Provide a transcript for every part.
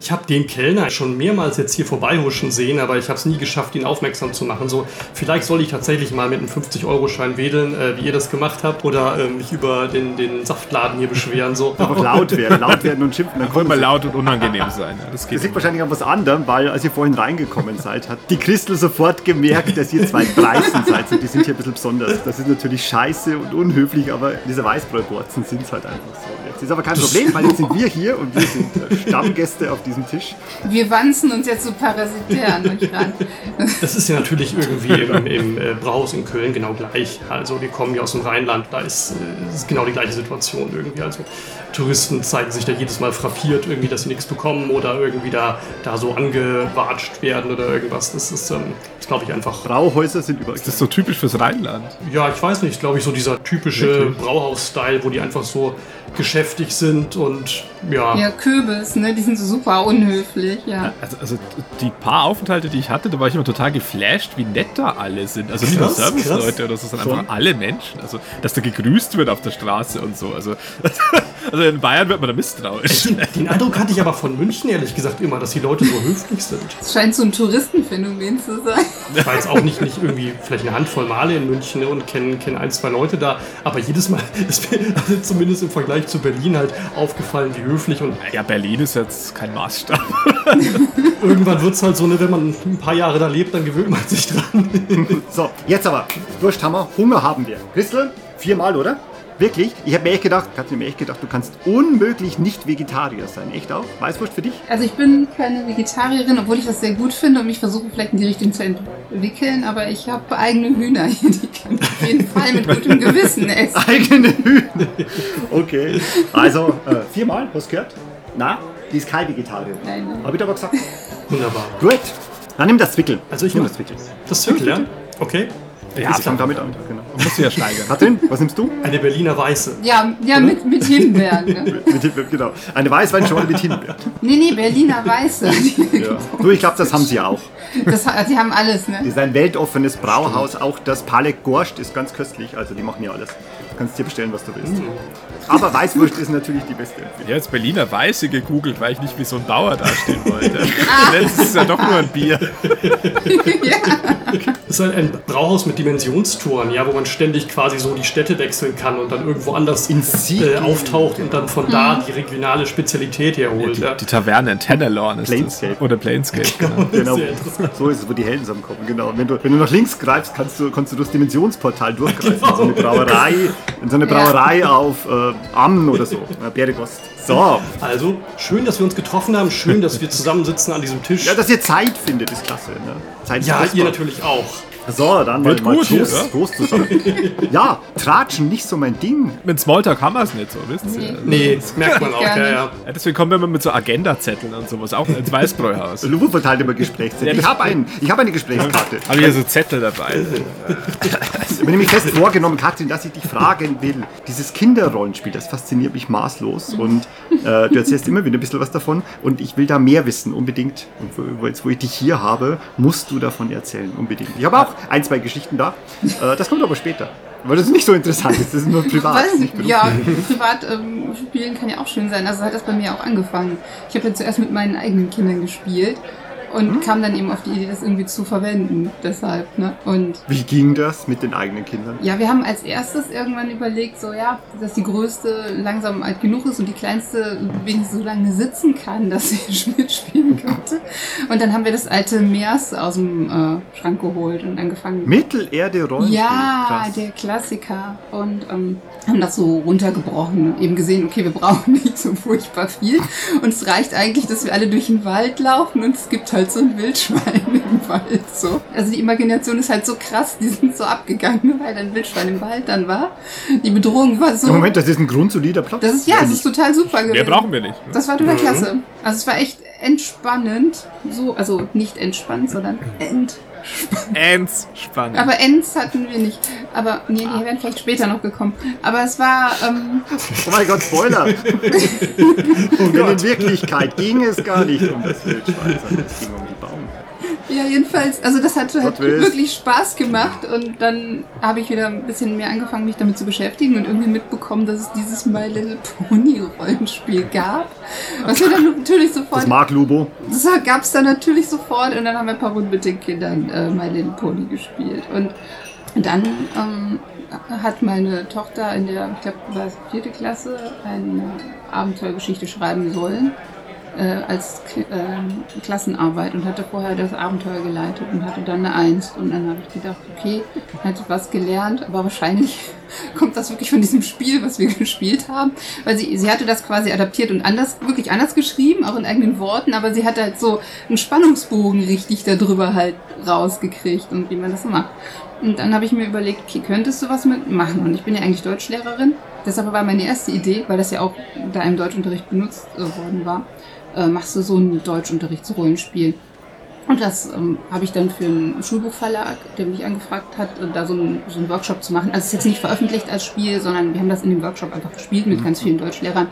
Ich habe den Kellner schon mehrmals jetzt hier vorbeihuschen sehen, aber ich habe es nie geschafft, ihn aufmerksam zu machen. So, vielleicht soll ich tatsächlich mal mit einem 50-Euro-Schein wedeln, äh, wie ihr das gemacht habt, oder äh, mich über den, den Saftladen hier beschweren. So. Einfach laut werden, laut werden und schimpfen. Dann Wollen wir laut und unangenehm sein. Ja, das Das liegt wahrscheinlich an was anderem, weil als ihr vorhin reingekommen seid, hat die Christel sofort gemerkt, dass ihr zwei Preisen seid und die sind hier ein bisschen besonders. Das ist natürlich scheiße und unhöflich, aber diese Weißbräuborzen sind es halt einfach so. Jetzt ist aber kein Problem, weil jetzt sind wir hier und wir sind äh, Stammgäste auf diesem Tisch. Wir wanzen uns jetzt so parasitär an euch ran. Das ist ja natürlich irgendwie im, im äh, Brauhaus in Köln genau gleich. Also wir kommen ja aus dem Rheinland, da ist, äh, ist genau die gleiche Situation irgendwie. Also Touristen zeigen sich da jedes Mal frappiert, irgendwie, dass sie nichts bekommen oder irgendwie da, da so angewatscht werden oder irgendwas. Das ist, ähm, ist glaube ich, einfach. Brauhäuser sind überall. Das ist so typisch fürs Rheinland. Ja, ich weiß nicht, glaube ich, so dieser typische Brauhaus-Style, wo die einfach so geschäftig sind und ja. Ja, Kürbis, ne? Die sind so super unhöflich, ja. Also, also die paar Aufenthalte, die ich hatte, da war ich immer total geflasht, wie nett da alle sind. Also nicht nur Serviceleute oder so, sondern Schon. einfach alle Menschen. Also, dass da gegrüßt wird auf der Straße und so. Also, also in Bayern wird man da misstrauisch. Den, den Eindruck hatte ich aber von München ehrlich gesagt immer, dass die Leute so höflich sind. Es scheint so ein Touristenphänomen zu sein. Ich war jetzt auch nicht, nicht irgendwie vielleicht eine Handvoll Male in München ne, und kenne kenn ein, zwei Leute da, aber jedes Mal ist mir also zumindest im Vergleich zu Berlin halt aufgefallen, wie höflich und Ja, Berlin ist jetzt kein Maßstab. irgendwann wird es halt so, ne, wenn man ein paar Jahre da lebt, dann gewöhnt man sich dran. So, jetzt aber. Wir, Hunger haben wir. Christel, viermal, oder? Wirklich? Ich habe mir echt gedacht, ich habe mir echt gedacht, du kannst unmöglich nicht Vegetarier sein. Echt auch? Weißwurst für dich? Also ich bin keine Vegetarierin, obwohl ich das sehr gut finde und mich versuche vielleicht in die Richtung zu entwickeln, aber ich habe eigene Hühner hier, die kann ich auf jeden Fall mit gutem Gewissen essen. Eigene Hühner. Okay. Also, äh, viermal, hast du gehört? Na, die ist kein Vegetarier. Nein, nein. Hab ich aber gesagt. Wunderbar. Gut. Dann nimm das Zwickel. Also ich nimm mach- das Zwickel. Das Zwickel, ja? Okay. Ja, Ich fang damit an. Genau. man muss ja steigern. Katrin, was nimmst du? Eine Berliner Weiße. Ja, ja mit, mit Himbeeren. Ne? Mit, Himbeeren, genau. Eine Weißweinschorle mit Himbeeren. Nee, nee, Berliner Weiße. Ja. Du, ich glaube, das haben sie auch. Das, die haben alles, ne? Das ist ein weltoffenes Brauhaus. Auch das Palek Gorscht ist ganz köstlich. Also die machen ja alles. Du kannst dir bestellen, was du willst. Aber Weißwurst ist natürlich die beste Empfehlung. Ich habe jetzt Berliner Weiße gegoogelt, weil ich nicht wie so ein Bauer dastehen wollte. Letztes ist ja doch nur ein Bier. Das ist halt ein Brauhaus mit Dimensionstouren, ja, wo man ständig quasi so die Städte wechseln kann und dann irgendwo anders äh, auftaucht und dann von da die regionale Spezialität herholt. Die, ja. die Taverne in Tenderlawn ist Planescape. das. Oder Planescape. Genau. Genau. Interessant. So ist es, wo die Helden zusammenkommen. Genau. Wenn du, wenn du nach links greifst, kannst du, kannst du durchs Dimensionsportal durchgreifen. Genau. So eine Brauerei, in so eine Brauerei auf äh, Ammen oder so. Beregost. So. Also, schön, dass wir uns getroffen haben, schön, dass wir zusammensitzen an diesem Tisch. Ja, dass ihr Zeit findet, ist klasse. Ne? Zeit Ja, ihr natürlich auch. So, dann Wird mal, mal gut Prost? Prost zusammen. ja, Tratschen, nicht so mein Ding. Mit Smalltalk haben wir es nicht so, wisst ihr? Nee, das merkt man auch, ja, ja. Ja, deswegen kommen wir immer mit so Agendazetteln und sowas, auch ins Weißbräuhaus. Luwu verteilt immer Gesprächszettel. Ich habe einen, ich habe eine Gesprächskarte. Habe ich ja so Zettel dabei. Ich habe nämlich fest vorgenommen, Katrin, dass ich dich fragen will. Dieses Kinderrollenspiel, das fasziniert mich maßlos. Und äh, du erzählst immer wieder ein bisschen was davon. Und ich will da mehr wissen, unbedingt. Und wo, jetzt, wo ich dich hier habe, musst du davon erzählen, unbedingt. Ich habe auch ein, zwei Geschichten da. Äh, das kommt aber später. Weil das nicht so interessant ist. Das ist nur privat. Weiß nicht nicht, ja, privat ähm, spielen kann ja auch schön sein. Also hat das bei mir auch angefangen. Ich habe ja zuerst mit meinen eigenen Kindern gespielt und kam dann eben auf die Idee, das irgendwie zu verwenden. Deshalb, ne? Und Wie ging das mit den eigenen Kindern? ja, wir haben als erstes irgendwann überlegt, so ja, dass die größte langsam alt genug ist und die kleinste wenigstens so lange sitzen kann, dass sie mitspielen könnte. Und dann haben wir das alte Meers aus dem äh, Schrank geholt und angefangen. Mittelerde-Rollenspiel. Ja, Krass. der Klassiker. Und ähm, haben das so runtergebrochen. Eben gesehen, okay, wir brauchen nicht so furchtbar viel. Und es reicht eigentlich, dass wir alle durch den Wald laufen und es gibt halt so ein Wildschwein im Wald. So. Also die Imagination ist halt so krass, die sind so abgegangen, weil ein Wildschwein im Wald dann war. Die Bedrohung war so. Im Moment, das ist ein grundsolider Plot. das ist ja, es ist total super gewesen. Mehr brauchen wir nicht. ne? Das war total klasse. Also es war echt entspannend. So, also nicht entspannt, sondern ent. Ends spannend. Aber Ents hatten wir nicht. Aber nee, die wären vielleicht später noch gekommen. Aber es war, ähm, Oh mein Gott, Spoiler! Denn in Wirklichkeit ging es gar nicht um das Wildschwein, sondern es ging um die Baum. Ja, jedenfalls, also das hat halt wirklich Spaß gemacht und dann habe ich wieder ein bisschen mehr angefangen, mich damit zu beschäftigen und irgendwie mitbekommen, dass es dieses My Little Pony Rollenspiel gab. Was wir dann natürlich sofort, Das mag Lubo. das gab es dann natürlich sofort und dann haben wir ein paar Runden mit den Kindern äh, My Little Pony gespielt und dann ähm, hat meine Tochter in der, ich glaube, war es vierte Klasse, eine Abenteuergeschichte schreiben sollen äh, als K ähm, Klassenarbeit und hatte vorher das Abenteuer geleitet und hatte dann eine Eins. Und dann habe ich gedacht, okay, hat was gelernt, aber wahrscheinlich kommt das wirklich von diesem Spiel, was wir gespielt haben. Weil sie, sie hatte das quasi adaptiert und anders, wirklich anders geschrieben, auch in eigenen Worten, aber sie hat halt so einen Spannungsbogen richtig darüber halt rausgekriegt und wie man das so macht. Und dann habe ich mir überlegt, okay, könntest du was mitmachen? Und ich bin ja eigentlich Deutschlehrerin. Deshalb war meine erste Idee, weil das ja auch da im Deutschunterricht benutzt äh, worden war, äh, machst du so ein Deutschunterrichtsrollenspiel. Und das ähm, habe ich dann für einen Schulbuchverlag, der mich angefragt hat, äh, da so einen, so einen Workshop zu machen. Also es ist jetzt nicht veröffentlicht als Spiel, sondern wir haben das in dem Workshop einfach gespielt mit ganz vielen Deutschlehrern.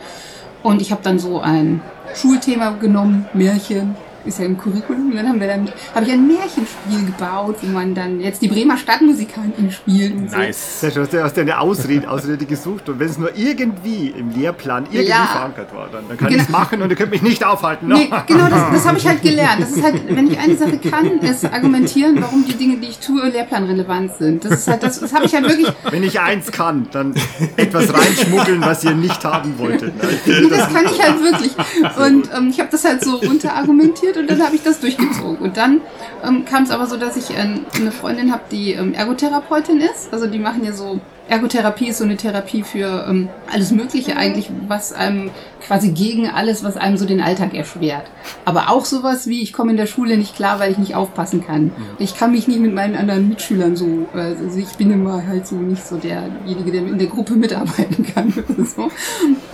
Und ich habe dann so ein Schulthema genommen, Märchen, ist ja im Curriculum. Und dann haben wir dann, habe ich ein Märchenspiel gebaut, wo man dann jetzt die Bremer Stadtmusikanten so. Nice. Hast du hast dir eine Ausrede, Ausrede gesucht und wenn es nur irgendwie im Lehrplan irgendwie Ja. verankert war, dann, dann kann Genau. ich es machen und ihr könnt mich nicht aufhalten. Nee, genau, das, das habe ich halt gelernt. Das ist halt, wenn ich eine Sache kann, ist argumentieren, warum die Dinge, die ich tue, lehrplanrelevant sind. Das ist halt, das, das habe ich halt wirklich, Wenn ich eins kann, dann etwas reinschmuggeln, was ihr nicht haben wolltet. ne? Nee, das kann ich halt wirklich. Und ähm, ich habe das halt so runterargumentiert und dann habe ich das durchgezogen. Und dann ähm, kam es aber so, dass ich ähm, eine Freundin habe, die ähm, Ergotherapeutin ist. Also die machen ja so, Ergotherapie ist so eine Therapie für ähm, alles Mögliche eigentlich, was einem quasi gegen alles, was einem so den Alltag erschwert. Aber auch sowas wie, ich komme in der Schule nicht klar, weil ich nicht aufpassen kann. Ich kann mich nicht mit meinen anderen Mitschülern so, äh, also ich bin immer halt so nicht so derjenige, der in der Gruppe mitarbeiten kann so.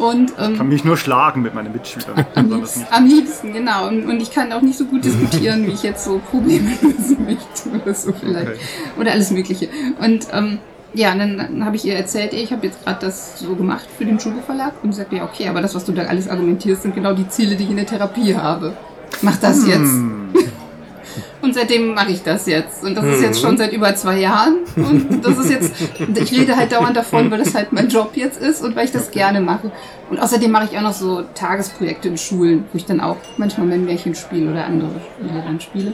Und ähm, kann mich nur schlagen mit meinen Mitschülern. am liebsten, am liebsten, genau. Und, und ich kann auch nicht so gut diskutieren, wie ich jetzt so Probleme lösen möchte oder so vielleicht. Okay. Oder alles Mögliche. Und ähm, ja, und dann, dann habe ich ihr erzählt, ich habe jetzt gerade das so gemacht für den Schulbuchverlag. Und sie sagte, ja, okay, aber das, was du da alles argumentierst, sind genau die Ziele, die ich in der Therapie habe. Mach das jetzt. Hm. Und seitdem mache ich das jetzt. Und das ist jetzt schon seit über zwei Jahren. Und das ist jetzt, ich rede halt dauernd davon, weil das halt mein Job jetzt ist und weil ich das gerne mache. Und außerdem mache ich auch noch so Tagesprojekte in Schulen, wo ich dann auch manchmal mein Märchen spiele oder andere Spiele dann spiele.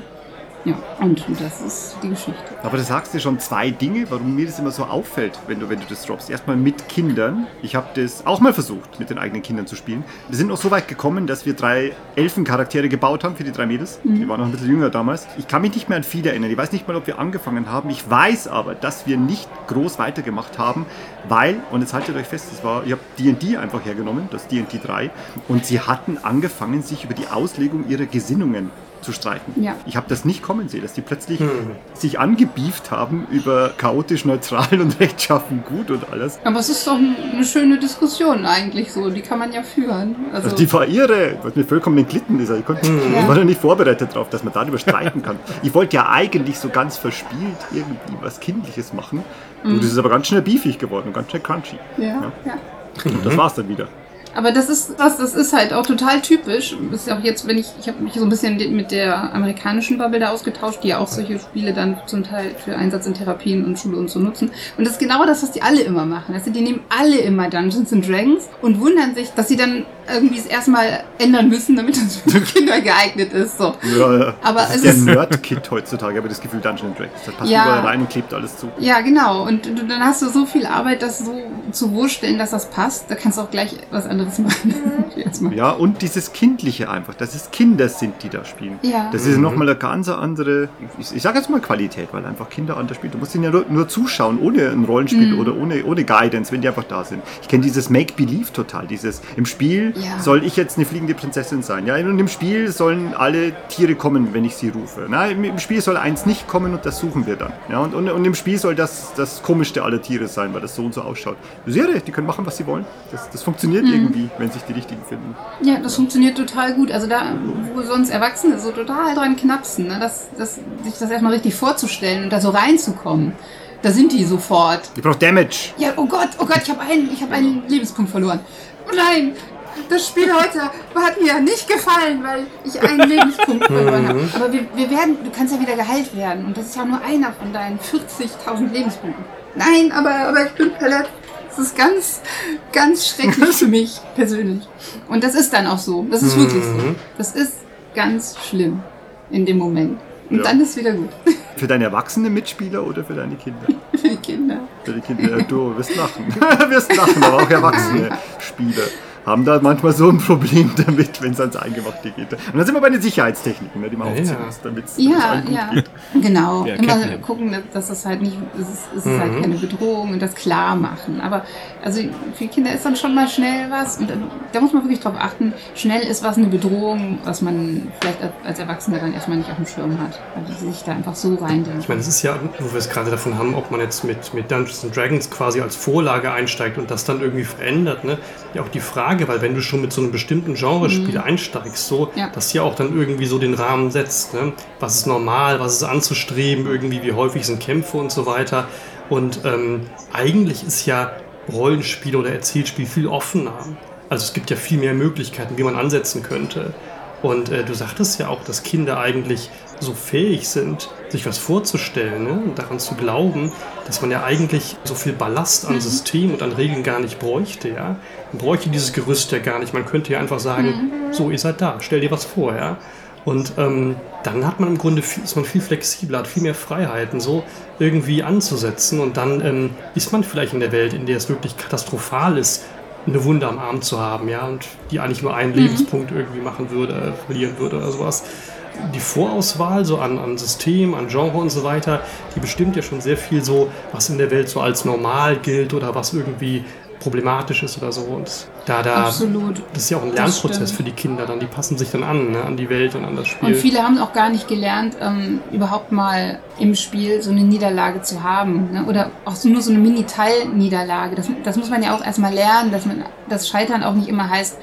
Ja, und das ist die Geschichte. Aber du sagst dir schon zwei Dinge, warum mir das immer so auffällt, wenn du, wenn du das droppst. Erstmal mit Kindern. Ich habe das auch mal versucht, mit den eigenen Kindern zu spielen. Wir sind noch so weit gekommen, dass wir drei Elfencharaktere gebaut haben für die drei Mädels. Die waren noch ein bisschen jünger damals. Ich kann mich nicht mehr an viel erinnern. Ich weiß nicht mal, ob wir angefangen haben. Ich weiß aber, dass wir nicht groß weitergemacht haben, weil, und jetzt haltet euch fest, das war, ich habe D&D einfach hergenommen, das D&D 3, und sie hatten angefangen, sich über die Auslegung ihrer Gesinnungen zu streiten. Ja. Ich habe das nicht kommen sehen, dass die plötzlich sich angebieft haben über chaotisch neutral und rechtschaffen gut und alles. Aber es ist doch ein- eine schöne Diskussion eigentlich so, die kann man ja führen. Also, Also die war irre, was mir vollkommen entglitten ist. Ich, konnte, ich war noch nicht vorbereitet darauf, dass man darüber streiten kann. Ich wollte ja eigentlich so ganz verspielt irgendwie was Kindliches machen. Und das ist aber ganz schnell beefig geworden und ganz schnell crunchy. ja, ja. Und das war's dann wieder. Aber das ist das, das ist halt auch total typisch. Das ist auch jetzt, wenn ich, ich habe mich so ein bisschen mit der amerikanischen Bubble da ausgetauscht, die ja auch solche Spiele dann zum Teil für Einsatz in Therapien und Schule und so nutzen. Und das ist genau das, was die alle immer machen. Also die nehmen alle immer Dungeons and Dragons und wundern sich, dass sie dann irgendwie es erstmal ändern müssen, damit das für Kinder geeignet ist. So. Ja, ja. Aber das es ist der ist- Nerd-Kit heutzutage, ich habe das Gefühl Dungeon Dragons. Das passt Ja. überall rein und klebt alles zu. Ja, genau. Und du, dann hast du so viel Arbeit, das so zu wursteln, dass das passt. Da kannst du auch gleich was anderes machen. Erstmal. Ja, und dieses Kindliche einfach, dass es Kinder sind, die da spielen. Ja. Das ist nochmal eine ganz andere, ich, ich sage jetzt mal Qualität, weil einfach Kinder anders spielen. Du musst ihnen ja nur, nur zuschauen, ohne ein Rollenspiel oder ohne, ohne Guidance, wenn die einfach da sind. Ich kenne dieses Make-Believe total, dieses im Spiel Ja. soll ich jetzt eine fliegende Prinzessin sein. Ja, und im Spiel sollen alle Tiere kommen, wenn ich sie rufe. Na, im, Spiel soll eins nicht kommen und das suchen wir dann. Ja, und, und, und im Spiel soll das das komischste aller Tiere sein, weil das so und so ausschaut. Irre, die können machen, was sie wollen. Das, das funktioniert irgendwie, wenn sich die richtigen finden. Ja, das funktioniert total gut. Also da, wo sonst Erwachsene so total dran knapsen, ne? das, das, sich das erstmal richtig vorzustellen und da so reinzukommen, da sind die sofort. Ich brauche Damage. Ja, oh Gott, oh Gott, ich habe einen, ich habe einen Lebenspunkt verloren. Oh nein, das Spiel heute hat mir nicht gefallen, weil ich einen Lebenspunkt verloren habe. Aber wir, wir werden, du kannst ja wieder geheilt werden. Und das ist ja nur einer von deinen 40.000 Lebenspunkten. Nein, aber, aber ich bin verletzt. Das ist ganz, ganz schrecklich für mich persönlich. Und das ist dann auch so. Das ist wirklich so. Das ist ganz schlimm in dem Moment. Und Ja. dann ist wieder gut. Für deine erwachsene Mitspieler oder für deine Kinder? Für die Kinder. Für die Kinder, du wirst lachen. wirst lachen, aber auch erwachsene Spieler haben da manchmal so ein Problem damit, wenn es ans Eingemachte geht. Und dann sind wir bei den Sicherheitstechniken, ne, die man Ja, aufziehen muss, damit es Ja, gut ja. geht. Genau. Ja, Immer gucken, dass das halt nicht, es ist, es ist Mhm. halt keine Bedrohung und das klar machen. Aber also für Kinder ist dann schon mal schnell was und da muss man wirklich drauf achten. Schnell ist was eine Bedrohung, was man vielleicht als Erwachsener dann erstmal nicht auf dem Schirm hat, weil die sich da einfach so reindenken. Ich meine, es ist ja, wo wir es gerade davon haben, ob man jetzt mit, mit Dungeons and Dragons quasi als Vorlage einsteigt und das dann irgendwie verändert, ne? Ja, auch die Frage, weil wenn du schon mit so einem bestimmten Genrespiel einsteigst, so, Ja. das ja auch dann irgendwie so den Rahmen setzt, ne? Was ist normal, was ist anzustreben, irgendwie, wie häufig sind Kämpfe und so weiter. Und ähm, eigentlich ist ja Rollenspiel oder Erzählspiel viel offener. Also es gibt ja viel mehr Möglichkeiten, wie man ansetzen könnte. Und äh, du sagtest ja auch, dass Kinder eigentlich so fähig sind, sich was vorzustellen ne? und daran zu glauben, dass man ja eigentlich so viel Ballast an System und an Regeln gar nicht bräuchte. Ja? Man bräuchte dieses Gerüst ja gar nicht. Man könnte ja einfach sagen, so, ihr seid da, stell dir was vor. Ja? Und ähm, dann hat man im Grunde viel, ist man viel flexibler, hat viel mehr Freiheiten, so irgendwie anzusetzen. Und dann ähm, ist man vielleicht in der Welt, in der es wirklich katastrophal ist, eine Wunde am Arm zu haben, ja, und die eigentlich nur einen Lebenspunkt irgendwie machen würde, äh, verlieren würde oder sowas. Die Vorauswahl so an, an System, an Genre und so weiter, die bestimmt ja schon sehr viel so, was in der Welt so als normal gilt oder was irgendwie problematisch ist oder so. Und da, da, Absolut. das ist ja auch ein Lernprozess für die Kinder dann. Die passen sich dann an, ne, an die Welt und an das Spiel. Und viele haben auch gar nicht gelernt, ähm, überhaupt mal im Spiel so eine Niederlage zu haben. Ne? Oder auch so, nur so eine Mini-Teil-Niederlage. Das, das muss man ja auch erstmal lernen, dass man das Scheitern auch nicht immer heißt,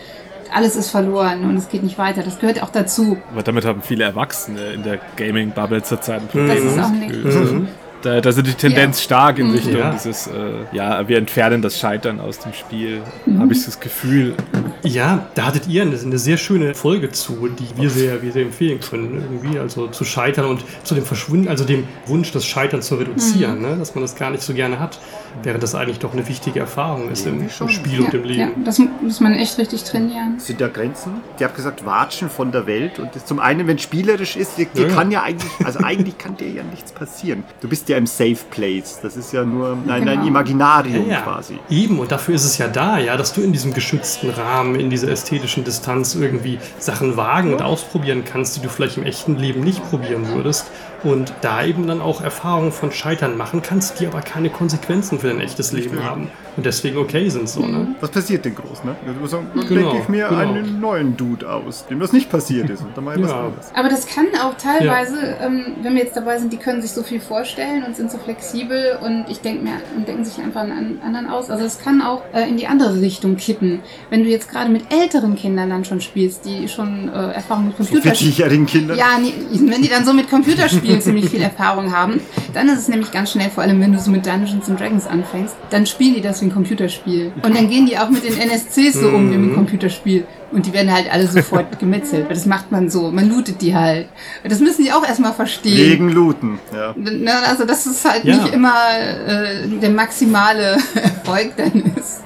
alles ist verloren und es geht nicht weiter. Das gehört auch dazu. Aber damit haben viele Erwachsene in der Gaming-Bubble zurzeit ein Mhm. Problem. Das ist auch das nicht. Gefühl. Da, da sind die Tendenz stark in Mhm. Richtung Ja. dieses, äh, ja, wir entfernen das Scheitern aus dem Spiel. Mhm. Habe ich das Gefühl. Ja, da hattet ihr eine, eine sehr schöne Folge zu, die wir sehr, wir sehr empfehlen können, irgendwie, also zu scheitern und zu dem Verschwinden, also dem Wunsch, das Scheitern zu reduzieren, Mhm. ne? dass man das gar nicht so gerne hat, während das eigentlich doch eine wichtige Erfahrung ist im, im Spiel Ja, und im ja, Leben. das mu- muss man echt richtig trainieren. Sind da Grenzen? Die habt gesagt, watschen von der Welt. Und das zum einen, wenn es spielerisch ist, dir, dir Ja, ja. kann ja eigentlich, also eigentlich kann dir ja nichts passieren. Du bist ja im Safe Place. Das ist ja nur ein, ein Genau. Imaginarium Ja, quasi. eben, und dafür ist es ja da, ja, dass du in diesem geschützten Rahmen, in dieser ästhetischen Distanz irgendwie Sachen wagen und ausprobieren kannst, die du vielleicht im echten Leben nicht probieren würdest. Und da eben dann auch Erfahrungen von Scheitern machen kannst, die aber keine Konsequenzen für dein echtes Leben haben. Und deswegen okay sind so, ne? Was passiert denn groß, ne? Du musst sagen, dann Genau, denke ich mir genau. einen neuen Dude aus, dem das nicht passiert ist. Und dann mal was Ja. anderes. Aber das kann auch teilweise, ähm, wenn wir jetzt dabei sind, die können sich so viel vorstellen und sind so flexibel und ich denke mir und denken sich einfach einen an- anderen aus. Also es kann auch äh, in die andere Richtung kippen. Wenn du jetzt gerade mit älteren Kindern dann schon spielst, die schon äh, Erfahrung mit So Computerspielen 40-jährigen Kindern. ja, nee, wenn die dann so mit Computerspielen ziemlich viel Erfahrung haben, dann ist es nämlich ganz schnell, vor allem wenn du so mit Dungeons and Dragons anfängst, dann spielen die das wie ein Computerspiel. Und dann gehen die auch mit den NSCs so um wie mit einem Computerspiel. Und die werden halt alle sofort gemetzelt. Weil das macht man so. Man lootet die halt. Das müssen die auch erstmal verstehen. Legen, looten. Ja. Also, dass es halt Ja. nicht immer äh, der maximale Erfolg dann ist.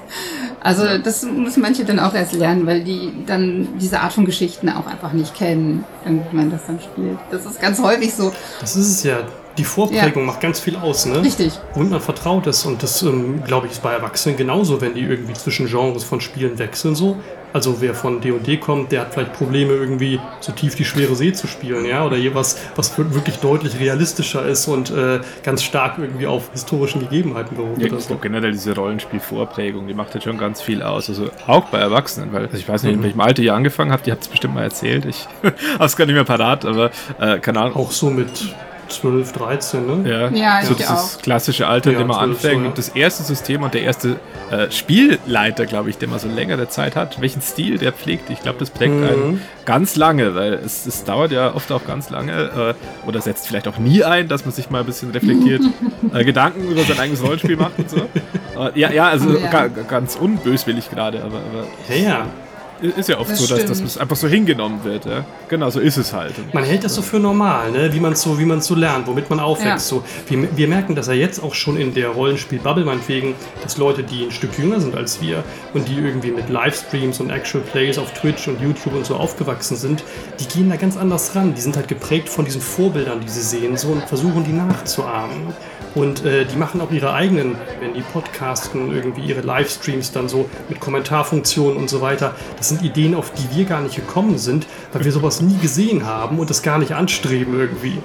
Also das müssen manche dann auch erst lernen, weil die dann diese Art von Geschichten auch einfach nicht kennen, wenn man das dann spielt. Das ist ganz häufig so. Das ist es ja. Die Vorprägung macht ganz viel aus, ne? Richtig. Und man vertraut es. Und das, ähm, glaube ich, ist bei Erwachsenen genauso, wenn die irgendwie zwischen Genres von Spielen wechseln. So. Also wer von D&D kommt, der hat vielleicht Probleme irgendwie so tief die schwere See zu spielen, ja, oder jeweils was wir- wirklich deutlich realistischer ist und äh, ganz stark irgendwie auf historischen Gegebenheiten beruht. Ja, so. generell diese Rollenspielvorprägung, die macht jetzt schon ganz viel aus. Also auch bei Erwachsenen, weil also ich weiß nicht, in welchem Alter ihr angefangen habt, ihr habt es bestimmt mal erzählt. Ich habe es gar nicht mehr parat, aber äh, keine Ahnung. Auch so mit 12, 13, ne? Ja, Ja, so ich dieses auch. klassische Alter, in Ja, dem man zwölf, so, anfängt. ja. Und das erste System und der erste äh, Spielleiter, glaube ich, der man so längere Zeit hat, welchen Stil der pflegt, ich glaube, das prägt Mhm. einen ganz lange, weil es, es dauert ja oft auch ganz lange äh, oder setzt vielleicht auch nie ein, dass man sich mal ein bisschen reflektiert äh, Gedanken über sein eigenes Rollenspiel macht und so. Äh, ja, ja, also Ja. Ga, ganz unböswillig gerade, aber, aber Ja, ja. Ist ja oft Das so, dass stimmt. das einfach so hingenommen wird. Ja? Genau, so ist es halt. Man hält das so für normal, ne? wie man es so, wie so lernt, womit man aufwächst. Ja. So, wir, wir merken das ja jetzt auch schon in der Rollenspiel-Bubble, meinetwegen, dass Leute, die ein Stück jünger sind als wir und die irgendwie mit Livestreams und Actual Plays auf Twitch und YouTube und so aufgewachsen sind, die gehen da ganz anders ran. Die sind halt geprägt von diesen Vorbildern, die sie sehen so, und versuchen die nachzuahmen. Und äh, die machen auch ihre eigenen, wenn die podcasten, irgendwie ihre Livestreams dann so mit Kommentarfunktionen und so weiter. Das sind Ideen, auf die wir gar nicht gekommen sind, weil wir sowas nie gesehen haben und das gar nicht anstreben irgendwie.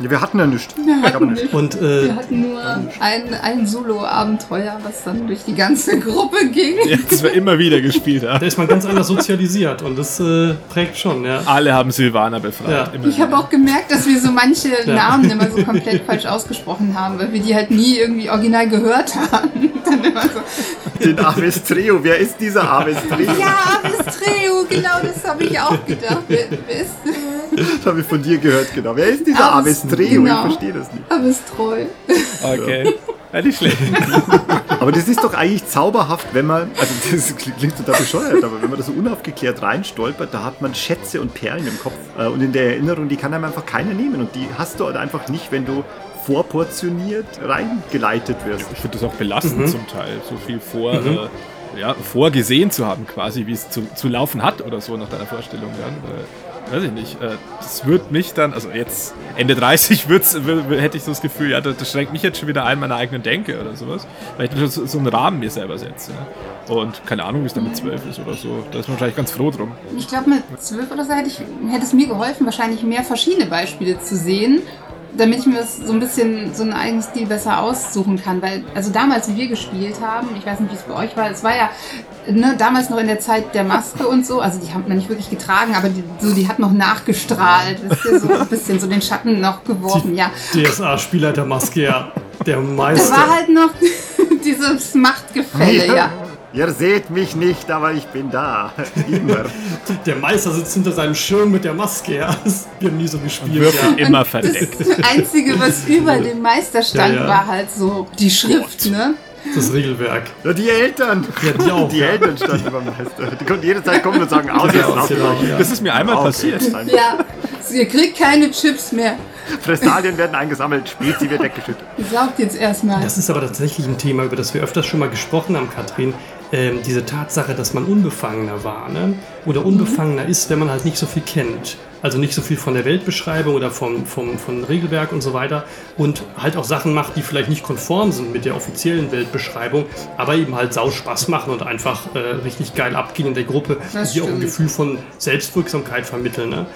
Ja, wir hatten ja nichts. Wir hatten, nicht. Und wir äh, hatten nur ein, ein Solo-Abenteuer, was dann durch die ganze Gruppe ging. Ja, das wir immer wieder gespielt haben. da ist man ganz anders sozialisiert und das äh, prägt schon, ja. Alle haben Silvana befreit. Ja. Ich habe auch gemerkt, dass wir so manche Namen immer so komplett falsch ausgesprochen haben, weil wir die halt nie irgendwie original gehört haben. Dann immer so, Den Avestreo. Wer ist dieser Avestreo? ja, Abistreo, genau das habe ich auch gedacht. Wer, wer ist Das habe ich von dir gehört, genau. Wer ist dieser Aves- Avestreo? genau. Ich verstehe das nicht. Abistreu? Okay. Ja, nicht schlecht. Aber das ist doch eigentlich zauberhaft, wenn man, also das klingt total bescheuert, aber wenn man da so unaufgeklärt reinstolpert, da hat man Schätze und Perlen im Kopf. Äh, Und in der Erinnerung, die kann einem einfach keiner nehmen. Und die hast du halt einfach nicht, wenn du vorportioniert reingeleitet wirst. Ich finde das auch belastend zum Teil, so viel vor, äh, ja, vorgesehen zu haben, quasi, wie es zu, zu laufen hat oder so nach deiner Vorstellung dann. Weiß ich nicht. Äh, das wird mich dann, also jetzt Ende 30 wird's, hätte ich so das Gefühl, ja, das, das schränkt mich jetzt schon wieder ein, meiner eigenen Denke oder sowas. Weil ich so, so einen Rahmen mir selber setze. Ja. Und keine Ahnung, wie es dann mit 12 ist oder so. Da ist man wahrscheinlich ganz froh drum. Ich glaube, mit zwölf oder so hätte, ich, hätte es mir geholfen, wahrscheinlich mehr verschiedene Beispiele zu sehen, damit ich mir das so ein bisschen so einen eigenen Stil besser aussuchen kann. Weil, also damals, wie wir gespielt haben, ich weiß nicht, wie es bei euch war, es war ja ne, damals noch in der Zeit der Maske und so, also die haben wir nicht wirklich getragen, aber die, so, die hat noch nachgestrahlt, wisst ihr, so ein bisschen so den Schatten noch geworfen, ja. DSA-Spieler der Maske, ja. Der Da Meister. war halt noch dieses Machtgefälle, ja. Ihr seht mich nicht, aber ich bin da. Immer. Der Meister sitzt hinter seinem Schirm mit der Maske, ja. Wir haben nie so gespielt, Würfel ja. immer Das verdeckt. Einzige, was über dem Meister stand, Ja, ja. war halt so die Schrift, ne? Das Regelwerk. Ja, die Eltern. Ja, die auch, Die ja. Eltern standen beim Meister. Die konnten jederzeit kommen und sagen, aus, jetzt genau, ja. Das ist mir einmal passiert. Ja, ihr kriegt keine Chips mehr. Frestalien werden eingesammelt, Spezi wird weggeschüttet. Saugt jetzt erstmal. Das ist aber tatsächlich ein Thema, über das wir öfters schon mal gesprochen haben, Katrin. Ähm, diese Tatsache, dass man unbefangener war, ne? Oder unbefangener ist, wenn man halt nicht so viel kennt. Also nicht so viel von der Weltbeschreibung oder vom, vom, von Regelwerk und so weiter. Und halt auch Sachen macht, die vielleicht nicht konform sind mit der offiziellen Weltbeschreibung, aber eben halt sau Spaß machen und einfach äh, richtig geil abgehen in der Gruppe, Das die auch ein stimmt. Gefühl von Selbstwirksamkeit vermitteln. Ne?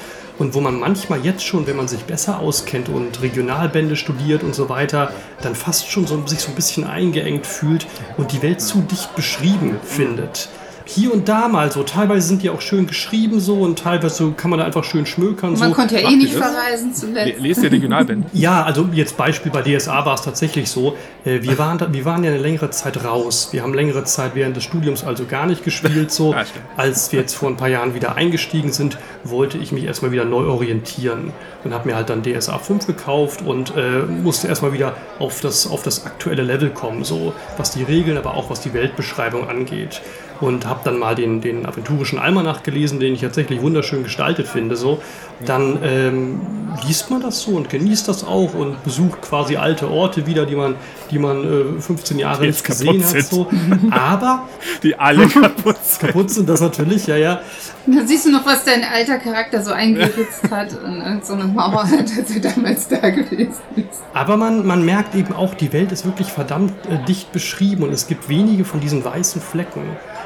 Und wo man manchmal jetzt schon, wenn man sich besser auskennt und Regionalbände studiert und so weiter, dann fast schon so, sich so ein bisschen eingeengt fühlt und die Welt zu dicht beschrieben findet. Hier und da mal so, teilweise sind die auch schön geschrieben so und teilweise kann man da einfach schön schmökern. Man so. konnte ja eh macht nicht ihr das? verreisen Le- zuletzt. Lest ihr Regionalbände? Ja, also jetzt Beispiel bei DSA war es tatsächlich so. Äh, Wir waren, da, wir waren ja eine längere Zeit raus. Wir haben längere Zeit während des Studiums also gar nicht gespielt. So. Ja, stimmt. Als wir jetzt vor ein paar Jahren wieder eingestiegen sind, wollte ich mich erstmal wieder neu orientieren und habe mir halt dann DSA 5 gekauft und äh, musste erstmal wieder auf das, auf das aktuelle Level kommen, so was die Regeln, aber auch was die Weltbeschreibung angeht. Und habe dann mal den, den aventurischen Almanach gelesen, den ich tatsächlich wunderschön gestaltet finde. So. Dann ähm, liest man das so und genießt das auch und besucht quasi alte Orte wieder, die man, die man äh, 15 Jahre nicht gesehen hat. So. Aber Die alle kaputt sind. kaputt sind das natürlich, ja, ja. Da siehst du noch, was dein alter Charakter so eingeritzt hat und so eine Mauer als er damals da gewesen ist. Aber man, man merkt eben auch, die Welt ist wirklich verdammt äh, dicht beschrieben und es gibt wenige von diesen weißen Flecken.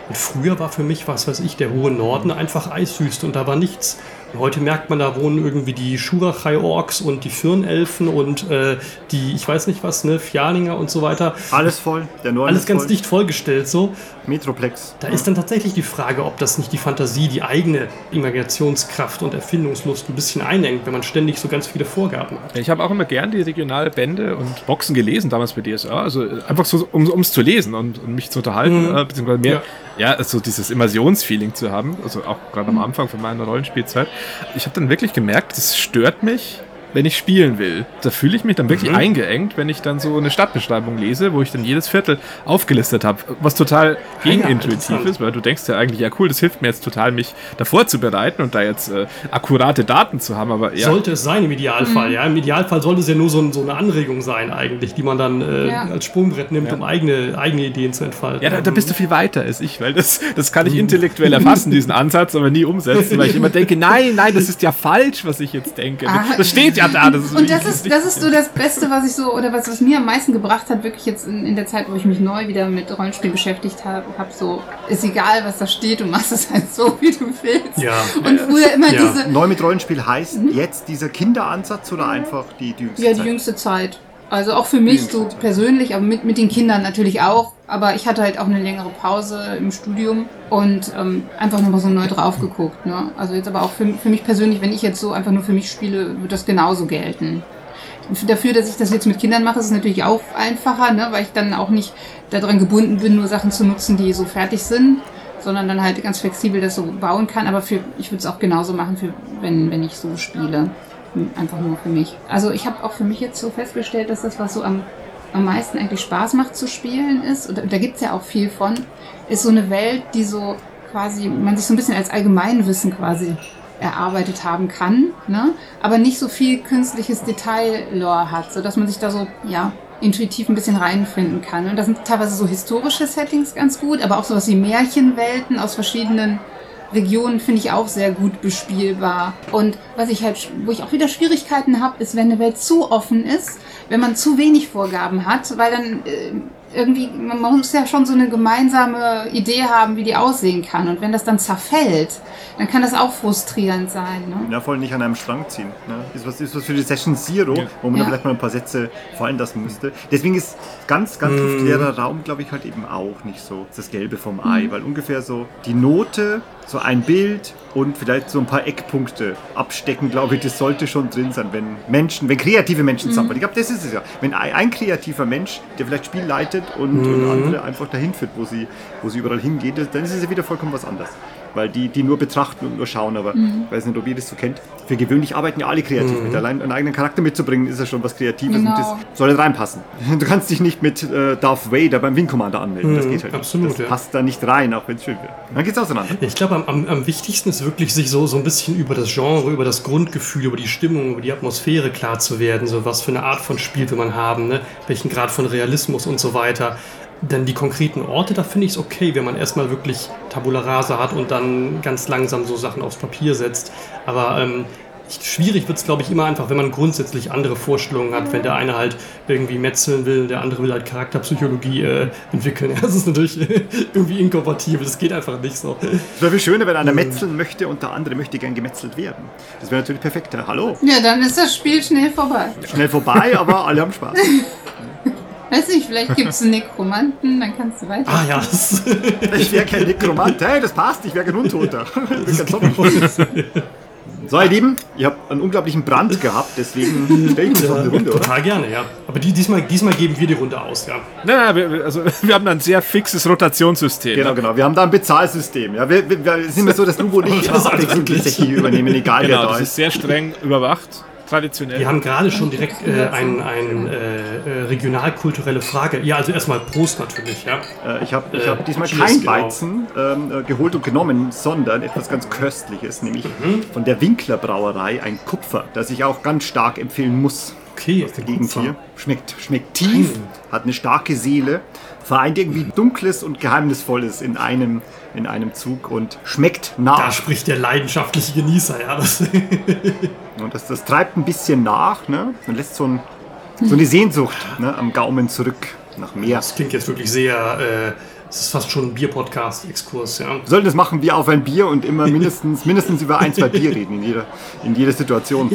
Und früher war für mich, was weiß ich, der hohe Norden einfach Eiswüste und da war nichts. Heute merkt man, da wohnen irgendwie die Shurachai-Orks und die Firnelfen und äh, die, ich weiß nicht was, ne, Fjalinger und so weiter. Alles voll. Der Norden Alles ist ganz voll. dicht vollgestellt so. Metroplex. Da ist dann tatsächlich die Frage, ob das nicht die Fantasie, die eigene Imaginationskraft und Erfindungslust ein bisschen einengt, wenn man ständig so ganz viele Vorgaben hat. Ich habe auch immer gern die Regionalbände und Boxen gelesen, damals bei DSA. Also äh, einfach so, um es zu lesen und, und mich zu unterhalten, Mhm. äh, beziehungsweise mehr, ja, so dieses Immersionsfeeling zu haben. Also auch gerade Mhm. am Anfang von meiner Rollenspielzeit. Ich habe dann wirklich gemerkt, das stört mich, wenn ich spielen will, da fühle ich mich dann wirklich Mhm. eingeengt, wenn ich dann so eine Stadtbeschreibung lese, wo ich dann jedes Viertel aufgelistet habe, was total gegenintuitiv interessant. ist, weil du denkst ja eigentlich, ja cool, das hilft mir jetzt total, mich davor zu bereiten und da jetzt äh, akkurate Daten zu haben, aber ja. Sollte es sein im Idealfall, ja. Im Idealfall sollte es ja nur so, so eine Anregung sein eigentlich, die man dann äh, Ja. als Sprungbrett nimmt, Ja. um eigene, eigene Ideen zu entfalten. Ja, da, da bist du viel weiter als ich, weil das, das kann ich intellektuell erfassen, diesen Ansatz, aber nie umsetzen, weil ich immer denke, nein, nein, das ist ja falsch, was ich jetzt denke. Ah. Das steht ja da. Das ist Und das ist, das ist so das Beste, was ich so, oder was, was mir am meisten gebracht hat, wirklich jetzt in, in der Zeit, wo ich mich neu wieder mit Rollenspiel beschäftigt habe, hab so, ist egal, was da steht, du machst es halt so, wie du willst. Ja. Und früher immer Ja. diese, Neu mit Rollenspiel heißt jetzt dieser Kinderansatz oder einfach die, die jüngste ja, die Zeit? jüngste Zeit. Also auch für mich so persönlich, aber mit, mit den Kindern natürlich auch. Aber ich hatte halt auch eine längere Pause im Studium und ähm, einfach nochmal so neu drauf geguckt. Ne? Also jetzt aber auch für, für mich persönlich, wenn ich jetzt so einfach nur für mich spiele, wird das genauso gelten. Dafür, dass ich das jetzt mit Kindern mache, ist es natürlich auch einfacher, ne? weil ich dann auch nicht daran gebunden bin, nur Sachen zu nutzen, die so fertig sind, sondern dann halt ganz flexibel das so bauen kann. Aber für, ich würde es auch genauso machen, für, wenn, wenn ich so spiele. Einfach nur für mich. Also ich habe auch für mich jetzt so festgestellt, dass das, was so am, am meisten eigentlich Spaß macht zu spielen ist, und da gibt's ja auch viel von, ist so eine Welt, die so quasi, man sich so ein bisschen als Allgemeinwissen quasi erarbeitet haben kann, ne? aber nicht so viel künstliches Detail-Lore hat, sodass man sich da so, ja, intuitiv ein bisschen reinfinden kann. Und das sind teilweise so historische Settings ganz gut, aber auch sowas wie Märchenwelten aus verschiedenen Regionen finde ich auch sehr gut bespielbar. Und was ich halt, wo ich auch wieder Schwierigkeiten habe, ist, wenn eine Welt zu offen ist, wenn man zu wenig Vorgaben hat, weil dann äh, irgendwie, man muss ja schon so eine gemeinsame Idee haben, wie die aussehen kann. Und wenn das dann zerfällt, dann kann das auch frustrierend sein. Ne? Ja, voll nicht an einem Strang ziehen. Ne? Ist, was, ist was für die Session Zero, Ja. wo man Ja. da vielleicht mal ein paar Sätze fallen lassen müsste. Deswegen ist ganz, ganz luftleerer Raum, glaube ich, halt eben auch nicht so das Gelbe vom Ei, weil ungefähr so die Note, so ein Bild und vielleicht so ein paar Eckpunkte abstecken, glaube ich, das sollte schon drin sein, wenn Menschen, wenn kreative Menschen zusammenarbeiten. Ich glaube, das ist es ja. Wenn ein, ein kreativer Mensch, der vielleicht Spiel leitet und, und andere einfach dahin führt, wo sie, wo sie überall hingehen, dann ist es ja wieder vollkommen was anderes. Weil die, die nur betrachten und nur schauen, aber ich weiß nicht, ob ihr das so kennt. Für gewöhnlich arbeiten ja alle kreativ mit. Allein einen eigenen Charakter mitzubringen, ist ja schon was Kreatives und Genau. das soll halt reinpassen. Du kannst dich nicht mit äh, Darth Vader beim Wing Commander anmelden. das geht halt absolut, nicht. Das ja. passt da nicht rein, auch wenn es schön wird. Dann geht's auseinander. Ich glaube, am, am, am wichtigsten ist wirklich, sich so, so ein bisschen über das Genre, über das Grundgefühl, über die Stimmung, über die Atmosphäre klar zu werden. So was für eine Art von Spiel will man haben, ne? welchen Grad von Realismus und so weiter. Denn die konkreten Orte, da finde ich es okay, wenn man erstmal wirklich Tabula Rasa hat und dann ganz langsam so Sachen aufs Papier setzt. Aber ähm, schwierig wird es, glaube ich, immer einfach, wenn man grundsätzlich andere Vorstellungen hat. Wenn der eine halt irgendwie metzeln will, der andere will halt Charakterpsychologie äh, entwickeln. Das ist natürlich irgendwie inkompatibel, das geht einfach nicht so. Es wäre viel schöner, wenn einer metzeln möchte und der andere möchte gern gemetzelt werden. Das wäre natürlich perfekt. Hallo. Ja, dann ist das Spiel schnell vorbei. Schnell vorbei, aber alle haben Spaß. Weiß nicht, vielleicht gibt es einen Nekromanten, dann kannst du weiter. Ah ja, das, Ich wäre kein Nekromant. Hey, das passt, ich wäre kein Untoter. Ich bin kein. So, ihr Lieben, ihr habt einen unglaublichen Brand gehabt, deswegen stelle ich uns noch eine Runde, oder? total gerne, ja. Aber die, diesmal, diesmal geben wir die Runde aus, ja. Nein, wir, also, wir haben da ein sehr fixes Rotationssystem. Genau, genau. Wir haben da ein Bezahlsystem. Ja, wir, wir, wir sind immer so, dass Lubo und ich Das wirklich- übernehmen, egal Genau, wer da das ist. ist sehr streng überwacht, traditionell. Wir haben gerade schon direkt äh, eine ein, äh, äh, regionalkulturelle Frage. Ja, also erstmal Prost natürlich, ja. Äh, ich habe ich Äh, hab diesmal Cheers, kein genau. Weizen ähm, äh, geholt und genommen, sondern etwas ganz Köstliches, nämlich Mhm. von der Winkler Brauerei ein Kupfer, das ich auch ganz stark empfehlen muss. Okay, aus der Gegend hier. Schmeckt, schmeckt tief, hat eine starke Seele, vereint irgendwie Dunkles und Geheimnisvolles in einem, in einem Zug und schmeckt Da nach. spricht der leidenschaftliche Genießer, ja. Das, Und das, das treibt ein bisschen nach, ne? Und lässt so, ein, so eine Sehnsucht ne? am Gaumen zurück nach mehr. das klingt jetzt wirklich sehr, äh, es ist fast schon ein Bier-Podcast-Exkurs, ja. Wir sollten das machen wie auf ein Bier und immer mindestens, mindestens über ein, zwei Bier reden in jeder, in jeder Situation.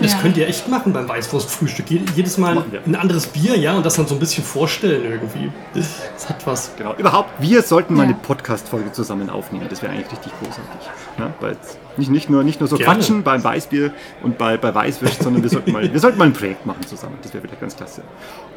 Das Ja. könnt ihr echt machen beim Weißwurstfrühstück. Je- Jedes Mal ein anderes Bier, ja, und das dann so ein bisschen vorstellen irgendwie. Das hat was. Genau. Überhaupt, wir sollten mal eine Podcast-Folge zusammen aufnehmen. Das wäre eigentlich richtig großartig. Ne? Weil jetzt nicht, nicht, nur, nicht nur so Gerne. quatschen beim Weißbier und bei, bei Weißwürst, sondern wir sollten, mal, wir sollten mal ein Projekt machen zusammen. Das wäre vielleicht ganz klasse.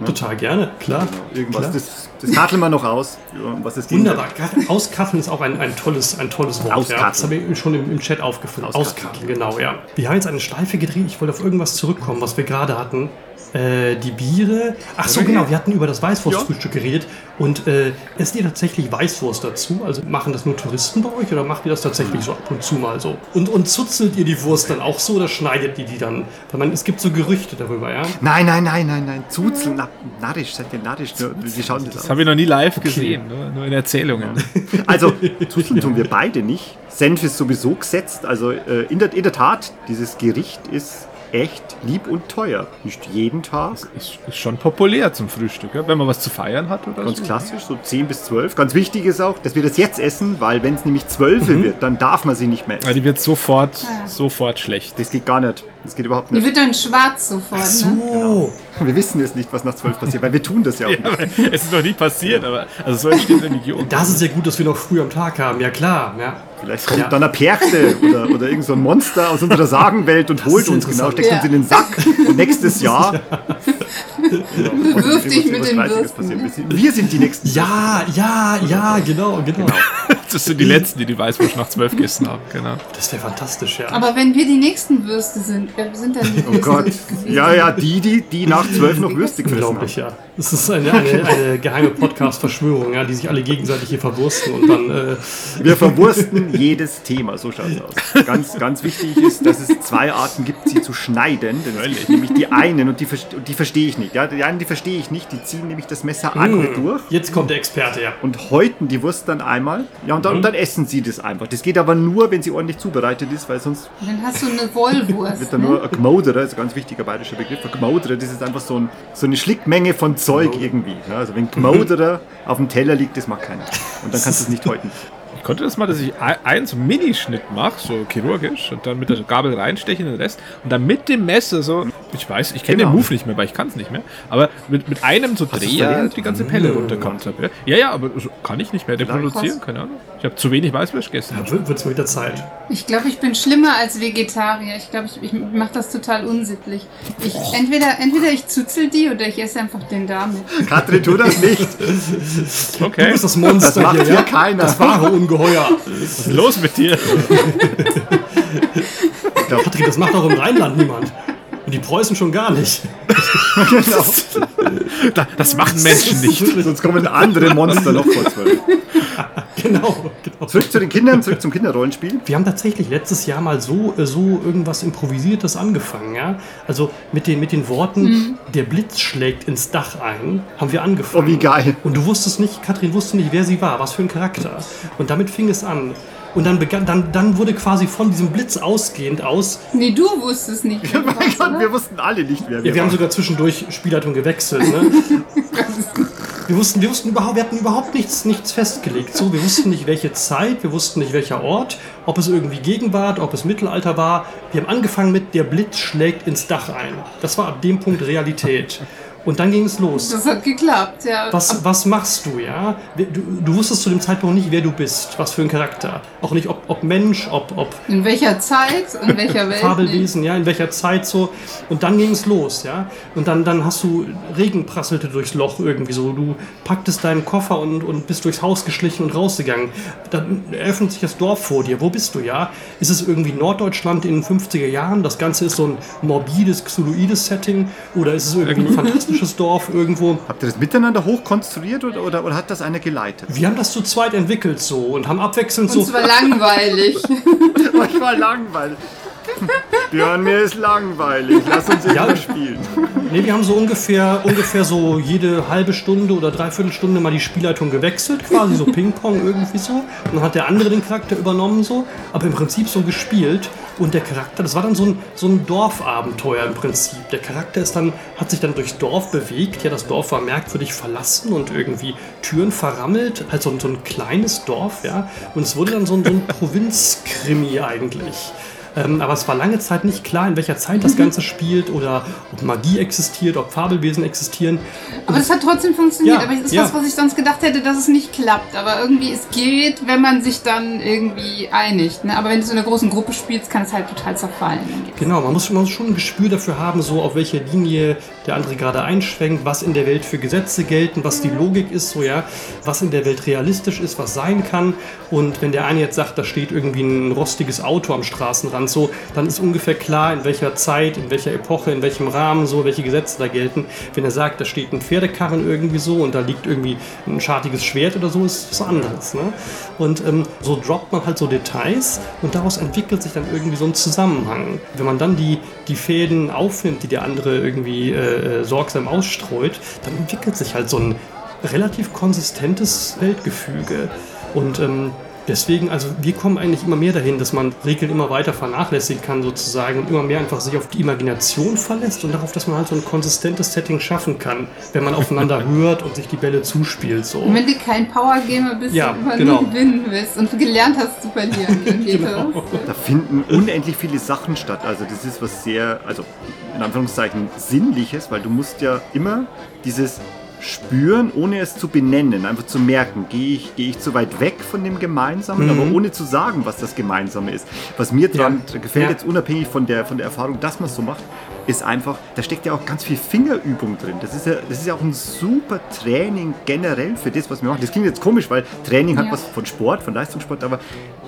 Total gerne, klar. Genau. Irgendwas, Klar. das, das karteln wir noch aus, was es Wunderbar. Auskatteln ist auch ein, ein, tolles, ein tolles Wort. Auskatteln. Ja. Das habe ich schon im, im Chat aufgefallen. Auskatteln, genau, ja. Wir haben jetzt eine Schleife gedreht. Ich wollte auf irgendwas zurückkommen, was wir gerade hatten. Äh, die Biere. Ach so, genau. Wir hatten über das Weißwurstfrühstück geredet. Und äh, esst ihr tatsächlich Weißwurst dazu? Also machen das nur Touristen bei euch oder macht ihr das tatsächlich so ab und zu mal so? Und, und zuzelt ihr die Wurst dann auch so oder schneidet ihr die dann? Weil man, es gibt so Gerüchte darüber, ja? Nein, nein, nein, nein, nein. Zuzeln, na, narrisch, seid ihr narrisch? Wir schauen das Das aus. habe ich noch nie live gesehen, nur, nur in Erzählungen. Also, Zuzeln tun wir beide nicht. Senf ist sowieso gesetzt. Also, äh, in, der, in der Tat, dieses Gericht ist echt lieb und teuer. Nicht jeden Tag. Ist, ist schon populär zum Frühstück, wenn man was zu feiern hat oder Ganz so. klassisch, so 10 bis 12. Ganz wichtig ist auch, dass wir das jetzt essen, weil wenn es nämlich 12 wird, dann darf man sie nicht mehr essen. die wird sofort, Ja. sofort schlecht. Das geht gar nicht. Das geht überhaupt Die nicht. wird dann schwarz sofort, ne? Oh, Wir wissen jetzt nicht, was nach 12 passiert, weil wir tun das ja auch Ja, nicht. es ist noch nie passiert, aber also so entsteht Religion. das ist ja gut, dass wir noch früh am Tag haben. Ja, klar. Ja. Vielleicht kommt Ja. dann eine Perchte oder, oder irgend so ein Monster aus unserer Sagenwelt und holt ist uns genau, steckt uns Ja. in den Sack. Und nächstes Jahr Bewirf dich mit den Würsten. passieren. Wir sind- Wir sind die Nächsten. Ja, ja, ja, genau, genau. Das sind die letzten, die die Weißwurst nach zwölf gegessen haben. Genau. Das wäre fantastisch, ja. Aber wenn wir die nächsten Würste sind, wer sind dann die Oh Würste? Gott. Ja, ja, die, die, die nach 12 noch Würste gefressen haben. Unglaublich, ja. Das ist eine, eine, eine geheime Podcast-Verschwörung, ja, die sich alle gegenseitig hier verwursten und dann. Äh, Wir verwursten jedes Thema, so schaut es aus. Ganz, ganz wichtig ist, dass es zwei Arten gibt, sie zu schneiden. Nämlich die einen und die, die verstehe ich nicht. Ja, die einen, die verstehe ich nicht, die ziehen nämlich das Messer an und durch jetzt kommt der Experte, ja. und häuten die Wurst dann einmal. Ja, und dann, und dann essen sie das einfach. Das geht aber nur, wenn sie ordentlich zubereitet ist, weil sonst Dann hast du eine Wollwurst. wird dann Ne? nur ein Gmodere, ist ein ganz wichtiger bayerischer Begriff. Ein Gmodere, das ist einfach so, ein, so eine Schlickmenge von Zeug irgendwie. Ja, also wenn Gmodere auf dem Teller liegt, das mag keiner. Und dann kannst du es nicht häuten. Ich konnte das mal, dass ich ein- einen so Minischnitt mache, so chirurgisch, und dann mit der Gabel reinsteche in den Rest und dann mit dem Messer so, ich weiß, ich kenne Genau. den Move nicht mehr, weil ich kann es nicht mehr, aber mit, mit einem so Dreher die ganze Pelle runterkommt habe. Ja, ja, aber so kann ich nicht mehr reproduzieren, keine Ahnung. Ich habe zu wenig Weißwurst gegessen. Wird es mal wieder Zeit. Ich glaube, ich bin schlimmer als Vegetarier. Ich glaube, ich, ich mache das total unsittlich. Ich, entweder, entweder ich zuzel die oder ich esse einfach den damit. Katrin, tu das nicht. Du Okay, bist das Monster Das macht hier, ja? keiner. Das wahre Ungeheuer. was ist los mit dir? Patrick, das macht auch im Rheinland niemand. Und die Preußen schon gar nicht. Da- Das machen Menschen nicht. Sonst kommen andere Monster noch vor zwölf. Genau, genau. Zurück zu den Kindern, zurück zum Kinderrollenspiel. Wir haben tatsächlich letztes Jahr mal so, äh, so irgendwas Improvisiertes angefangen, ja. Also mit den, mit den Worten, der Blitz schlägt ins Dach ein, haben wir angefangen. Oh, wie geil. Und du wusstest nicht, Katrin wusste nicht, wer sie war, was für ein Charakter. Und damit fing es an. Und dann begann, dann, dann wurde quasi von diesem Blitz ausgehend aus. Nee, du wusstest nicht. wer Mein warst, Gott, oder? wir wussten alle nicht, wer Ja, wir wir haben waren. sogar zwischendurch Spielleitung gewechselt, ne? Wir wussten, wir wussten überhaupt, wir hatten überhaupt nichts, nichts festgelegt. So, wir wussten nicht, welche Zeit, wir wussten nicht, welcher Ort, ob es irgendwie Gegenwart, ob es Mittelalter war. Wir haben angefangen mit der Blitz schlägt ins Dach ein. Das war ab dem Punkt Realität. Und dann ging es los. Das hat geklappt, ja. Was, was machst du, ja? Du, du wusstest zu dem Zeitpunkt nicht, wer du bist, was für ein Charakter. Auch nicht, ob, ob Mensch, ob, ob In welcher Zeit, in welcher Welt? Fabelwesen, ja, in welcher Zeit so. Und dann ging es los, ja. Und dann, dann hast du, Regen prasselte durchs Loch irgendwie so. Du packtest deinen Koffer und, und bist durchs Haus geschlichen und rausgegangen. Dann eröffnet sich das Dorf vor dir. Wo bist du, ja? Ist es irgendwie Norddeutschland in den 50er Jahren? Das Ganze ist so ein morbides, xyloides Setting? Oder ist es irgendwie ein fantastisches Dorf irgendwo? Habt ihr das miteinander hochkonstruiert oder, oder, oder hat das einer geleitet? Wir haben das zu zweit entwickelt so und haben abwechselnd Und so. es war langweilig. Ich war langweilig. Björn, mir ist langweilig. Lass uns Ja. irgendwas spielen. Nee, wir haben so ungefähr, ungefähr so jede halbe Stunde oder dreiviertel Stunde mal die Spielleitung gewechselt, quasi so Ping-Pong irgendwie so. Und dann hat der andere den Charakter übernommen so, aber im Prinzip so gespielt. Und der Charakter, das war dann so ein, so ein Dorfabenteuer im Prinzip. Der Charakter ist dann, hat sich dann durchs Dorf bewegt. Ja, das Dorf war merkwürdig verlassen und irgendwie Türen verrammelt. Halt so ein, so ein kleines Dorf, ja. Und es wurde dann so ein, so ein Provinzkrimi eigentlich. Ähm, aber es war lange Zeit nicht klar, in welcher Zeit das Ganze spielt oder ob Magie existiert, ob Fabelwesen existieren. Aber das hat trotzdem funktioniert. Ja, aber es ist ja. was, was ich sonst gedacht hätte, dass es nicht klappt. Aber irgendwie, es geht, wenn man sich dann irgendwie einigt. Ne? Aber wenn du so in einer großen Gruppe spielst, kann es halt total zerfallen. Genau, man muss, man muss schon ein Gespür dafür haben, so auf welche Linie der andere gerade einschwenkt, was in der Welt für Gesetze gelten, was die Logik ist, so ja, was in der Welt realistisch ist, was sein kann. Und wenn der eine jetzt sagt, da steht irgendwie ein rostiges Auto am Straßenrand, so, dann ist ungefähr klar, in welcher Zeit, in welcher Epoche, in welchem Rahmen so, welche Gesetze da gelten. Wenn er sagt, da steht ein Pferdekarren irgendwie so und da liegt irgendwie ein schartiges Schwert oder so, ist was anderes. Ne? Und ähm, so droppt man halt so Details und daraus entwickelt sich dann irgendwie so ein Zusammenhang. Wenn man dann die, die Fäden aufnimmt, die der andere irgendwie äh, sorgsam ausstreut, dann entwickelt sich halt so ein relativ konsistentes Weltgefüge. Und ähm, deswegen, also wir kommen eigentlich immer mehr dahin, dass man Regeln immer weiter vernachlässigen kann sozusagen und immer mehr einfach sich auf die Imagination verlässt und darauf, dass man halt so ein konsistentes Setting schaffen kann, wenn man aufeinander hört und sich die Bälle zuspielt. So. Und wenn du kein Powergamer bist Ja, und immer genau. gewinnen willst und gelernt hast zu verlieren, dann geht Genau. das. Da finden unendlich viele Sachen statt. Also das ist was sehr, also in Anführungszeichen sinnliches, weil du musst ja immer dieses spüren, ohne es zu benennen, einfach zu merken, gehe ich, gehe ich zu weit weg von dem Gemeinsamen, Mhm. aber ohne zu sagen, was das Gemeinsame ist. Was mir dran gefällt, Ja. jetzt unabhängig von der, von der Erfahrung, dass man es so macht, ist einfach, da steckt ja auch ganz viel Fingerübung drin. Das ist ja, das ist ja auch ein super Training generell für das, was wir machen. Das klingt jetzt komisch, weil Training hat Ja. was von Sport, von Leistungssport, aber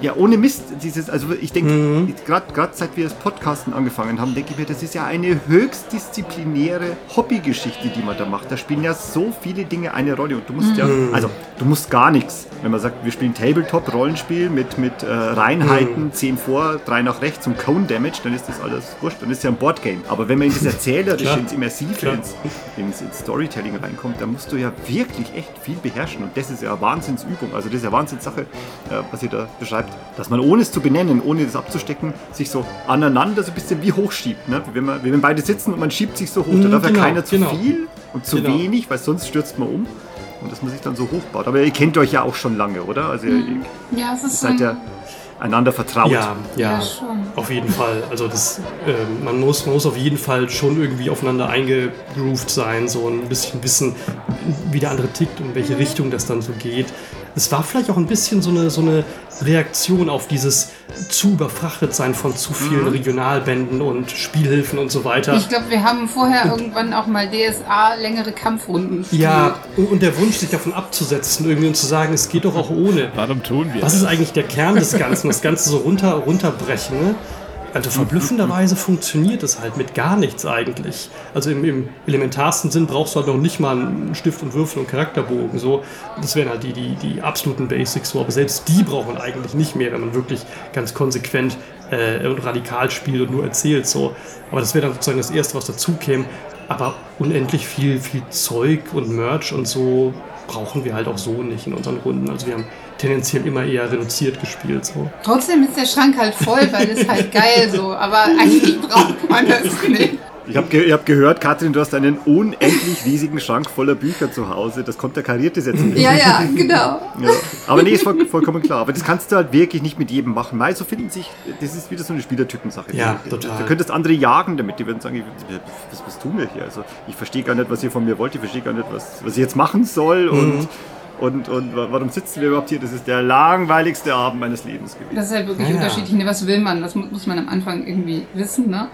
ja, ohne Mist, dieses, also ich denke, Mhm. gerade seit wir das Podcasten angefangen haben, denke ich mir, das ist ja eine höchst disziplinäre Hobbygeschichte, die man da macht. Da spielen ja so viele Dinge eine Rolle und du musst ja, Mhm. also du musst gar nichts. Wenn man sagt, wir spielen Tabletop-Rollenspiel mit, mit äh, Reinheiten, Mhm. 10 vor, 3 nach rechts und Cone Damage, dann ist das alles wurscht, dann ist ja ein Boardgame. Aber wenn man in das Erzählerische, ins Immersive, ins, ins, ins Storytelling reinkommt, dann musst du ja wirklich echt viel beherrschen und das ist ja eine Wahnsinnsübung. Also das ist ja Wahnsinnssache, äh, was ihr da beschreibt, dass man ohne es zu benennen, ohne das abzustecken, sich so aneinander so ein bisschen wie hochschiebt. Ne? Wie wenn, man, wie wenn beide sitzen und man schiebt sich so hoch. Da Mm, darf ja genau, keiner zu genau. viel und zu Genau. wenig, weil sonst stürzt man um. Und dass man sich dann so hochbaut. Aber ihr kennt euch ja auch schon lange, oder? Also ihr, ihr Ja, es ist seid so ja einander vertraut. Ja, ja, Ja, schon. auf jeden Fall. Also das, ähm, man, muss, man muss auf jeden Fall schon irgendwie aufeinander eingegroovt sein, so ein bisschen wissen, wie der andere tickt und in welche Richtung das dann so geht. Es war vielleicht auch ein bisschen so eine, so eine Reaktion auf dieses zu überfrachtet sein von zu vielen Regionalbänden und Spielhilfen und so weiter. Ich glaube, wir haben vorher irgendwann auch mal DSA längere Kampfrunden ja, und und der Wunsch, sich davon abzusetzen irgendwie und zu sagen, es geht doch auch ohne. Warum tun wir Was ist eigentlich der Kern des Ganzen? Das Ganze so runter, runterbrechen. Ne? Also verblüffenderweise funktioniert es halt mit gar nichts eigentlich. Also im, im elementarsten Sinn brauchst du halt noch nicht mal einen Stift und Würfel und Charakterbogen. So. Das wären halt die, die, die absoluten Basics. So. Aber selbst die braucht man eigentlich nicht mehr, wenn man wirklich ganz konsequent äh, und radikal spielt und nur erzählt. So. Aber das wäre dann sozusagen das Erste, was dazu käme. Aber unendlich viel, viel Zeug und Merch und so brauchen wir halt auch so nicht in unseren Runden. Also wir haben tendenziell immer eher reduziert gespielt. So. Trotzdem ist der Schrank halt voll, weil es halt geil so. Aber eigentlich braucht man das nicht. Ich habe ge ich hab gehört, Katrin, du hast einen unendlich riesigen Schrank voller Bücher zu Hause. Das konterkariert das jetzt nicht. Ja, ja, genau. Ja. Aber nee, ist voll, vollkommen klar. Aber das kannst du halt wirklich nicht mit jedem machen. Weil so finden sich, das ist wieder so eine Spielertypensache. Ja, Du- total. Du könntest andere jagen damit. Die würden sagen, was, was tun wir hier? Also ich verstehe gar nicht, was ihr von mir wollt. Ich verstehe gar nicht, was, was ich jetzt machen soll. Mhm. und, und wa- warum sitzen wir überhaupt hier? Das ist der langweiligste Abend meines Lebens gewesen. Das ist halt wirklich Ja, ja. unterschiedlich. Ne? Was will man? Das mu- muss man am Anfang irgendwie wissen. Ne?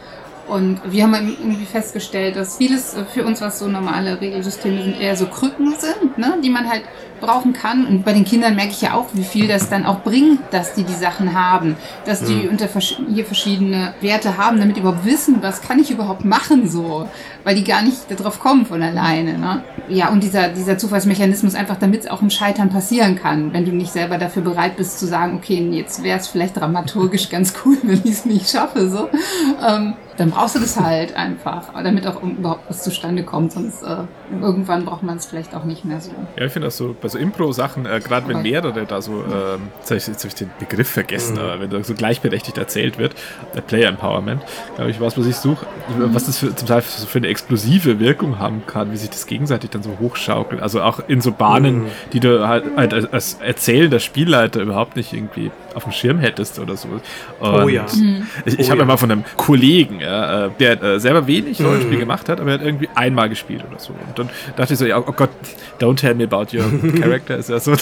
Und wir haben irgendwie festgestellt, dass vieles äh, für uns, was so normale Regelsysteme sind, eher so Krücken sind, ne? die man halt brauchen kann. Und bei den Kindern merke ich ja auch, wie viel das dann auch bringt, dass die die Sachen haben. Dass die unter versch- hier verschiedene Werte haben, damit die überhaupt wissen, was kann ich überhaupt machen so. Weil die gar nicht darauf kommen von alleine. Ne? Ja, und dieser, dieser Zufallsmechanismus einfach, damit es auch im Scheitern passieren kann. Wenn du nicht selber dafür bereit bist zu sagen, okay, jetzt wäre es vielleicht dramaturgisch ganz cool, wenn ich es nicht schaffe. So. Ähm, dann brauchst du das halt einfach, damit auch überhaupt was zustande kommt. Sonst äh, irgendwann braucht man es vielleicht auch nicht mehr so. Ja, ich finde auch so bei so Impro-Sachen, äh, gerade wenn mehrere da so, ähm, jetzt habe ich, jetzt hab ich den Begriff vergessen, Mhm. aber wenn da so gleichberechtigt erzählt wird, der Player Empowerment, glaube ich, was, was ich suche, was das für, zum Teil für, für eine explosive Wirkung haben kann, wie sich das gegenseitig dann so hochschaukelt. Also auch in so Bahnen, Mhm. die du halt, halt als- als erzählender Spielleiter überhaupt nicht irgendwie auf dem Schirm hättest oder so. Und Oh ja. Ich, ich Oh habe ja. mal von einem Kollegen, ja, äh, der äh, selber wenig Rollenspiel Mhm. gemacht hat, aber er hat irgendwie einmal gespielt oder so. Und dann dachte ich so, ja, oh Gott, don't tell me about your character. Ist ja so,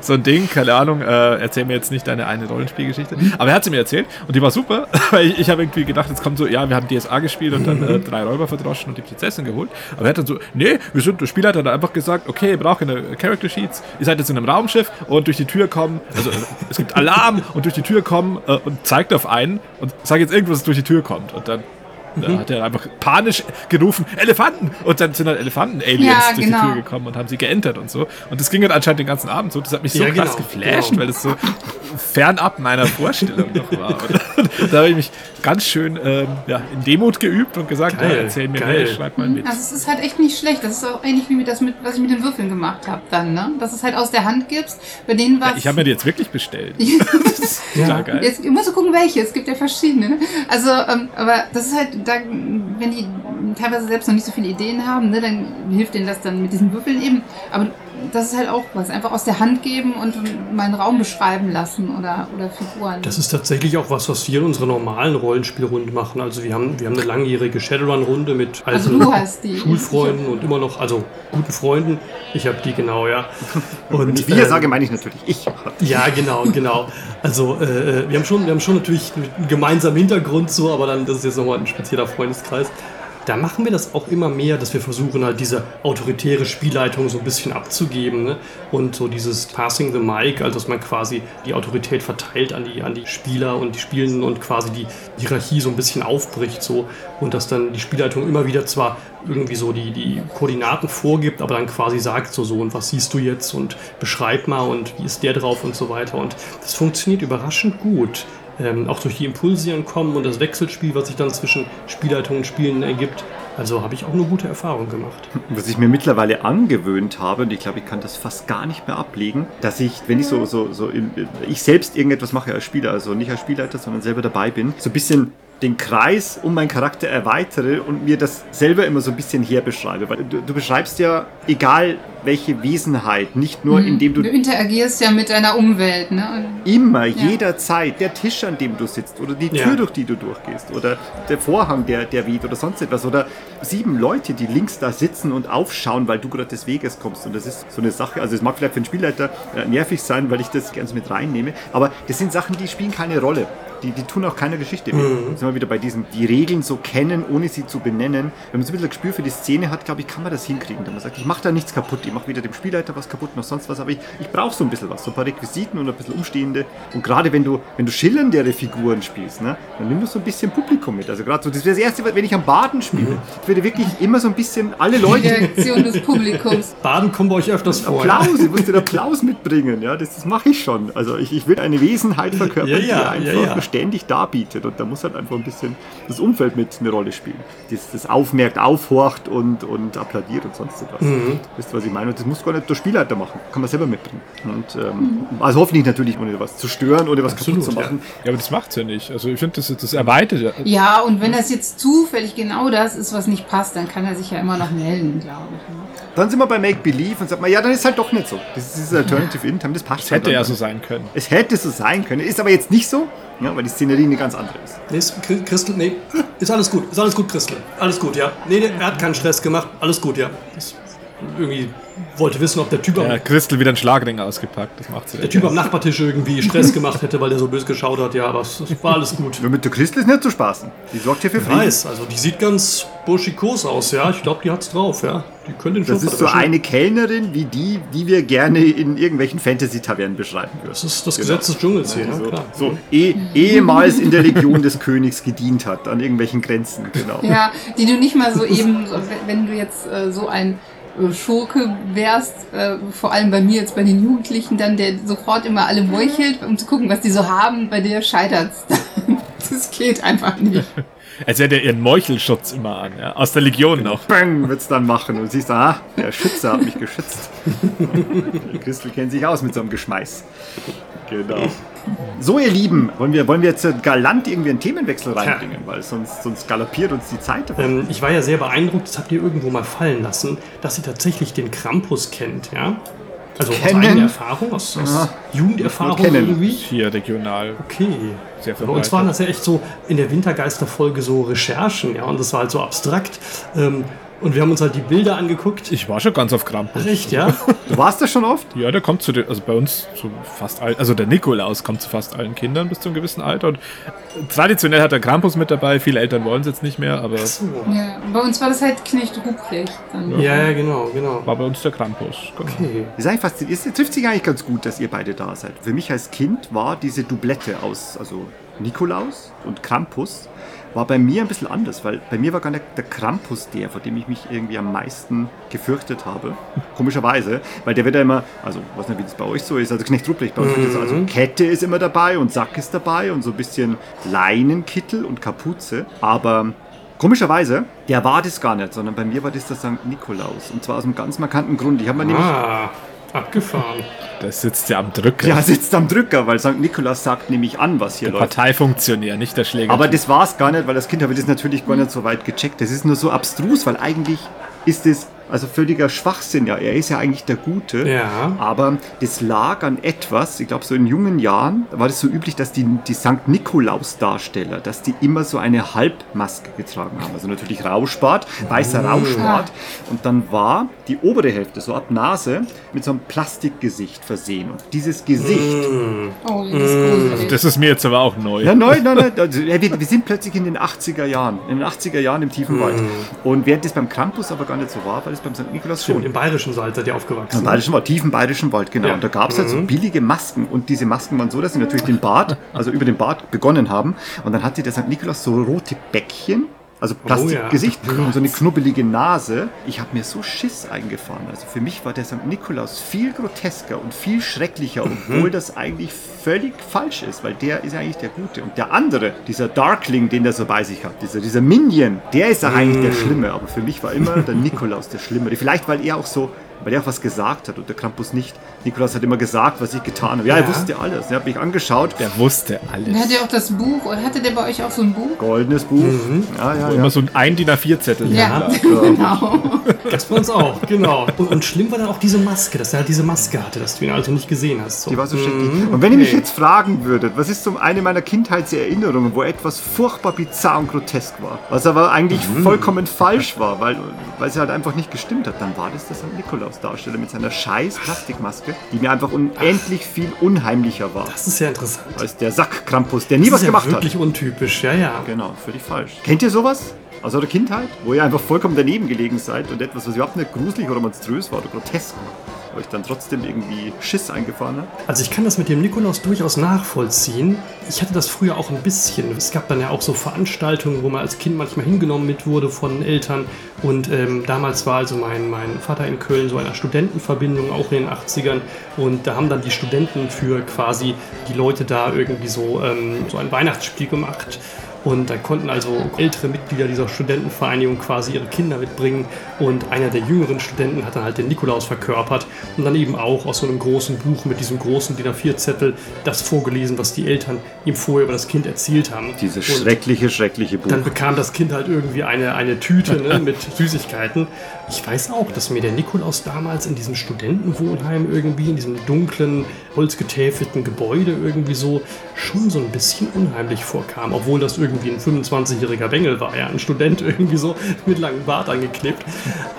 so ein Ding, keine Ahnung, äh, erzähl mir jetzt nicht deine eine Rollenspielgeschichte. Aber er hat sie mir erzählt und die war super, weil ich, ich habe irgendwie gedacht, jetzt kommt so, ja, wir haben DSA gespielt und dann äh, drei Räuber verdroschen und die Prinzessin geholt. Aber er hat dann so, nee, wir sind, der Spieler hat dann einfach gesagt, okay, ihr braucht keine Character Sheets, ihr seid jetzt in einem Raumschiff und durch die Tür kommen, also es gibt Alarm und durch die Tür kommen äh, und zeigt auf einen und sagt jetzt irgendwas, das durch die Tür kommt. Und dann da hat er einfach panisch gerufen, Elefanten! Und dann sind halt Elefanten-Aliens Ja, durch genau. die Tür gekommen und haben sie geentert und so. Und das ging halt anscheinend den ganzen Abend so. Das hat mich so Ja, krass genau, geflasht, genau. weil das so fernab meiner Vorstellung noch war. Und da habe ich mich ganz schön ähm, ja, in Demut geübt und gesagt, Geil, ja, erzähl mir geil. mehr, schreib mal mit. Also es ist halt echt nicht schlecht. Das ist auch ähnlich wie mit das mit, was ich mit den Würfeln gemacht habe dann, ne? Dass es halt aus der Hand gibst. Bei denen war Ich habe mir die jetzt wirklich bestellt. Das ist total geil. Jetzt musst du gucken, welche. Es gibt ja verschiedene. Ne? Also, ähm, aber das ist halt, da, wenn die teilweise selbst noch nicht so viele Ideen haben, ne, dann hilft denen das dann mit diesen Würfeln eben. Aber das ist halt auch was. Einfach aus der Hand geben und mal einen Raum beschreiben lassen oder, oder Figuren. Das ist tatsächlich auch was, was wir in unserer normalen Rollenspielrunden machen. Also wir haben, wir haben eine langjährige Shadowrun-Runde mit Also alten du hast die. Schulfreunden und immer noch, also guten Freunden. Ich habe die genau, ja. Und wir ähm, sage, meine ich natürlich ich. Ja, genau, genau. Also äh, wir haben schon, wir haben schon natürlich einen gemeinsamen Hintergrund so, aber dann das ist jetzt nochmal ein spezieller Freundeskreis. Da machen wir das auch immer mehr, dass wir versuchen halt diese autoritäre Spielleitung so ein bisschen abzugeben ne? und so dieses Passing the Mic, also dass man quasi die Autorität verteilt an die, an die Spieler und die Spielenden und quasi die Hierarchie so ein bisschen aufbricht so und dass dann die Spielleitung immer wieder zwar irgendwie so die, die Koordinaten vorgibt, aber dann quasi sagt so so und was siehst du jetzt und beschreib mal und wie ist der drauf und so weiter und das funktioniert überraschend gut. Ähm, auch durch die Impulse, die kommen und das Wechselspiel, was sich dann zwischen Spielleitung und Spielen ergibt. Also habe ich auch eine gute Erfahrung gemacht. Was ich mir mittlerweile angewöhnt habe, und ich glaube, ich kann das fast gar nicht mehr ablegen, dass ich, wenn ich so, so, so, in, ich selbst irgendetwas mache als Spieler, also nicht als Spielleiter, sondern selber dabei bin, so ein bisschen den Kreis um meinen Charakter erweitere und mir das selber immer so ein bisschen herbeschreibe. Weil du, du beschreibst ja, egal welche Wesenheit, nicht nur indem du du interagierst ja mit deiner Umwelt, ne? Immer, jederzeit, der Tisch, an dem du sitzt oder die Tür, Ja. durch die du durchgehst oder der Vorhang, der, der weht oder sonst etwas oder sieben Leute, die links da sitzen und aufschauen, weil du gerade des Weges kommst und das ist so eine Sache, also es mag vielleicht für einen Spielleiter äh, nervig sein, weil ich das ganz mit reinnehme, aber das sind Sachen, die spielen keine Rolle. Die, die tun auch keiner Geschichte weh. Sind wir wieder bei diesen, die Regeln so kennen, ohne sie zu benennen. Wenn man so ein bisschen ein Gespür für die Szene hat, glaube ich, kann man das hinkriegen. Wenn man sagt, ich mache da nichts kaputt, ich mache weder dem Spielleiter was kaputt noch sonst was, aber ich, ich brauche so ein bisschen was, so ein paar Requisiten und ein bisschen Umstehende. Und gerade wenn du, wenn du schillerndere Figuren spielst, ne, dann nimm du so ein bisschen Publikum mit. Also gerade so, das wäre das Erste, wenn ich am Baden spiele. Ich würde wirklich immer so ein bisschen alle die Leute Reaktion des Publikums. Baden kommen bei euch öfters vor. Applaus, ich muss den Applaus mitbringen, ja, das, das mache ich schon. Also ich, ich will eine Wesenheit verkörpern, Ja, ja, die ja, einfach ja. ständig darbietet und da muss halt einfach ein bisschen das Umfeld mit eine Rolle spielen. Das, das aufmerkt, aufhorcht und, und applaudiert und sonst etwas. Mhm. Wisst ihr, was ich meine? Und das muss gar nicht der Spielleiter machen, kann man selber mitbringen. Und ähm, also hoffentlich natürlich, ohne was zu stören, ohne was Absolut, kaputt zu machen. Ja, aber das macht's ja nicht. Also ich finde, das, das erweitert ja. Ja, und wenn das jetzt zufällig genau das ist, was nicht passt, dann kann er sich ja immer noch melden, glaube ich. ne? Dann sind wir bei Make Believe und sagt man, ja, dann ist halt doch nicht so. Das ist dieses Alternative Income, das passt hätte halt ja dann so sein können. Es hätte so sein können, ist aber jetzt nicht so, ja, weil die Szenerie eine ganz andere ist. Nee, ist Chri- Christel, nee, ist alles gut, ist alles gut, Christel. Alles gut, ja. Nee, nee, er hat keinen Stress gemacht, alles gut, ja. Das irgendwie wollte wissen, ob der Typ, Ja, am, Christel wieder einen Schlagring ausgepackt. Das macht sie. der typ am Nachbartisch irgendwie Stress gemacht hätte, weil der so böse geschaut hat, ja, aber es war alles gut. Nur mit der Christel ist nicht zu spaßen. Die sorgt hier für Frieden. Nice, also die sieht ganz burschikos aus, ja. Ich glaube, die hat's drauf, ja. Die könnte den Das ist so eine Kellnerin wie die, die wir gerne in irgendwelchen Fantasy-Tavernen beschreiben würden. Das ist das Gesetz des Dschungels hier, ja, So, klar. so eh, ehemals in der Legion des Königs gedient hat, an irgendwelchen Grenzen, genau. Ja, die du nicht mal so eben, wenn- du jetzt äh, so ein Schurke wärst, äh, vor allem bei mir jetzt bei den Jugendlichen, dann der sofort immer alle meuchelt, um zu gucken, was die so haben, bei der scheitert's. Das geht einfach nicht. Als hätte er ihren Meuchelschutz immer an, ja? aus der Legion noch. Bang, wird's dann machen. Und siehst, ah, der Schütze hat mich geschützt. Die Christel kennt sich aus mit so einem Geschmeiß. Genau. So, ihr Lieben, wollen wir, wollen wir jetzt galant irgendwie einen Themenwechsel reinbringen, weil sonst, sonst galoppiert uns die Zeit. Ähm, ich war ja sehr beeindruckt, das habt ihr irgendwo mal fallen lassen, dass ihr tatsächlich den Krampus kennt, ja? Also aus Kennen? eigener Erfahrung, aus, aus Ja. Jugenderfahrung irgendwie? Hier regional. Okay. Sehr Bei uns waren das ja echt so in der Wintergeisterfolge so Recherchen, ja, und das war halt so abstrakt. Ähm, und wir haben uns halt die Bilder angeguckt. Ich war schon ganz auf Krampus. Recht, ja? Du warst das schon oft? Ja, der kommt zu den, also bei uns zu fast allen, also der Nikolaus kommt zu fast allen Kindern bis zu einem gewissen Alter und traditionell hat der Krampus mit dabei, viele Eltern wollen es jetzt nicht mehr, aber So. Ja, bei uns war das halt Knecht Ruprecht. Dann. Ja, ja, genau, genau. war bei uns der Krampus. Genau. Okay. Das ist eigentlich faszinierend. Es trifft sich eigentlich ganz gut, dass ihr beide da seid. Für mich als Kind war diese Doublette aus, also Nikolaus und Krampus, war bei mir ein bisschen anders, weil bei mir war gar nicht der Krampus der, vor dem ich mich irgendwie am meisten gefürchtet habe. Komischerweise, weil der wird ja immer, also weiß nicht, wie das bei euch so ist, also Knecht Ruprecht, bei uns wird das, also Kette ist immer dabei und Sack ist dabei und so ein bisschen Leinenkittel und Kapuze, aber Komischerweise, der war das gar nicht, sondern bei mir war das der St. Nikolaus. Und zwar aus einem ganz markanten Grund. Ich habe mir nämlich Ah, abgefahren. Der sitzt ja am Drücker. Ja, sitzt am Drücker, weil St. Nikolaus sagt nämlich an, was hier der läuft. Parteifunktionär, nicht der Schläger. Aber das war es gar nicht, weil das Kind habe ich das natürlich gar nicht so weit gecheckt. Das ist nur so abstrus, weil eigentlich ist es also völliger Schwachsinn. Ja, er ist ja eigentlich der Gute. Ja. Aber das lag an etwas, ich glaube so in jungen Jahren war das so üblich, dass die, die St. Nikolaus-Darsteller, dass die immer so eine Halbmaske getragen haben. Also natürlich Rauschbart, weißer Rauschbart. Und dann war die obere Hälfte, so ab Nase, mit so einem Plastikgesicht versehen. Und dieses Gesicht, Oh, das ist gruselig. das ist mir jetzt aber auch neu. ja, nein, nein, nein. Also, wir, wir sind plötzlich in den 80er Jahren. In den 80er Jahren im tiefen Wald. Und während das beim Krampus aber gar nicht so war, war das beim St. Nikolaus schon. Stimmt, im bayerischen Saal seid ihr aufgewachsen. Im bayerischen Wald, tiefen bayerischen Wald, genau. Ja. Und da gab es halt so billige Masken. Und diese Masken waren so, dass sie natürlich den Bart, also über den Bart begonnen haben. Und dann hatte der St. Nikolaus so rote Bäckchen. Also Plastikgesicht Oh ja. und so eine knubbelige Nase. Ich habe mir so Schiss eingefahren. Also für mich war der St. Nikolaus viel grotesker und viel schrecklicher, Mhm. obwohl das eigentlich völlig falsch ist, weil der ist ja eigentlich der Gute. Und der andere, dieser Darkling, den der so bei sich hat, dieser, dieser Minion, der ist ja eigentlich der Mhm. Schlimme. Aber für mich war immer der Nikolaus der Schlimmere. Vielleicht, weil er auch so weil er auch was gesagt hat und der Krampus nicht. Nikolaus hat immer gesagt, was ich getan habe. Ja, er Ja. wusste alles. Er hat mich angeschaut. Der wusste alles. hat ja auch das Buch, oder hatte der bei euch auch so ein Buch? Goldenes Buch. Ja, ja, Wo ja. immer so ein DIN A4-Zettel Ja, genau. Das bei uns auch, genau. Und, und schlimm war dann auch diese Maske, dass er halt diese Maske hatte, dass du ihn also nicht gesehen hast. So. Die war so schrecklich. Und wenn ihr mich jetzt fragen würdet, was ist so eine meiner Kindheitserinnerungen, wo etwas furchtbar bizarr und grotesk war, was aber eigentlich vollkommen falsch war, weil, weil sie halt einfach nicht gestimmt hat, dann war das der St. Nikolaus-Darsteller mit seiner scheiß Plastikmaske, die mir einfach unendlich viel unheimlicher war Das ist ja interessant. als der Sack Krampus, der nie Das was ist ja gemacht hat. wirklich untypisch, ja, ja. Genau, völlig falsch. Kennt ihr sowas? Aus eurer Kindheit? Wo ihr einfach vollkommen daneben gelegen seid und etwas, was überhaupt nicht gruselig oder monströs war oder grotesk war, euch dann trotzdem irgendwie Schiss eingefahren hat? Also ich kann das mit dem Nikolaus durchaus nachvollziehen. Ich hatte das früher auch ein bisschen. Es gab dann ja auch so Veranstaltungen, wo man als Kind manchmal hingenommen mit wurde von Eltern. Und ähm, damals war also mein, mein Vater in Köln so einer Studentenverbindung, auch in den 80ern. Und da haben dann die Studenten für quasi die Leute da irgendwie so, ähm, so ein Weihnachtsspiel gemacht. Und da konnten also ältere Mitglieder dieser Studentenvereinigung quasi ihre Kinder mitbringen. Und einer der jüngeren Studenten hat dann halt den Nikolaus verkörpert und dann eben auch aus so einem großen Buch mit diesem großen DIN A4-Zettel das vorgelesen, was die Eltern ihm vorher über das Kind erzählt haben. Dieses Und schreckliche, schreckliche Buch. dann bekam das Kind halt irgendwie eine, eine Tüte ne, mit Süßigkeiten. Ich weiß auch, dass mir der Nikolaus damals in diesem Studentenwohnheim irgendwie, in diesem dunklen, holzgetäfelten Gebäude irgendwie so schon so ein bisschen unheimlich vorkam. Obwohl das irgendwie ein 25-jähriger Bengel war, ja, ein Student irgendwie so mit langem Bart angeklebt.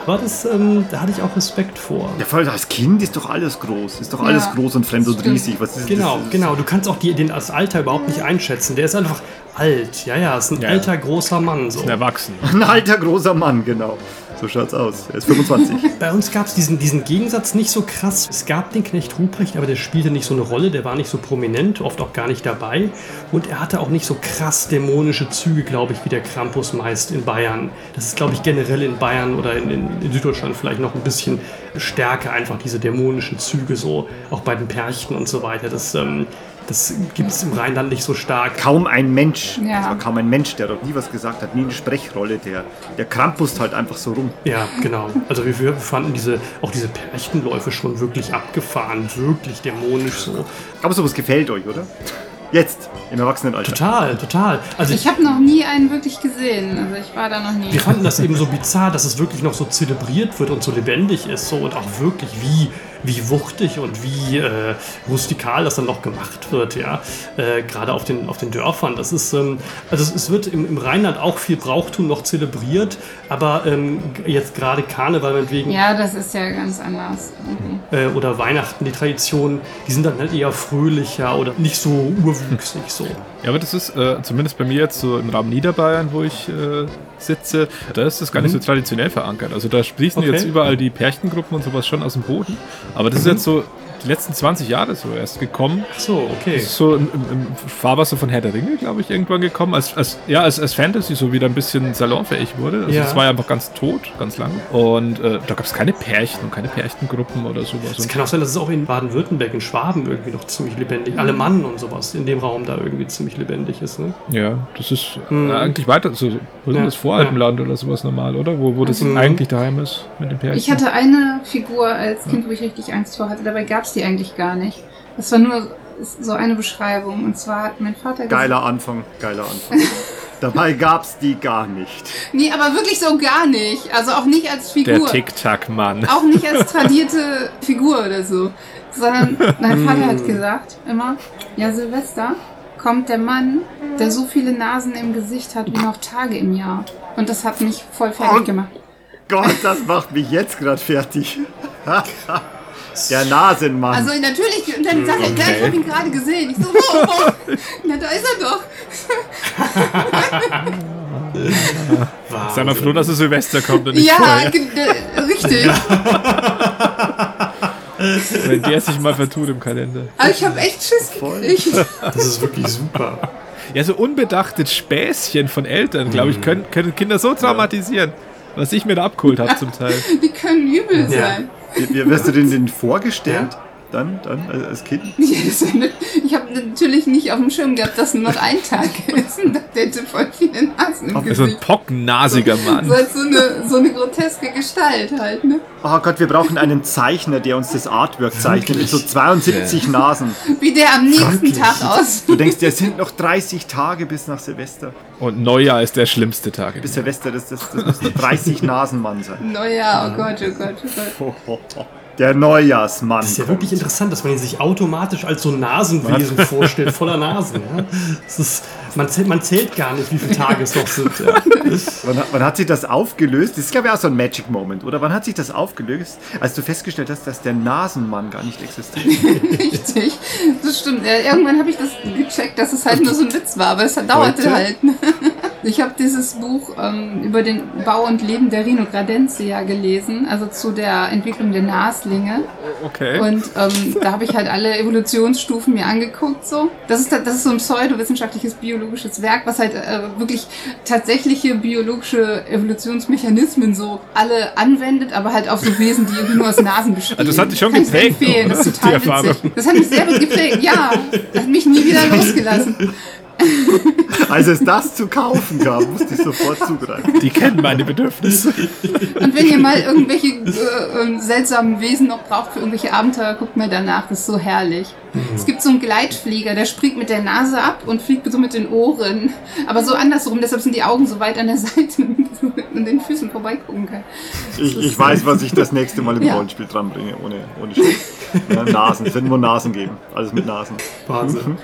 Aber das, ähm, da hatte ich auch Respekt vor. Ja, voll, als Kind ist doch alles groß. Ist doch alles Ja, groß und fremd und riesig. Was ist Genau, das? genau. Du kannst auch die, den, das Alter überhaupt nicht einschätzen. Der ist einfach alt. Ja, ja, ist ein Ja. alter, großer Mann. So. Ein Erwachsener. Ein alter, großer Mann, genau. So schaut's aus. Er ist 25. Bei uns gab es diesen, diesen Gegensatz nicht so krass. Es gab den Knecht Ruprecht, aber der spielte nicht so eine Rolle, der war nicht so prominent, oft auch gar nicht dabei. Und er hatte auch nicht so krass dämonische Züge, glaube ich, wie der Krampus meist in Bayern. Das ist, glaube ich, generell in Bayern oder in, in, in Süddeutschland vielleicht noch ein bisschen stärker, einfach diese dämonischen Züge, so auch bei den Perchten und so weiter. Das, ähm, Das gibt es im Rheinland nicht so stark. Kaum ein Mensch, Ja. das war kaum ein Mensch, der dort nie was gesagt hat, nie eine Sprechrolle, der, der krampust halt einfach so rum. Ja, genau. Also wir, wir fanden diese, auch diese Perchtenläufe schon wirklich abgefahren, wirklich dämonisch so. Aber sowas gefällt euch, oder? Jetzt, im Erwachsenenalter. Total, total. Also Ich habe noch nie einen wirklich gesehen. Also ich war da noch nie. Wir fanden das eben so bizarr, dass es wirklich noch so zelebriert wird und so lebendig ist so und auch wirklich wie, wie wuchtig und wie äh, rustikal das dann noch gemacht wird, ja. Äh, Gerade auf den, auf den Dörfern. Das ist, ähm, also es, es wird im, im Rheinland auch viel Brauchtum noch zelebriert, aber ähm, jetzt gerade Karneval meinetwegen Ja, das ist ja ganz anders. irgendwie. äh, oder Weihnachten, die Traditionen, die sind dann halt eher fröhlicher oder nicht so urwüchsig so. Ja, aber das ist äh, zumindest bei mir jetzt so im Raum Niederbayern, wo ich äh, sitze, da ist das gar nicht so traditionell verankert. Also da sprießen Okay. jetzt überall die Pärchengruppen und sowas schon aus dem Boden. Aber das ist jetzt so die letzten 20 Jahre so erst gekommen. Ach so, okay. Das ist so im, im, Fahrwasser von Herr der Ringe, glaube ich, irgendwann gekommen. Als, als, ja, als, als Fantasy so wieder ein bisschen salonfähig wurde. Also Ja. das war ja einfach ganz tot, ganz lange. Und äh, da gab es keine Pärchen und keine Pärchengruppen oder sowas. Es kann auch sein, dass es auch in Baden-Württemberg, in Schwaben irgendwie noch ziemlich lebendig, Alemann und sowas, in dem Raum da irgendwie ziemlich lebendig ist. Ne? ja, das ist Mhm. eigentlich weiter, so, wo Ja, das Voralpenland oder sowas normal, oder? Wo, wo das Mhm. eigentlich daheim ist mit dem Pärchen. Ich hatte eine Figur als Kind, wo ich richtig Angst vor hatte. Dabei gab es die eigentlich gar nicht. Das war nur so eine Beschreibung. Und zwar hat mein Vater gesagt. Geiler Anfang, geiler Anfang. Dabei gab's die gar nicht. Nee, aber wirklich so gar nicht. Also auch nicht als der Figur. Tic-Tac-Mann. Auch nicht als tradierte Figur oder so. Sondern mein Vater hat gesagt immer, ja Silvester kommt der Mann, der so viele Nasen im Gesicht hat wie noch Tage im Jahr. Und das hat mich voll fertig Und- gemacht. Gott, das macht mich jetzt gerade fertig. Der Nasenmann. Also natürlich, und dann sagt er, ja, ich habe ihn gerade gesehen. Ich so, wo, wo? Na, da ist er doch. Sei mal froh, dass es Silvester kommt und nicht Ja, vorher. richtig. Wenn der sich mal vertut im Kalender. Aber ich habe echt Schiss gekriegt. Das ist wirklich super. Ja, so unbedachte Späßchen von Eltern, glaube ich, können, können Kinder so traumatisieren. Was ich mir da abgeholt habe zum Teil. Die können übel Ja. sein. Wie, wie wirst du denn den vorgestellt? Dann, dann äh, als Kind? Ja, Ich habe natürlich nicht auf dem Schirm gehabt, dass nur noch ein Tag ist und der hätte voll viele Nasen im So ein pockennasiger So Mann. als so eine, so eine groteske Gestalt halt, ne? Oh Gott, wir brauchen einen Zeichner, der uns das Artwork zeichnet mit so 72 Nasen. Wie der am nächsten Wirklich? Tag aussieht. Du denkst, es sind noch 30 Tage bis nach Silvester. Und Neujahr ist der schlimmste Tag. Bis. Silvester, das, das, das müssen 30 Nasenmann sein. Naja, oh Gott, oh Gott, oh Gott. Der Neujahrsmann. Das ist ja kommt. wirklich interessant, dass man ihn sich automatisch als so ein Nasenwesen vorstellt, voller Nasen. Ja? Das ist, man, zählt, man zählt gar nicht, wie viele Tage es noch sind. Ja. Wann, hat- wann hat sich das aufgelöst? Das ist, glaube ich, auch so ein Magic Moment, oder? Wann hat sich das aufgelöst, als du festgestellt hast, dass der Nasenmann gar nicht existiert? Richtig. Das stimmt. Ja, irgendwann habe ich das gecheckt, dass es halt nur so ein Witz war, aber es dauerte Heute? halt. Ich habe dieses Buch ähm, über den Bau und Leben der Rhinogradentia gelesen, also zu der Entwicklung der Naslinge. Okay. Und ähm, da habe ich halt alle Evolutionsstufen mir angeguckt. So. Das, ist, das ist so ein pseudowissenschaftliches biologisches Werk, was halt äh, wirklich tatsächliche biologische Evolutionsmechanismen so alle anwendet, aber halt auf so Wesen, die irgendwie nur aus Nasen bestehen. Also das hat dich schon ich geprägt, empfehlen. Das ist die total Erfahrung. witzig. Das hat mich sehr gut geprägt, ja. Das hat mich nie wieder losgelassen. Als es das zu kaufen gab, musste ich sofort zugreifen. Die kennen meine Bedürfnisse. Und wenn ihr mal irgendwelche äh, ähm, seltsamen Wesen noch braucht für irgendwelche Abenteuer, guckt mal danach. Das ist so herrlich. Es gibt so einen Gleitflieger, der springt mit der Nase ab und fliegt so mit den Ohren. Aber so andersrum, deshalb sind die Augen so weit an der Seite, damit man so an den Füßen vorbeigucken kann. Ich, ich weiß, was ich das nächste Mal im Ja. Rollenspiel dranbringe, ohne, ohne Scheiß. Ja, Nasen, es wird nur Nasen geben. Alles mit Nasen. Wahnsinn.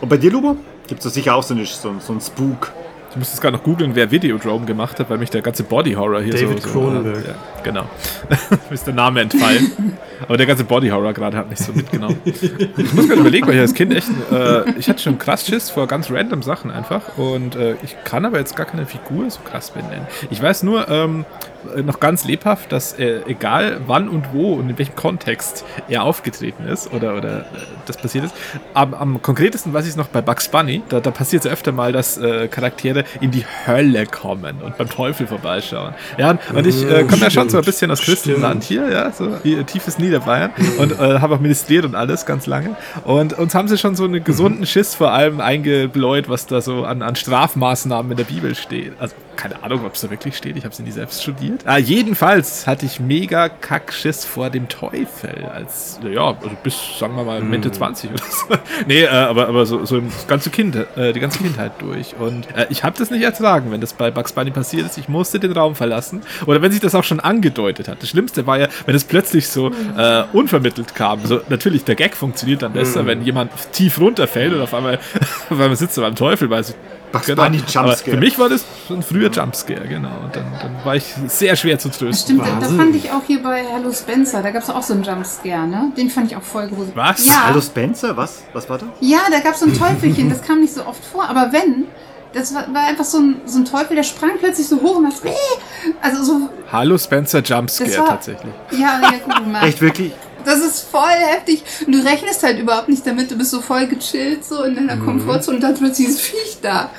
Und bei dir, Lubo? Gibt es sicher auch so, eine, so, so einen Spook. Ich muss jetzt gerade noch googeln, wer Videodrome gemacht hat, weil mich der ganze Body Horror hier David so. so Cronenberg. Ja, genau. Mir ist der Name entfallen. Aber der ganze Body Horror gerade hat mich so mitgenommen. Ich muss gerade überlegen, weil ich als Kind echt. Äh, ich hatte schon krass Schiss vor ganz random Sachen einfach. Und äh, ich kann aber jetzt gar keine Figur so krass benennen. Ich weiß nur, ähm, äh, noch ganz lebhaft, dass äh, egal wann und wo und in welchem Kontext er aufgetreten ist oder, oder äh, das passiert ist, am, am konkretesten weiß ich es noch bei Bugs Bunny, da, da passiert es öfter mal, dass äh, Charaktere in die Hölle kommen und beim Teufel vorbeischauen. Ja, und, ich äh, komme ja schon so ein bisschen aus Christenland hier, ja, so wie, tiefes Niederbayern und äh, habe auch ministriert und alles ganz lange. Und uns haben sie schon so einen gesunden Schiss vor allem eingebläut, was da so an, an Strafmaßnahmen in der Bibel steht. Also keine Ahnung, ob es da wirklich steht. Ich habe es nie selbst studiert. Ah, jedenfalls hatte ich mega Kackschiss vor dem Teufel. Als, ja, also bis, sagen wir mal, Mitte 20 oder so. nee, äh, aber, aber so, so das ganze kind, äh, die ganze Kindheit durch. Und äh, ich habe das nicht ertragen, wenn das bei Bugs Bunny passiert ist. Ich musste den Raum verlassen. Oder wenn sich das auch schon angedeutet hat. Das Schlimmste war ja, wenn es plötzlich so äh, unvermittelt kam. So, natürlich, der Gag funktioniert dann besser, wenn jemand tief runterfällt und auf einmal, auf einmal sitzt er beim Teufel, weil so Bugs Genau. Bunny Aber Jumpscare. Für mich war das ein früher Jumpscare, genau. Und dann, dann war ich sehr schwer zu trösten. Stimmt, da, fand ich auch hier bei Hallo Spencer, da gab es auch so einen Jumpscare, ne? Den fand ich auch voll gruselig. Was? Ja, Hallo Spencer, was? Was war da? ja da gab es so ein Teufelchen, das kam nicht so oft vor, aber wenn, das war, war einfach so ein, so ein Teufel, der sprang plötzlich so hoch und macht, also so, Hallo Spencer Jumpscare Das war- tatsächlich. ja, ja, guck mal. Echt wirklich? Das ist voll heftig. Und du rechnest halt überhaupt nicht damit. Du bist so voll gechillt, so in deiner Komfortzone und dann plötzlich dieses Viech da.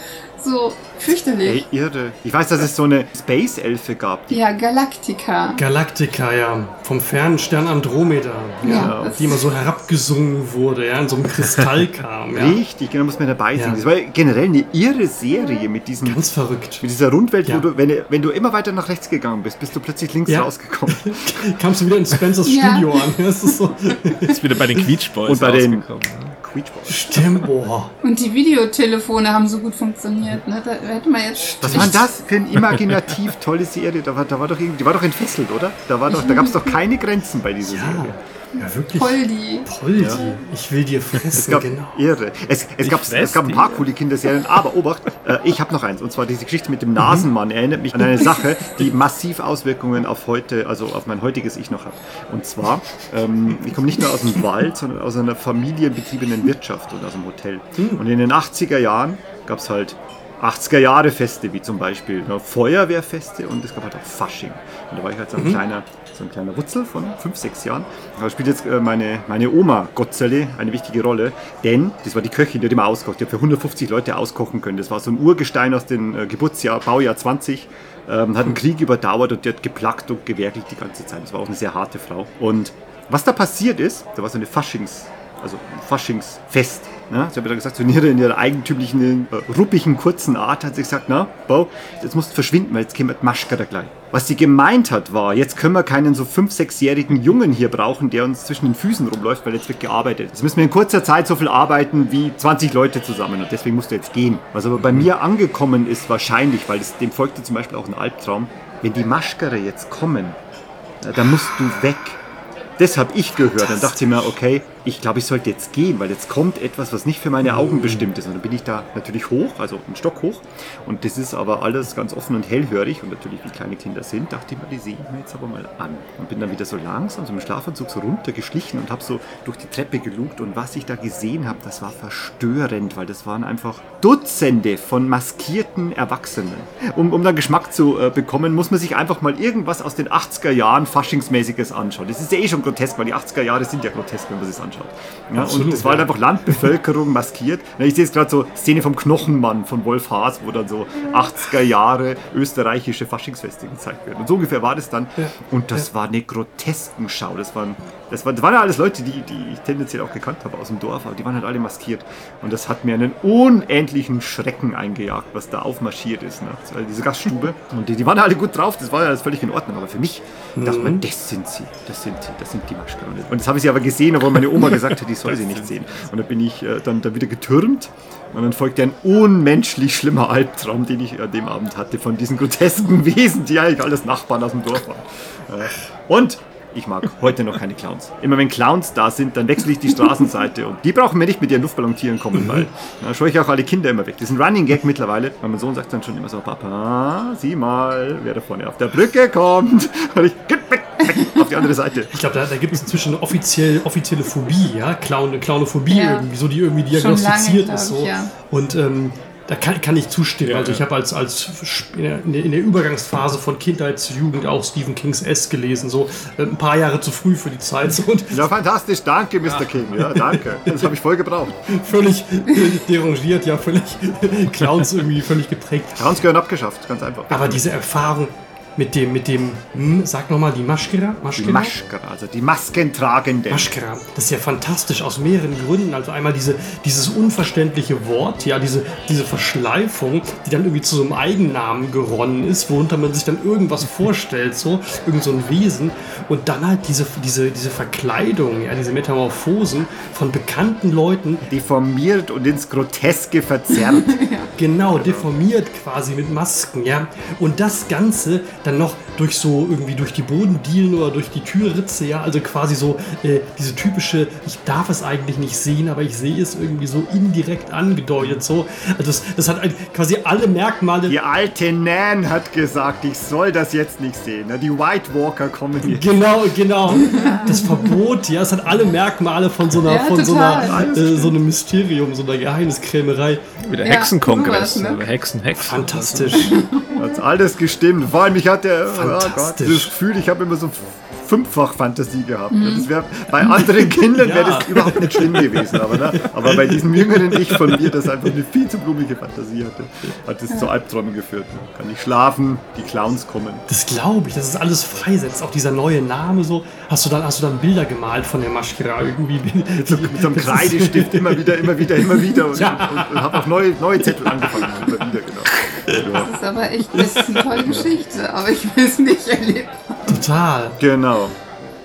So fürchterlich. Ey, irre. Ich weiß, dass es so eine Space-Elfe gab. Ja, Galactica. Galactica, ja. Vom fernen Stern Andromeda. Ja. Ja, die immer so herabgesungen wurde, ja, in so einem Kristall kam. Ja. Richtig, genau, muss man dabei sehen. Ja. Das war generell eine irre Serie mit diesem Ganz verrückt. mit dieser Rundwelt, Ja. wo du, wenn, wenn du immer weiter nach rechts gegangen bist, bist du plötzlich links Ja. rausgekommen. Kamst du wieder in Spencers. Studio an. Das ist so. Ist wieder bei den Quietsch Boys Und bei den-? Quietschball. Stimmt, boah. Und die Videotelefone haben so gut funktioniert. Ne? Da hätte man jetzt. Was war denn das für eine imaginativ tolle Serie? Da war, da war doch irgendwie, die war doch entfesselt, oder? Da, war doch, da gab es doch keine Grenzen bei dieser Ja, Serie. Ja wirklich. Poldi. Poldi. Ich will dir Es fressen, gab genau. irre. Es, es, gab, es gab ein paar coole Kinderserien, aber Obacht, äh, ich habe noch eins. Und zwar diese Geschichte mit dem Nasenmann erinnert mich an eine Sache, die massiv Auswirkungen auf heute, also auf mein heutiges Ich noch hat. Und zwar, ähm, ich komme nicht nur aus dem Wald, sondern aus einer familienbetriebenen Wirtschaft und aus einem Hotel. Und in den 80er Jahren gab es halt 80er Jahre Feste, wie zum Beispiel ne, Feuerwehrfeste und es gab halt auch Fasching. Und da war ich halt so ein kleiner, so ein kleiner Wutzel von fünf, sechs Jahren. Da spielt jetzt äh, meine, meine Oma Gottzerle eine wichtige Rolle, denn das war die Köchin, die hat immer auskocht. Die hat für 150 Leute auskochen können. Das war so ein Urgestein aus dem äh, Geburtsjahr, Baujahr 20. Ähm, hat einen Krieg überdauert und die hat geplagt und gewerkelt die ganze Zeit. Das war auch eine sehr harte Frau. Und was da passiert ist, da war so eine Faschings, also ein Faschingsfest. Ne? Sie hat mir gesagt, so in ihrer, in ihrer eigentümlichen, äh, ruppigen, kurzen Art hat sie gesagt, na, Bau, jetzt musst du verschwinden, weil jetzt käme die Maschka da gleich. Was sie gemeint hat, war, jetzt können wir keinen so 5-, 6-jährigen Jungen hier brauchen, der uns zwischen den Füßen rumläuft, weil jetzt wird gearbeitet. Jetzt müssen wir in kurzer Zeit so viel arbeiten wie 20 Leute zusammen und deswegen musst du jetzt gehen. Was aber bei mir angekommen ist, wahrscheinlich, weil es, dem folgte zum Beispiel auch ein Albtraum, wenn die Maschkere jetzt kommen, dann musst du weg. Das habe ich gehört. Dann dachte ich mir, okay, ich glaube, ich sollte jetzt gehen, weil jetzt kommt etwas, was nicht für meine Augen bestimmt ist. Und dann bin ich da natürlich hoch, also einen Stock hoch. Und das ist aber alles ganz offen und hellhörig. Und natürlich, wie kleine Kinder sind, dachte ich mir, die sehe ich mir jetzt aber mal an. Und bin dann wieder so langsam, so im Schlafanzug so runtergeschlichen und habe so durch die Treppe gelugt. Und was ich da gesehen habe, das war verstörend, weil das waren einfach Dutzende von maskierten Erwachsenen. Um, um dann Geschmack zu äh, bekommen, muss man sich einfach mal irgendwas aus den 80er Jahren Faschingsmäßiges anschauen. Das ist ja eh schon grotesk, weil die 80er Jahre sind ja grotesk, wenn man sich das anschaut. Ja, Absolut, und das war halt ja. einfach Landbevölkerung maskiert. Ich sehe jetzt gerade so Szene vom Knochenmann von Wolf Haas, wo dann so 80er Jahre österreichische Faschingsfeste gezeigt werden. Und so ungefähr war das dann. Und das war eine Groteskenschau. Das waren, das, waren, das waren ja alles Leute, die, die ich tendenziell auch gekannt habe aus dem Dorf, aber die waren halt alle maskiert. Und das hat mir einen unendlichen Schrecken eingejagt, was da aufmarschiert ist. Ne? War diese Gaststube. Und die, die waren alle gut drauf, das war ja alles völlig in Ordnung. Aber für mich dachte man, das sind sie, das sind sie, das sind die Maschken. Und das habe ich sie aber gesehen, obwohl meine Oma gesagt hat, ich soll sie nicht sehen. Und da bin ich äh, dann, dann wieder getürmt. Und dann folgte ein unmenschlich schlimmer Albtraum, den ich an dem Abend hatte, von diesen grotesken Wesen, die eigentlich alles Nachbarn aus dem Dorf waren. Äh, und ich mag heute noch keine Clowns. Immer wenn Clowns da sind, dann wechsle ich die Straßenseite und die brauchen mir nicht mit ihren Luftballontieren kommen, weil da schaue ich auch alle Kinder immer weg. Das ist ein Running Gag mittlerweile. Und mein Sohn sagt dann schon immer so, Papa, sieh mal, wer da vorne auf der Brücke kommt. Und ich, geht weg, weg, auf die andere Seite. Ich glaube, da, da gibt es inzwischen eine offiziell, offizielle Phobie, ja, Clown, Clownophobie Ja. irgendwie, so die irgendwie lange, diagnostiziert glaub ist. ich, So. ja. Und ähm, Da kann, kann ich zustimmen. Ja, also ja. ich habe als, als in der, Übergangsphase von Kindheit zu Jugend auch Stephen Kings S gelesen, so äh, ein paar Jahre zu früh für die Zeit. So, und Ja, fantastisch, danke, Mr. King. Ja, danke. Das habe ich voll gebraucht. völlig derangiert, ja, völlig Clowns irgendwie völlig geprägt. Clowns gehören abgeschafft, ganz einfach. Aber diese Erfahrung mit dem, mit dem, hm, sag nochmal, die Maschkira? Die Maschkira? Maschkara, also die Maskentragenden. Maschkara. Das ist ja fantastisch aus mehreren Gründen. Also einmal diese, dieses unverständliche Wort, ja, diese, diese Verschleifung, die dann irgendwie zu so einem Eigennamen geronnen ist, worunter man sich dann irgendwas vorstellt, so, irgend so ein Wesen. Und dann halt diese, diese, diese Verkleidung, ja, diese Metamorphosen von bekannten Leuten, Deformiert und ins Groteske verzerrt. Genau, deformiert quasi mit Masken, ja. Und das Ganze dann noch durch so irgendwie durch die Bodendielen oder durch die Türritze, ja. Also quasi so äh, diese typische, ich darf es eigentlich nicht sehen, aber ich sehe es irgendwie so indirekt angedeutet, so. Also das, das hat ein, quasi alle Merkmale. Die alte Nan hat gesagt, ich soll das jetzt nicht sehen. Na, Die White Walker kommen hier. Genau, genau. Das Verbot, ja, es hat alle Merkmale von so einer, Ja, von so einer, äh, so einem Mysterium, so einer Geheimniskrämerei. Wieder Ja, Hexenkongress. sowas, ne? Hexen, Hexen. Fantastisch. Hat's alles gestimmt. Vor allem, ich hatte oh Gott, das Gefühl, ich habe immer so fünffach Fantasie gehabt. Das wär, bei anderen Kindern wäre Ja. das überhaupt nicht schlimm gewesen. Aber, ne? aber bei diesem jüngeren Ich von mir, das einfach eine viel zu blumige Fantasie hatte, hat es zu Albträumen geführt. Kann ich schlafen, die Clowns kommen. Das glaube ich, dass es alles freisetzt. Auch dieser neue Name so. Hast du dann, hast du dann Bilder gemalt von der Maschkira irgendwie? Mit so einem Kreidestift immer wieder, immer wieder, immer wieder. Und, Ja. und, und habe auch neue, neue Zettel angefangen. Immer wieder, genau. Ja. Das ist aber echt das ist eine tolle Geschichte, aber ich will es nicht erleben. Total. Genau.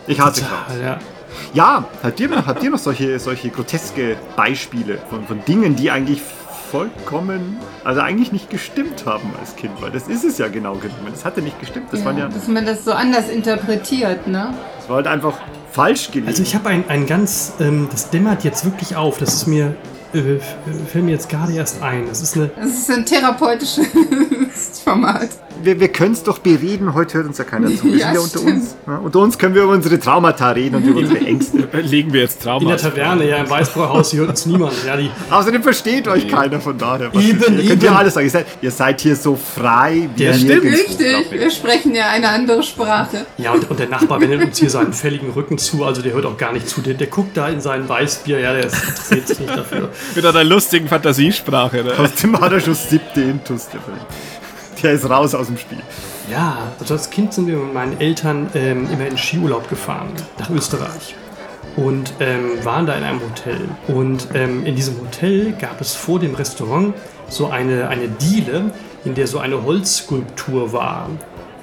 Ich hatte. Total, ja. Ja, habt ihr, noch- habt ihr noch solche, solche groteske Beispiele von, von Dingen, die eigentlich vollkommen, also eigentlich nicht gestimmt haben als Kind? Weil das ist es ja genau genommen. Das hatte nicht gestimmt. Das, waren ja, dass man das so anders interpretiert, ne? das war halt einfach falsch gelesen. Also ich habe ein, ein ganz, ähm, das dämmert jetzt wirklich auf. Das ist mir, äh, fällt mir jetzt gerade erst ein. Das ist eine, Das ist ein therapeutisches Format. wir wir können es doch bereden. Heute hört uns ja keiner zu. Wir Ja, sind ja unter stimmt. uns. Ja, unter uns können wir über unsere Traumata reden und über unsere Ängste. Legen wir jetzt Trauma. in der Taverne, ja, im Weißbrauhaus, hier hört uns niemand. Ja, die, Außerdem versteht euch keiner von daher. Eben, ihr könnt ja alles sagen. Ihr seid, ihr seid hier so frei wie Ja, nirgendwo, stimmt. Richtig, wir sprechen ja eine andere Sprache. ja und, und der Nachbar wendet uns hier seinen fälligen Rücken zu, also der hört auch gar nicht zu. Der, der guckt da in sein Weißbier, ja, der interessiert sich nicht dafür. Mit einer lustigen Fantasiesprache. Ne? Aus dem hat er schon siebte Intus. Der, der ist raus aus dem Spiel. Ja, also als Kind sind wir mit meinen Eltern ähm, immer in Skiurlaub gefahren, nach Österreich. Und ähm, waren da in einem Hotel. Und ähm, in diesem Hotel gab es vor dem Restaurant so eine, eine Diele, in der so eine Holzskulptur war.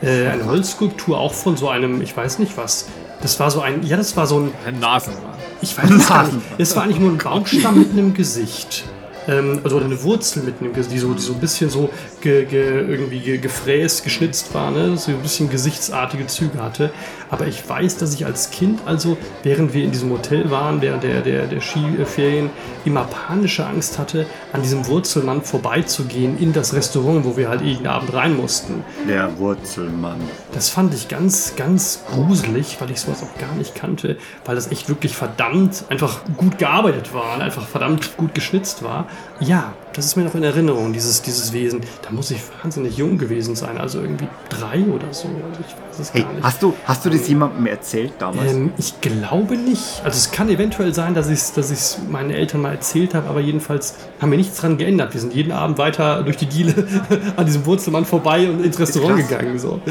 Äh, eine Holzskulptur auch von so einem, ich weiß nicht was. Das war so ein, ja, das war so ein, Ein Nasenmann. ich weiß es gar nicht. Es war eigentlich nur ein Baumstamm mit einem Gesicht. Ähm, also eine Wurzel mit einem Gesicht, die so, die so ein bisschen so ge, ge, irgendwie ge, gefräst, geschnitzt war, ne? so ein bisschen gesichtsartige Züge hatte. Aber ich weiß, dass ich als Kind, also während wir in diesem Hotel waren, der, der, der, der Skiferien, immer panische Angst hatte, an diesem Wurzelmann vorbeizugehen in das Restaurant, wo wir halt jeden Abend rein mussten. Der Wurzelmann. Das fand ich ganz, ganz gruselig, weil ich sowas auch gar nicht kannte, weil das echt wirklich verdammt einfach gut gearbeitet war und einfach verdammt gut geschnitzt war. Ja, das ist mir noch in Erinnerung, dieses, dieses Wesen. Da muss ich wahnsinnig jung gewesen sein, also irgendwie drei oder so. Also ich Hey, hast du, hast du das jemandem erzählt damals? Ähm, ich glaube nicht. Also es kann eventuell sein, dass ich es dass ich's meinen Eltern mal erzählt habe, aber jedenfalls haben wir nichts dran geändert. Wir sind jeden Abend weiter durch die Diele an diesem Wurzelmann vorbei und ins Restaurant krass. gegangen. So.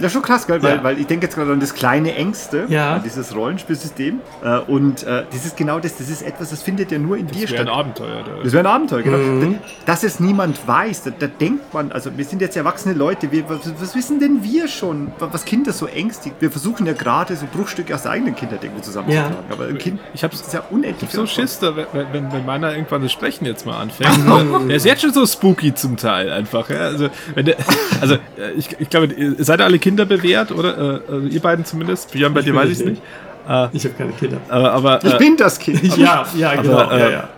Ja, schon krass, gell? Weil, Ja. weil ich denke jetzt gerade an das kleine Ängste, Ja. an dieses Rollenspielsystem. Äh, und äh, das ist genau das, das ist etwas, das findet ja nur in dir Das wäre ein statt. Abenteuer. Da. Das wäre ein Abenteuer, genau. Mhm. Dass es niemand weiß, da, da denkt man, also wir sind jetzt erwachsene Leute, wir, was, was wissen denn wir schon, wa- was Kinder so ängstigt? Wir versuchen ja gerade so Bruchstücke aus der eigenen Kindheit irgendwie zusammenzutragen. Ja. Aber ein Kind Ich hab's- das ist ja unendlich. so viel Schiss, da, wenn, wenn, wenn meiner irgendwann das Sprechen jetzt mal anfängt. der ist jetzt schon so spooky zum Teil einfach. Ja? Also, wenn der, also äh, ich, ich glaube, ihr seid ihr alle Kinder bewährt, oder? Äh, also ihr beiden zumindest. Björn, bei Ich dir weiß nicht. ich nicht. Ich habe keine Kinder. Aber, aber Ich äh, bin das Kind. Ja, ja, genau. Aber, ja, äh, ja.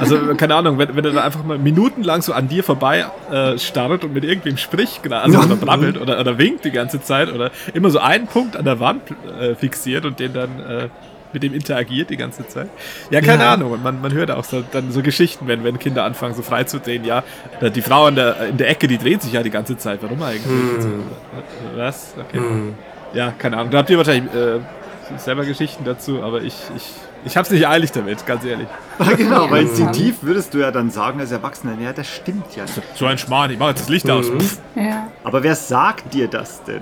Also keine Ahnung, wenn, wenn er da einfach mal minutenlang so an dir vorbei äh, starrt und mit irgendwem spricht, genau, also oder brabbelt oder, oder winkt die ganze Zeit oder immer so einen Punkt an der Wand äh, fixiert und den dann äh, mit dem interagiert die ganze Zeit. Ja, keine Ja. Ahnung. Man, man hört auch so, dann so Geschichten, wenn, wenn Kinder anfangen, so frei zu drehen. Ja, äh, die Frau in der, in der Ecke, die dreht sich ja die ganze Zeit. Warum eigentlich? Was? Okay. Ja, keine Ahnung. Da habt ihr wahrscheinlich äh, selber Geschichten dazu, aber ich, ich, ich hab's nicht eilig damit, ganz ehrlich. genau, weil Ja. instinktiv würdest du ja dann sagen als Erwachsener, ja, das stimmt ja nicht. So ein Schmarrn, ich mach jetzt das Licht aus. Pff. Ja. Aber wer sagt dir das denn?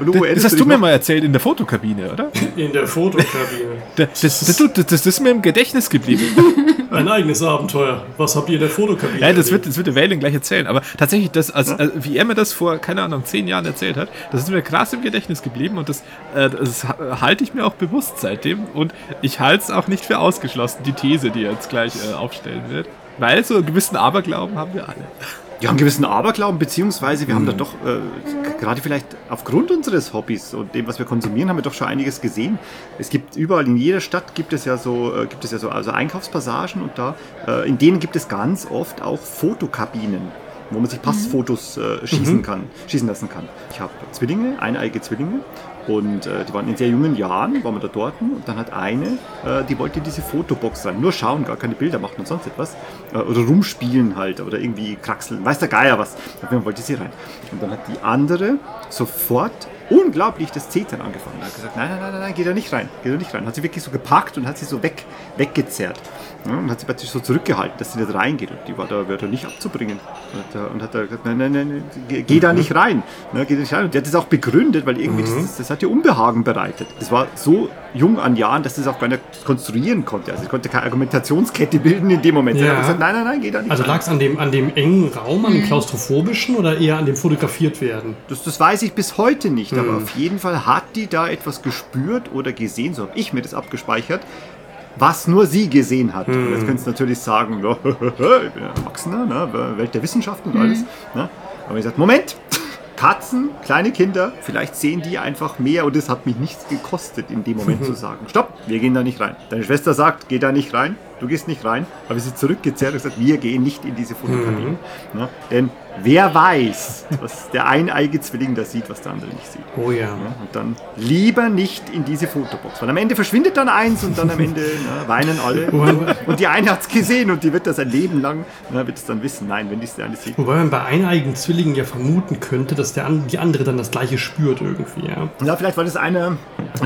Und Uwe, Das, das hast dich du mir mal erzählt in der Fotokabine, oder? In der Fotokabine. Das, das, das, das, das ist mir im Gedächtnis geblieben. Ein eigenes Abenteuer. Was habt ihr in der Fotokabine? Ja, das wird, das wird der Wähling gleich erzählen. Aber tatsächlich, das, als, als, wie er mir das vor, keine Ahnung, zehn Jahren erzählt hat, das ist mir krass im Gedächtnis geblieben und das, äh, das ha- halte ich mir auch bewusst seitdem. Und ich halte es auch nicht für ausgeschlossen, die These, die er jetzt gleich äh, aufstellen wird. Weil so einen gewissen Aberglauben haben wir alle. Ja, einen gewissen Aberglauben, beziehungsweise wir haben Mhm. da doch, äh, gerade vielleicht aufgrund unseres Hobbys und dem, was wir konsumieren, haben wir doch schon einiges gesehen. Es gibt überall, in jeder Stadt gibt es ja so, äh, gibt es ja so also Einkaufspassagen und da, äh, in denen gibt es ganz oft auch Fotokabinen, wo man sich Passfotos äh, schießen kann, schießen lassen kann. Ich habe Zwillinge, eineige Zwillinge und äh, die waren in sehr jungen Jahren, waren wir da dort und dann hat eine, äh, die wollte diese Fotobox rein, nur schauen, gar keine Bilder machen und sonst etwas. Äh, oder rumspielen halt oder irgendwie kraxeln, weiß der Geier was. Jeden Fall wollte sie rein. Und dann hat die andere sofort unglaublich das Zetern angefangen. Hat gesagt, nein, nein, nein, nein, nein, geh da nicht rein, geh da nicht rein. Hat sie wirklich so gepackt und hat sie so weg, weggezerrt. Ja, und hat sie plötzlich so zurückgehalten, dass sie nicht reingeht. Und die war da, war da nicht abzubringen. Und hat, da- und hat da gesagt, nein, nein, nein, geh, geh da nicht rein. Ne, geh da nicht rein. Und die hat das auch begründet, weil irgendwie das, das, das hat ihr Unbehagen bereitet. Das war so jung an Jahren, dass sie das auch gar nicht konstruieren konnte. Also sie konnte keine Argumentationskette bilden in dem Moment. Sie Ja. hat gesagt, nein, nein, nein, geh da nicht Also rein. lag es an dem, an dem engen Raum, an dem klaustrophobischen oder eher an dem fotografiert werden? Das, das weiß ich bis heute nicht, Hm. aber auf jeden Fall hat die da etwas gespürt oder gesehen, so habe ich mir das abgespeichert, was nur sie gesehen hat. Hm. jetzt könntest du natürlich sagen, ja, ich bin ein Erwachsener, ne, Welt der Wissenschaften und alles. Ne? Aber ich sage, Moment, Katzen, kleine Kinder, vielleicht sehen die einfach mehr und es hat mich nichts gekostet, in dem Moment zu sagen, stopp, wir gehen da nicht rein. Deine Schwester sagt, geh da nicht rein, du gehst nicht rein, habe ich sie zurückgezerrt und gesagt, wir gehen nicht in diese Fotokabine. Ne? Denn wer weiß, was der eineige Zwilling da sieht, was der andere nicht sieht. Oh ja. Ja, und dann lieber nicht in diese Fotobox, weil am Ende verschwindet dann eins und dann am Ende ne, weinen alle. Und die eine hat es gesehen und die wird das ein Leben lang, ne, wird es dann wissen. Nein, wenn die es eine sieht. Wobei man bei eineigen Zwillingen ja vermuten könnte, dass der die andere dann das gleiche spürt irgendwie, ja. Ja, vielleicht war das einer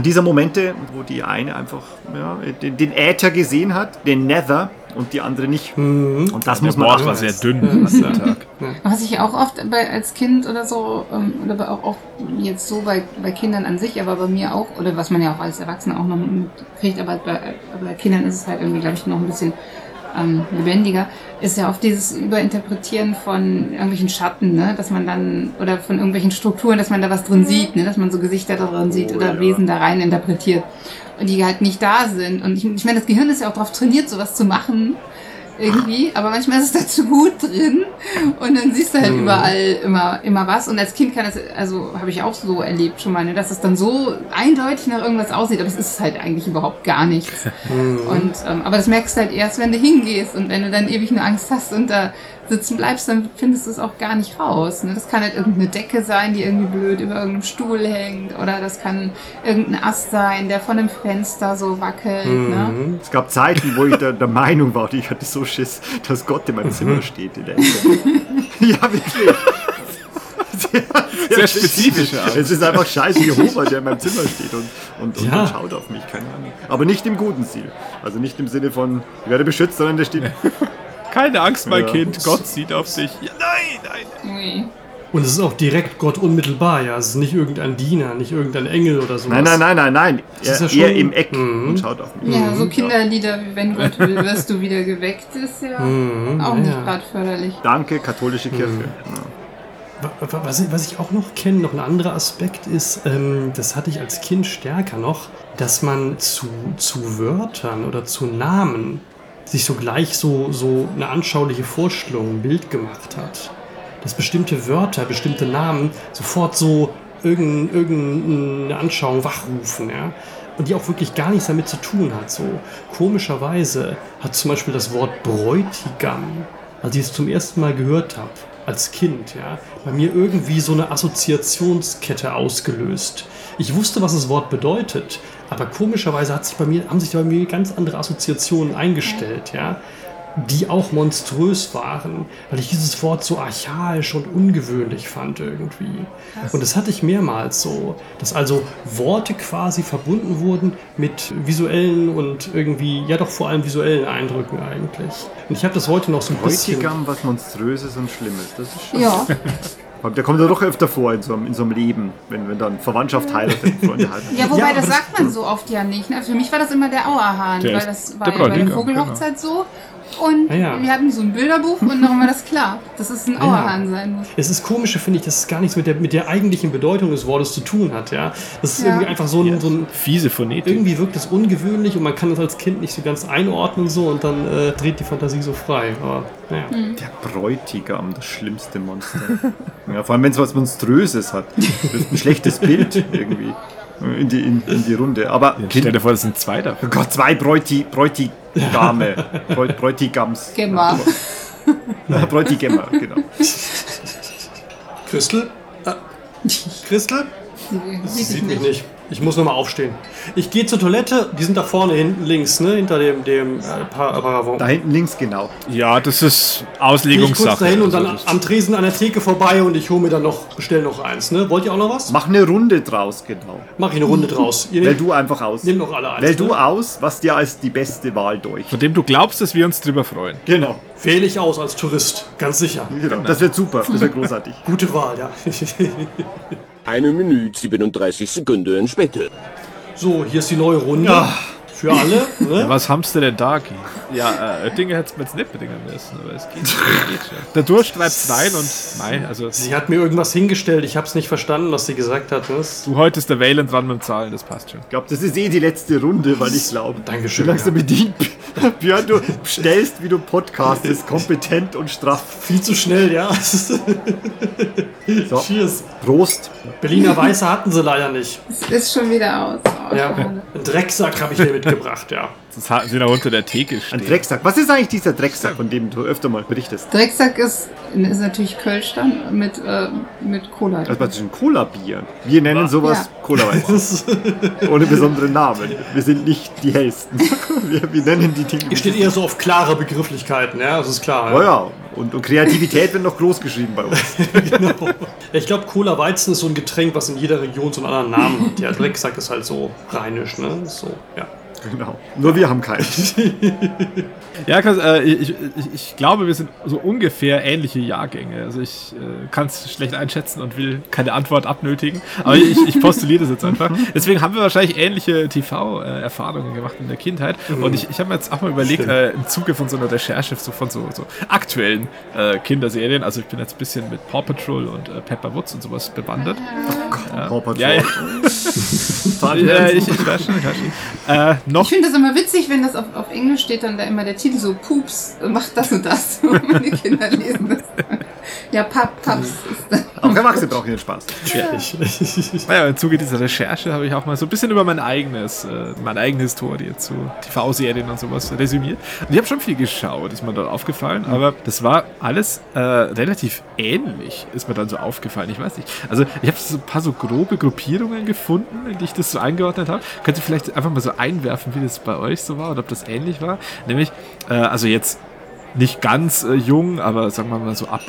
dieser Momente, wo die eine einfach ja, den, den Äther gesehen hat, den Nether und die andere nicht. Und das Der muss man Bord auch war sehr dünn an dem Tag. Was ich auch oft bei, als Kind oder so, ähm, oder bei- auch, auch jetzt so bei, bei Kindern an sich, aber bei mir auch, oder was man ja auch als Erwachsener auch noch mitkriegt, aber bei, bei Kindern ist es halt irgendwie, glaube ich, noch ein bisschen ähm, lebendiger, ist ja oft dieses Überinterpretieren von irgendwelchen Schatten, ne? dass man dann, oder von irgendwelchen Strukturen, dass man da was drin sieht, ne? dass man so Gesichter da drin sieht Oh, oder ja. Wesen da rein interpretiert, die halt nicht da sind. Und ich, ich meine, das Gehirn ist ja auch darauf trainiert, sowas zu machen irgendwie, aber manchmal ist es da zu gut drin. Und dann siehst du halt überall immer, immer was. Und als Kind kann das, also habe ich auch so erlebt schon mal, ne, dass es dann so eindeutig nach irgendwas aussieht, aber es ist halt eigentlich überhaupt gar nichts. Und, ähm, aber das merkst du halt erst, wenn du hingehst und wenn du dann ewig nur Angst hast und da sitzen bleibst, dann findest du es auch gar nicht raus. Ne? Das kann halt irgendeine Decke sein, die irgendwie blöd über irgendeinem Stuhl hängt oder das kann irgendein Ast sein, der von dem Fenster so wackelt. Ne? Es gab Zeiten, wo ich der, der Meinung war, ich hatte so Schiss, dass Gott in meinem Zimmer steht in der Ecke. ja, wirklich. Sehr, Sehr spezifische Art. Es ist einfach scheiße Jehova, der in meinem Zimmer steht und, und, und, Ja. und schaut auf mich, keine Ahnung. Aber nicht im guten Stil. Also nicht im Sinne von, ich werde beschützt, sondern der steht, Keine Angst, mein Ja. Kind, Gott sieht auf dich. Ja, nein, nein. Und es ist auch direkt Gott unmittelbar, ja. Es ist nicht irgendein Diener, nicht irgendein Engel oder sowas. nein, nein, nein, nein, nein. Er, ist ja er schon- im Eck Mhm. und schaut auf mich. Ja, so Kinderlieder wie Wenn Gott will, wirst du wieder geweckt, ist ja auch nicht ja. gerade förderlich. Danke, katholische Kirche. Ja. Wa- wa- Was ich, was ich auch noch kenne, noch ein anderer Aspekt ist, ähm, das hatte ich als Kind stärker noch, dass man zu, zu Wörtern oder zu Namen sich so gleich so, so eine anschauliche Vorstellung, ein Bild gemacht hat. Dass bestimmte Wörter, bestimmte Namen sofort so irgendein, irgendeine Anschauung wachrufen, ja. Und die auch wirklich gar nichts damit zu tun hat. So komischerweise hat zum Beispiel das Wort Bräutigam, als ich es zum ersten Mal gehört habe, als Kind, ja, bei mir irgendwie so eine Assoziationskette ausgelöst. Ich wusste, was das Wort bedeutet, aber komischerweise hat sich bei mir, haben sich bei mir ganz andere Assoziationen eingestellt, ja, die auch monströs waren, weil ich dieses Wort so archaisch und ungewöhnlich fand irgendwie. Und das hatte ich mehrmals so, dass also Worte quasi verbunden wurden mit visuellen und irgendwie, ja doch vor allem visuellen Eindrücken eigentlich. Und ich habe das heute noch so ein bisschen... Bräutigam, was Monströses und Schlimmes. Das ist schon. Ja, Der kommt ja doch öfter vor in so einem, in so einem Leben, wenn, wenn dann Verwandtschaft heiratet, Freunde ja wobei Ja, das das- sagt man so oft ja nicht. Ne? Für mich war das immer der Auerhahn, Der weil das war ja bei der Vogelhochzeit so. Und Ja, ja. wir hatten so ein Bilderbuch und dann war das klar, dass es ein Auerhahn sein muss. Es ist komische, finde ich, dass es gar nichts mit der, mit der eigentlichen Bedeutung des Wortes zu tun hat, ja. Das ist Ja. irgendwie einfach so ein, so ein Fiese Phonetik. irgendwie wirkt es ungewöhnlich und man kann es als Kind nicht so ganz einordnen so und dann äh, dreht die Fantasie so frei. Aber naja. Der Bräutigam, das schlimmste Monster. Ja, vor allem, wenn es was Monströses hat. Das ist ein schlechtes Bild irgendwie in die, in, in die Runde. Aber Stell dir vor, das sind zwei Oh davon. Gott, zwei Bräuti, Bräutigame. Bräut, Bräutigams. Gemma. Ja, Bräutigammer, genau. Christel? Äh, Christel? Sieht Sieht mich nicht. Ich muss nochmal aufstehen. Ich gehe zur Toilette, die sind da vorne hinten links, ne? Hinter dem, dem äh, Pa- Paravent. Da hinten links, genau. Ja, das ist Gehe ich kurz Auslegungssache. dahin und dann Also am Tresen an der Theke vorbei und ich hole mir dann noch, bestell noch eins, ne? Wollt ihr auch noch was? Mach eine Runde draus, genau. Mach ich eine Runde draus. Ihr Wähl du einfach aus. nehmt noch alle eins. Wähl du ne? aus, was dir als die beste Wahl durch. Von dem du glaubst, dass wir uns drüber freuen. Genau. Wähle ich aus als Tourist, ganz sicher. genau. Das wird super. Das wird großartig. Gute Wahl, ja. Eine Minute 37 Sekunden später. so, hier ist die neue Runde. Für alle. Ne? Was hamst du denn da, Guy? Ja, äh, Dinge hättest du mir jetzt nicht bedingen müssen, aber es geht, es geht schon. Der Durst treibt's rein und nein, also Sie hat mir irgendwas hingestellt, ich habe es nicht verstanden, was sie gesagt hat. Das- du heute ist der Wählen dran mit dem Zahlen, das passt schon. Ich glaube, das ist eh die letzte Runde, weil ich glaube. Dankeschön, Du langsam ja. bedient. Björn, du stellst, wie du podcastest, kompetent und straff. Viel zu schnell, ja. So, Cheers. Prost. Berliner Weiße hatten sie leider nicht. Es ist schon wieder aus. Oh, Ja, einen Drecksack habe ich dir mitgebracht, ja. Das hatten sie da unter der Theke Ein stehen. Drecksack. Was ist eigentlich dieser Drecksack, von dem du öfter mal berichtest? Drecksack ist, ist natürlich Kölsch dann mit, äh, mit Cola. Das ist praktisch ein Cola-Bier. Wir nennen sowas Ja. Cola-Weiß. Das Ohne besonderen Namen. Wir sind nicht die hellsten. Wir, wir nennen die Dinge. Ihr steht eher so auf klare Begrifflichkeiten, ja, das ist klar. Oh ja, und, und Kreativität wird noch groß geschrieben bei uns. Genau. Ich glaube, Cola Weizen ist so ein Getränk, was in jeder Region so einen anderen Namen hat. Ja, Drecksack ist halt so rheinisch, ne? So, ja. Genau. Nur wir haben keinen. Ja, äh, ich, ich, ich glaube, wir sind so ungefähr ähnliche Jahrgänge. Also ich äh, kann es schlecht einschätzen und will keine Antwort abnötigen. Aber ich, ich postuliere das jetzt einfach. Deswegen haben wir wahrscheinlich ähnliche TV-Erfahrungen gemacht in der Kindheit. Und ich, ich habe mir jetzt auch mal überlegt, äh, im Zuge von so einer Recherche so von so, so aktuellen äh, Kinderserien, also ich bin jetzt ein bisschen mit Paw Patrol und Pepper Woods und sowas bewandert. Paw Patrol. Ja, ja. ja ich, ich weiß schon, ich weiß schon. Noch Ich finde das immer witzig, wenn das auf, auf Englisch steht, dann da immer der Titel so Pups macht das und das. Und meine Kinder lesen das. Ja, Pap, Paps ist das. Auch Erwachsene brauchen den Spaß. Naja, im Zuge dieser Recherche habe ich auch mal so ein bisschen über mein eigenes, äh, meine eigene Historie zu TV-Serien und sowas resümiert. Und ich habe schon viel geschaut, ist mir dort aufgefallen, aber das war alles äh, relativ ähnlich, ist mir dann so aufgefallen. Ich weiß nicht. Also ich habe so ein paar so grobe Gruppierungen gefunden, in die ich das so eingeordnet habe. Könnt ihr vielleicht einfach mal so einwerfen, wie das bei euch so war oder ob das ähnlich war? Nämlich, äh, also jetzt nicht ganz äh, jung, aber sagen wir mal so ab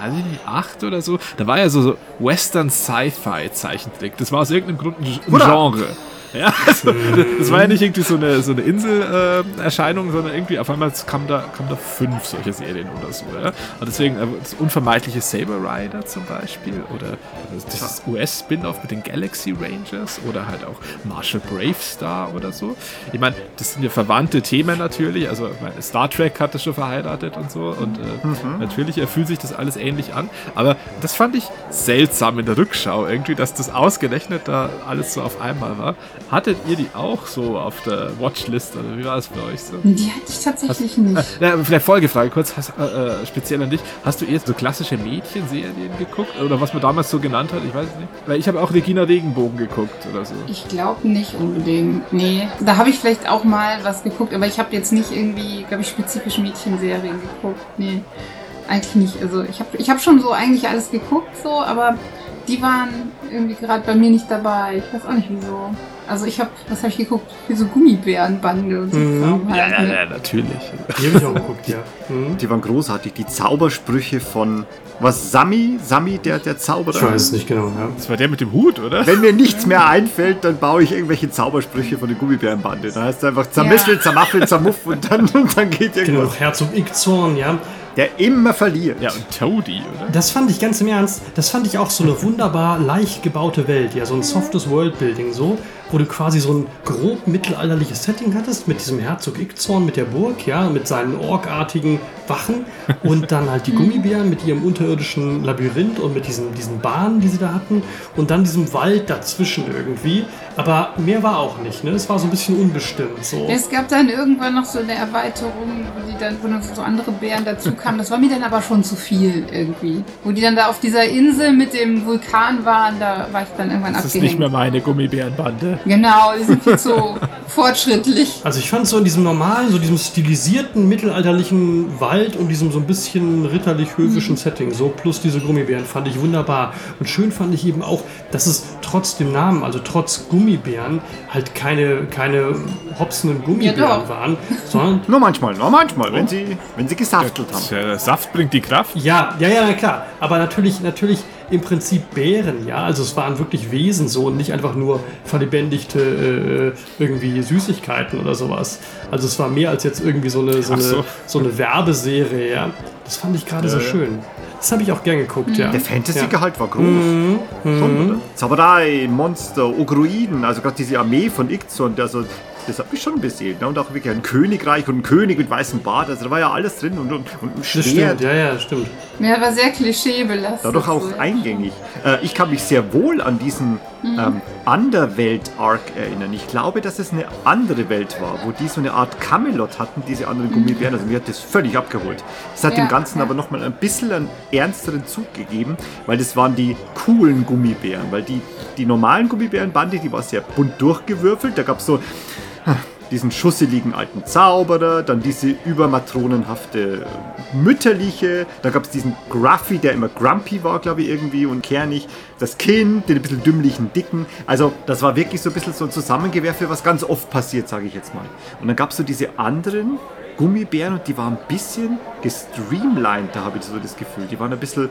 weiß ich nicht, acht oder so. Da war ja so, so Western Sci-Fi Zeichentrick. Das war aus irgendeinem Grund ein Hurra! Genre. Ja, also, das war ja nicht irgendwie so eine, so eine Insel-Erscheinung, äh, sondern irgendwie auf einmal kam da, kam da fünf solche Serien oder so. Ja? Und deswegen äh, das unvermeidliche Saber Rider zum Beispiel oder das US-Spin-Off mit den Galaxy Rangers oder halt auch Marshall Bravestar oder so. Ich meine, das sind ja verwandte Themen natürlich. Also Star Trek hat das schon verheiratet und so und äh, natürlich erfüllt sich das alles ähnlich an. Aber das fand ich seltsam in der Rückschau irgendwie, dass das ausgerechnet da alles so auf einmal war. Hattet ihr die auch so auf der Watchlist oder wie war es bei euch so? Die hatte ich tatsächlich nicht. Ja, vielleicht Folgefrage kurz, hast, äh, äh, speziell an dich. Hast du eher so klassische Mädchenserien geguckt? Oder was man damals so genannt hat? Ich weiß es nicht. Weil ich habe auch Regina Regenbogen geguckt oder so. Ich glaube nicht unbedingt. Nee. Da habe ich vielleicht auch mal was geguckt, aber ich habe jetzt nicht irgendwie, glaube ich, spezifisch Mädchenserien geguckt. Nee. eigentlich nicht. Also ich habe ich hab schon so eigentlich alles geguckt, so, aber die waren irgendwie gerade bei mir nicht dabei. Ich weiß auch nicht wieso. Also ich habe, was habe ich geguckt? Wie so Gummibärenbande und so. Ja, halt, ja, ne? ja, natürlich. Die habe ich auch geguckt, ja. Mhm. Die waren großartig. Die Zaubersprüche von, was, Sami? Sami, der, der Zauberer? Ich weiß es nicht genau, ja. Das war der mit dem Hut, oder? Wenn mir nichts mehr einfällt, dann baue ich irgendwelche Zaubersprüche von der Gummibärenbande. Da heißt es einfach zermischelt, Ja. zermaffelt, zermuff und dann, und dann geht Genau, irgendwas. noch Herzog Ickzorn, ja. Der immer verliert. Ja, und Toadie, oder? Das fand ich ganz im Ernst, das fand ich auch so eine wunderbar leicht gebaute Welt, ja, so ein softes Worldbuilding so, wo du quasi so ein grob mittelalterliches Setting hattest mit diesem Herzog Ickzorn, mit der Burg, ja, mit seinen orkartigen Wachen und dann halt die Gummibären mit ihrem unterirdischen Labyrinth und mit diesen, diesen Bahnen, die sie da hatten und dann diesem Wald dazwischen irgendwie, aber mehr war auch nicht, ne, es war so ein bisschen unbestimmt so. Es gab dann irgendwann noch so eine Erweiterung, wo, die dann, wo dann so andere Bären dazu kamen. Das war mir dann aber schon zu viel irgendwie. Wo die dann da auf dieser Insel mit dem Vulkan waren, da war ich dann irgendwann Das ist abgehängt. nicht mehr meine Gummibärenbande. Genau, die sind viel zu fortschrittlich. Also ich fand so in diesem normalen, so diesem stilisierten mittelalterlichen Wald und diesem so ein bisschen ritterlich-höfischen Setting, so plus diese Gummibären, fand ich wunderbar. Und schön fand ich eben auch, dass es trotz dem Namen, also trotz Gummibären, halt keine, keine hopsenden Gummibären Ja, waren, sondern Nur manchmal, nur manchmal, wenn sie, wenn sie gesaftelt haben. Der Saft bringt die Kraft. Ja, ja, ja, klar. Aber natürlich, natürlich im Prinzip Bären, ja. Also es waren wirklich Wesen so und nicht einfach nur verlebendigte äh, irgendwie Süßigkeiten oder sowas. Also es war mehr als jetzt irgendwie so eine, so eine, so. so. eine Werbeserie, ja. Das fand ich gerade so Ja, ja. schön. Das habe ich auch gern geguckt, ja. Der Fantasy-Gehalt war groß. Mhm. Schon, oder? Zauberei, Monster, Ogruiden, also gerade diese Armee von Ickzorn, also, das hat mich schon beseelt. Ne? Und auch wirklich ein Königreich und ein König mit weißem Bart, also da war ja alles drin und, und, und ein Das Schwert. stimmt, ja, ja, stimmt. Ja, war sehr klischeebelastet. Dadurch auch so. eingängig. Äh, ich kann mich sehr wohl an diesen ähm, Underwelt-Arc erinnern. Ich glaube, dass es eine andere Welt war, wo die so eine Art Camelot hatten, diese anderen Gummibären. Also mir hat das völlig abgeholt. Es hat Ja, dem Ganzen ja. aber nochmal ein bisschen einen ernsteren Zug gegeben, weil das waren die coolen Gummibären. Weil die, die normalen Gummibärenbande, die war sehr bunt durchgewürfelt. Da gab es so diesen schusseligen alten Zauberer, dann diese übermatronenhafte mütterliche, dann gab es diesen Gruffy, der immer grumpy war, glaube ich, irgendwie und kernig, das Kind, den ein bisschen dümmlichen Dicken. Also das war wirklich so ein bisschen so ein Zusammengewerfe, was ganz oft passiert, sage ich jetzt mal. Und dann gab es so diese anderen Gummibären und die waren ein bisschen gestreamlined, da habe ich so das Gefühl. Die waren ein bisschen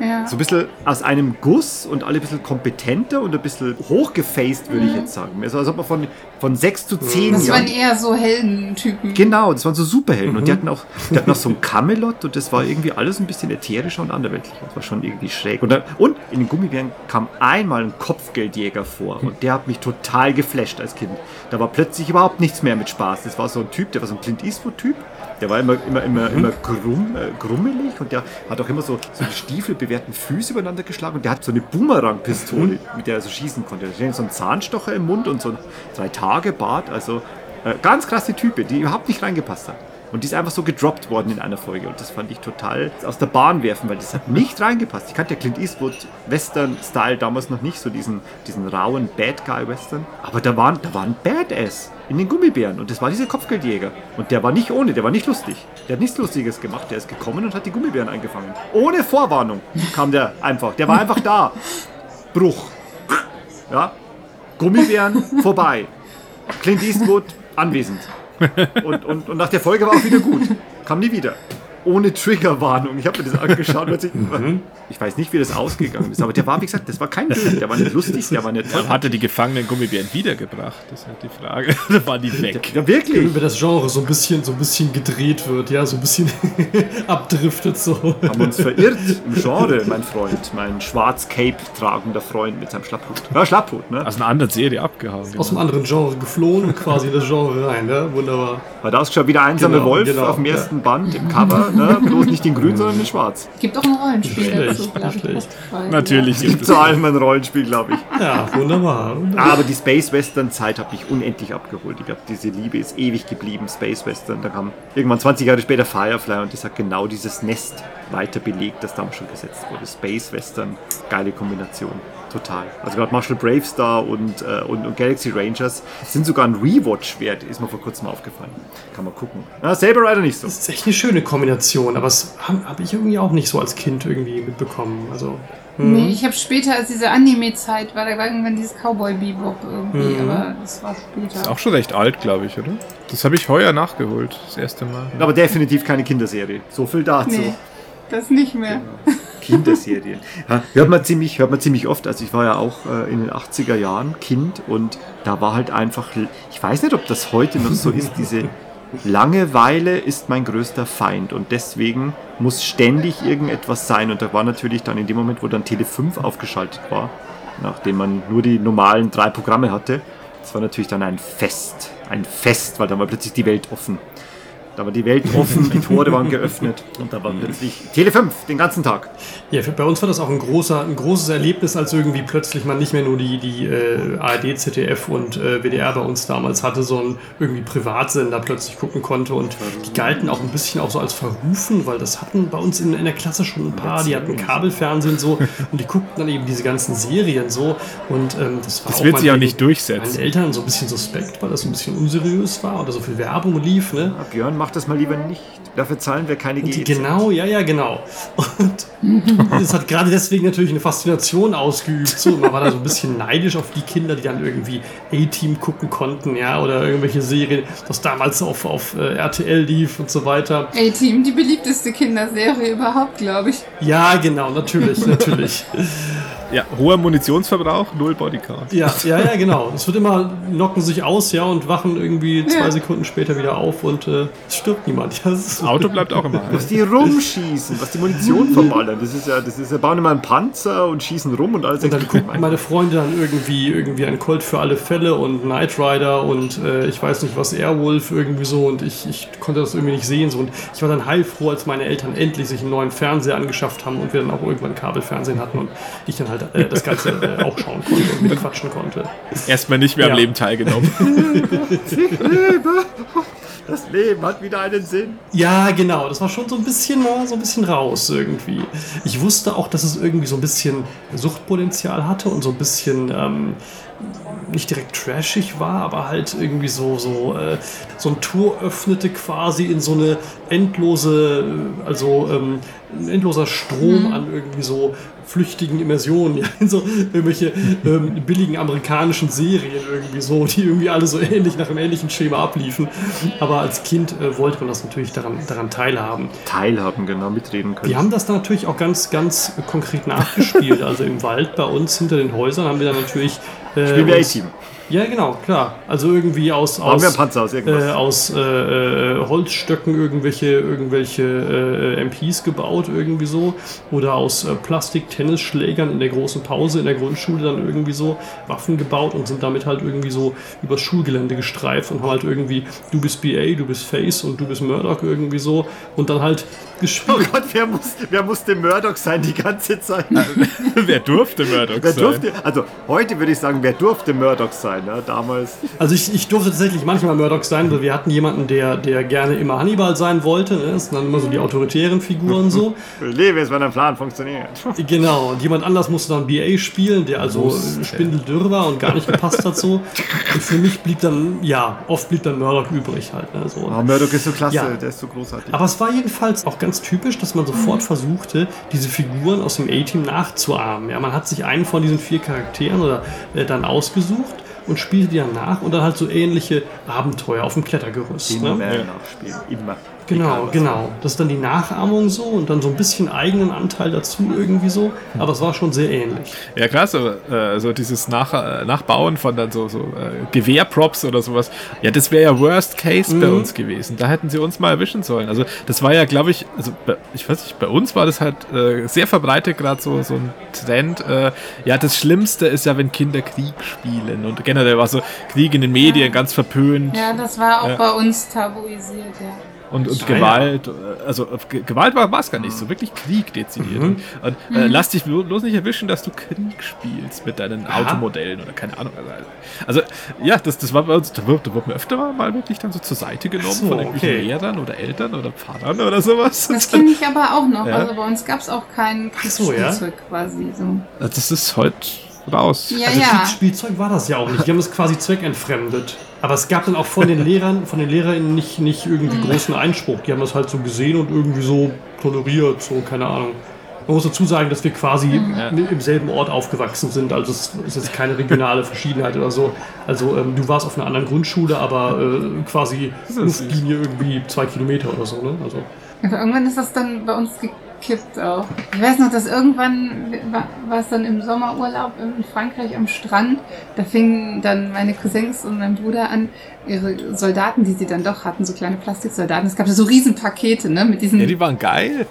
Ja. so ein bisschen aus einem Guss und alle ein bisschen kompetenter und ein bisschen hochgefaced, würde ich jetzt sagen. Also als ob man von, von sechs zu zehn Das Jahren. waren eher so Heldentypen. Genau, das waren so Superhelden. Und die hatten auch, die hatten auch so ein Camelot und das war irgendwie alles ein bisschen ätherischer und anderweltlicher. Das war schon irgendwie schräg. Und, dann, und in den Gummibären kam einmal ein Kopfgeldjäger vor und der hat mich total geflasht als Kind. Da war plötzlich überhaupt nichts mehr mit Spaß. Das war so ein Typ, der war so ein Clint Eastwood-Typ. Der war immer, immer, immer, immer grumm, äh, grummelig und der hat auch immer so, so die Stiefel bewehrten Füße übereinander geschlagen und der hat so eine Boomerang-Pistole, mit der er so schießen konnte. So ein Zahnstocher im Mund und so ein Drei-Tage-Bart. Also äh, ganz krasse Type, die überhaupt nicht reingepasst hat. Und die ist einfach so gedroppt worden in einer Folge. Und das fand ich total aus der Bahn werfen, weil das hat nicht reingepasst. Ich kannte ja Clint Eastwood Western-Style damals noch nicht, so diesen, diesen rauen Bad Guy-Western. Aber da waren, da waren Badass in den Gummibären. Und das war dieser Kopfgeldjäger. Und der war nicht ohne, der war nicht lustig. Der hat nichts Lustiges gemacht. Der ist gekommen und hat die Gummibären eingefangen. Ohne Vorwarnung kam der einfach. Der war einfach da. Bruch. Ja. Gummibären vorbei. Clint Eastwood anwesend. Und, und, und nach der Folge war auch wieder gut. Kam nie wieder. Ohne Triggerwarnung. Ich habe mir das angeschaut. Und ich, ich weiß nicht, wie das ausgegangen ist. Aber der war, wie gesagt, das war kein Böse. Der war nicht lustig, der war nicht toll. Dann hat er die gefangenen Gummibären wiedergebracht. Das ist halt die Frage. da waren die weg. Ja, wirklich. Über das Genre so ein bisschen, so ein bisschen gedreht wird, ja, so ein bisschen abdriftet so. Haben uns verirrt im Genre, mein Freund. Mein schwarz-cape tragender Freund mit seinem Schlapphut. Ja, Schlapphut, ne? Aus einer anderen Serie abgehauen. Aus Genau. einem anderen Genre geflohen und quasi in das Genre rein, ja, wunderbar. Hat ausgeschaut wie der einsame Genau, Wolf genau, auf dem ja. ersten Band im Cover. Ne? Bloß nicht in grün, sondern in schwarz. Gibt auch ein Rollenspiel schlecht, dazu, glaube ich. Spotify. Natürlich Es gibt zu allem ein Rollenspiel, glaube ich. Ja, wunderbar. wunderbar. Aber die Space Western Zeit hat mich unendlich abgeholt. Ich glaube, diese Liebe ist ewig geblieben, Space Western. Da kam irgendwann 20 Jahre später Firefly und das hat genau dieses Nest weiter belegt, das damals schon gesetzt wurde. Space Western, geile Kombination. Total. Also gerade Marshall Bravestar und, äh, und, und Galaxy Rangers sind sogar ein Rewatch wert, ist mir vor kurzem aufgefallen. Kann man gucken. Na, Saber Rider nicht so. Das ist echt eine schöne Kombination, aber das habe hab ich irgendwie auch nicht so als Kind irgendwie mitbekommen. Also, Nee, ich habe später, als diese Anime-Zeit war, da war irgendwann dieses Cowboy-Bebop irgendwie, aber das war später. Ist auch schon recht alt, glaube ich, oder? Das habe ich heuer nachgeholt, das erste Mal. Aber definitiv keine Kinderserie. So viel dazu. Nee, das nicht mehr. Kinderserien. Ja, hört, man ziemlich, hört man ziemlich oft. Also ich war ja auch äh, in den 80er Jahren Kind und da war halt einfach, ich weiß nicht, ob das heute noch so ist, diese Langeweile ist mein größter Feind und deswegen muss ständig irgendetwas sein. Und da war natürlich dann in dem Moment, wo dann Tele 5 aufgeschaltet war, nachdem man nur die normalen drei Programme hatte, das war natürlich dann ein Fest. Ein Fest, weil dann war plötzlich die Welt offen. Da war die Welt offen, die Tore waren geöffnet und da war plötzlich Tele 5 den ganzen Tag. Ja, für, bei uns war das auch ein, großer, ein großes Erlebnis, als irgendwie plötzlich man nicht mehr nur die, die äh, ARD, ZDF und äh, WDR bei uns damals hatte, sondern irgendwie Privatsender plötzlich gucken konnte. Und die galten auch ein bisschen auch so als verrufen, weil das hatten bei uns in, in der Klasse schon ein paar, die hatten Kabelfernsehen so und die guckten dann eben diese ganzen Serien so. Und ähm, das war Das wird sich auch nicht durchsetzen. Meinen Eltern so ein bisschen suspekt, weil das so ein bisschen unseriös war oder so viel Werbung lief, ne? Ja, Björn, mach das mal lieber nicht. Dafür zahlen wir keine GEZ. genau, ja, ja, genau. Und es hat gerade deswegen natürlich eine Faszination ausgeübt. So, man war da so ein bisschen neidisch auf die Kinder, die dann irgendwie A-Team gucken konnten, ja, oder irgendwelche Serien, das damals auf, auf äh, RTL lief und so weiter. A-Team, die beliebteste Kinderserie überhaupt, glaube ich. Ja, genau, natürlich, natürlich. Ja, hoher Munitionsverbrauch, null Bodycount. Ja, ja, ja, genau. Es wird immer, knocken sich aus, ja, und wachen irgendwie zwei Ja. Sekunden später wieder auf und äh, es stirbt niemand. Ja, Das Auto bleibt auch immer Was die rumschießen, was die Munition verballern. Das ist ja, das ist ja, bauen immer einen Panzer und schießen rum und alles. Und dann gucken meine Freunde dann irgendwie, irgendwie ein Colt für alle Fälle und Knight Rider und äh, ich weiß nicht was, Airwolf irgendwie so und ich, ich konnte das irgendwie nicht sehen. So. Und ich war dann heilfroh, als meine Eltern endlich sich einen neuen Fernseher angeschafft haben und wir dann auch irgendwann Kabelfernsehen hatten und ich dann halt äh, das Ganze äh, auch schauen konnte und mitquatschen konnte. Erstmal nicht mehr Ja. am Leben teilgenommen. Das Leben hat wieder einen Sinn. Ja, genau. Das war schon so ein bisschen, äh, so ein bisschen raus irgendwie. Ich wusste auch, dass es irgendwie so ein bisschen Suchtpotenzial hatte und so ein bisschen ähm, nicht direkt trashig war, aber halt irgendwie so so äh, so ein Tor öffnete quasi in so eine endlose, äh, also ähm, ein endloser Strom an irgendwie so flüchtigen Immersionen, ja, in so irgendwelche ähm, billigen amerikanischen Serien irgendwie so, die irgendwie alle so ähnlich nach einem ähnlichen Schema abliefen. Aber als Kind äh, wollte man das natürlich daran, daran teilhaben. Teilhaben, genau, mitreden können. Die haben das dann natürlich auch ganz, ganz konkret nachgespielt. Also im Wald bei uns hinter den Häusern haben wir dann natürlich. Äh, Spielen wir uns- A-Team. Ja, genau, klar. Also irgendwie aus, aus, Panzer aus irgendwas. äh, aus äh, äh, Holzstöcken irgendwelche, irgendwelche äh, MPs gebaut, irgendwie so. Oder aus äh, Plastik-Tennisschlägern in der großen Pause in der Grundschule dann irgendwie so Waffen gebaut und sind damit halt irgendwie so übers Schulgelände gestreift und haben halt irgendwie, du bist BA, du bist Face und du bist Murdoch irgendwie so. Und dann halt Oh gespielt. Gott, wer muss, wer musste Murdoch sein die ganze Zeit? Wer durfte Murdoch Wer sein? durfte, also heute würde ich sagen, wer durfte Murdoch sein? Ne? Damals. Also ich, ich durfte tatsächlich manchmal Murdoch sein, weil wir hatten jemanden, der, der gerne immer Hannibal sein wollte. Ne? Das sind dann immer so die autoritären Figuren so. Lebe es, wenn ein Plan funktioniert. Genau, und jemand anders musste dann BA spielen, der also spindeldürr war und gar nicht gepasst hat so. Und für mich blieb dann, ja, oft blieb dann Murdoch übrig halt. Ne? So. Oh, Murdoch ist so klasse, Ja. der ist so großartig. Aber es war jedenfalls auch ganz typisch, dass man sofort versuchte, diese Figuren aus dem A-Team nachzuahmen. Ja, man hat sich einen von diesen vier Charakteren oder äh, dann ausgesucht und spielte die dann nach und dann halt so ähnliche Abenteuer auf dem Klettergerüst. Immer Ne? mehr nachspielen, immer. Genau, genau. Das ist dann die Nachahmung so und dann so ein bisschen eigenen Anteil dazu irgendwie so. Aber es war schon sehr ähnlich. Ja, krass, aber äh, so dieses Nach äh, Nachbauen von dann so, so äh, Gewehrprops oder sowas. Ja, das wäre ja Worst Case bei uns gewesen. Da hätten sie uns mal erwischen sollen. Also, das war ja, glaube ich, also bei, ich weiß nicht, bei uns war das halt äh, sehr verbreitet, gerade so, so ein Trend. Äh, ja, das Schlimmste ist ja, wenn Kinder Krieg spielen. Und generell war so Krieg in den Medien ganz verpönt. Ja, das war auch Ja. bei uns tabuisiert, ja. Und, und Ah. Gewalt, äh, also Ge- Gewalt war es gar nicht so, wirklich Krieg dezidiert. Mhm. Und, und äh, lass dich blo- bloß nicht erwischen, dass du Krieg spielst mit deinen Aha. Automodellen oder keine Ahnung. Also, also ja, das, das war bei uns, da wurde, da wurde mir öfter mal, mal wirklich dann so zur Seite genommen so, von irgendwelchen okay. Lehrern oder Eltern oder Pfarrern oder sowas. Das kenne ich aber auch noch. Ja. Also bei uns gab es auch kein so, ja. Kriegsspielzeug quasi. So. Das ist heute raus. Ja, Also ja. Kriegsspielzeug war das ja auch nicht. Die haben es quasi zweckentfremdet. Aber es gab dann auch von den Lehrern, von den LehrerInnen nicht, nicht irgendwie großen Einspruch. Die haben das halt so gesehen und irgendwie so toleriert, so, keine Ahnung. Man muss dazu sagen, dass wir quasi im selben Ort aufgewachsen sind. Also es ist jetzt keine regionale Verschiedenheit oder so. Also ähm, du warst auf einer anderen Grundschule, aber äh, quasi Luftlinie irgendwie zwei Kilometer oder so. Ne? Also, Aber irgendwann ist das dann bei uns gekippt auch. Ich weiß noch, dass irgendwann war, war es dann im Sommerurlaub in Frankreich am Strand. Da fingen dann meine Cousins und mein Bruder an, ihre Soldaten, die sie dann doch hatten, so kleine Plastiksoldaten. Es gab so Riesenpakete, ne, mit diesen Ja, die waren geil.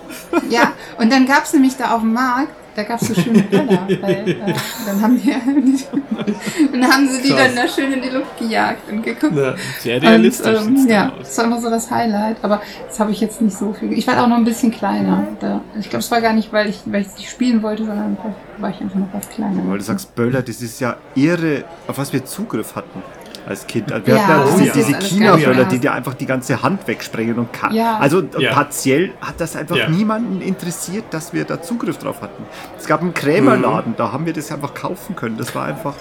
Ja, und dann gab es nämlich da auf dem Markt, da gab es so schöne Böller. weil, äh, dann haben wir, dann haben sie die Krass. dann da schön in die Luft gejagt und geguckt. ne, Sehr Und, realistisch. ähm, sieht's ja, aus. das war immer so das Highlight, aber das habe ich jetzt nicht so viel. Ich war auch noch ein bisschen kleiner. Da, ich glaube, es war gar nicht, weil ich, weil ich nicht spielen wollte, sondern war ich einfach noch was kleiner. Weil du sagst, Böller, das ist ja irre, auf was wir Zugriff hatten als Kind. Wir Ja, hatten ja das diese, China-Böller, die dir einfach die ganze Hand wegsprengen und kann. Ja. Also Ja. partiell hat das einfach Ja. niemanden interessiert, dass wir da Zugriff drauf hatten. Es gab einen Krämerladen, da haben wir das einfach kaufen können. Das war einfach.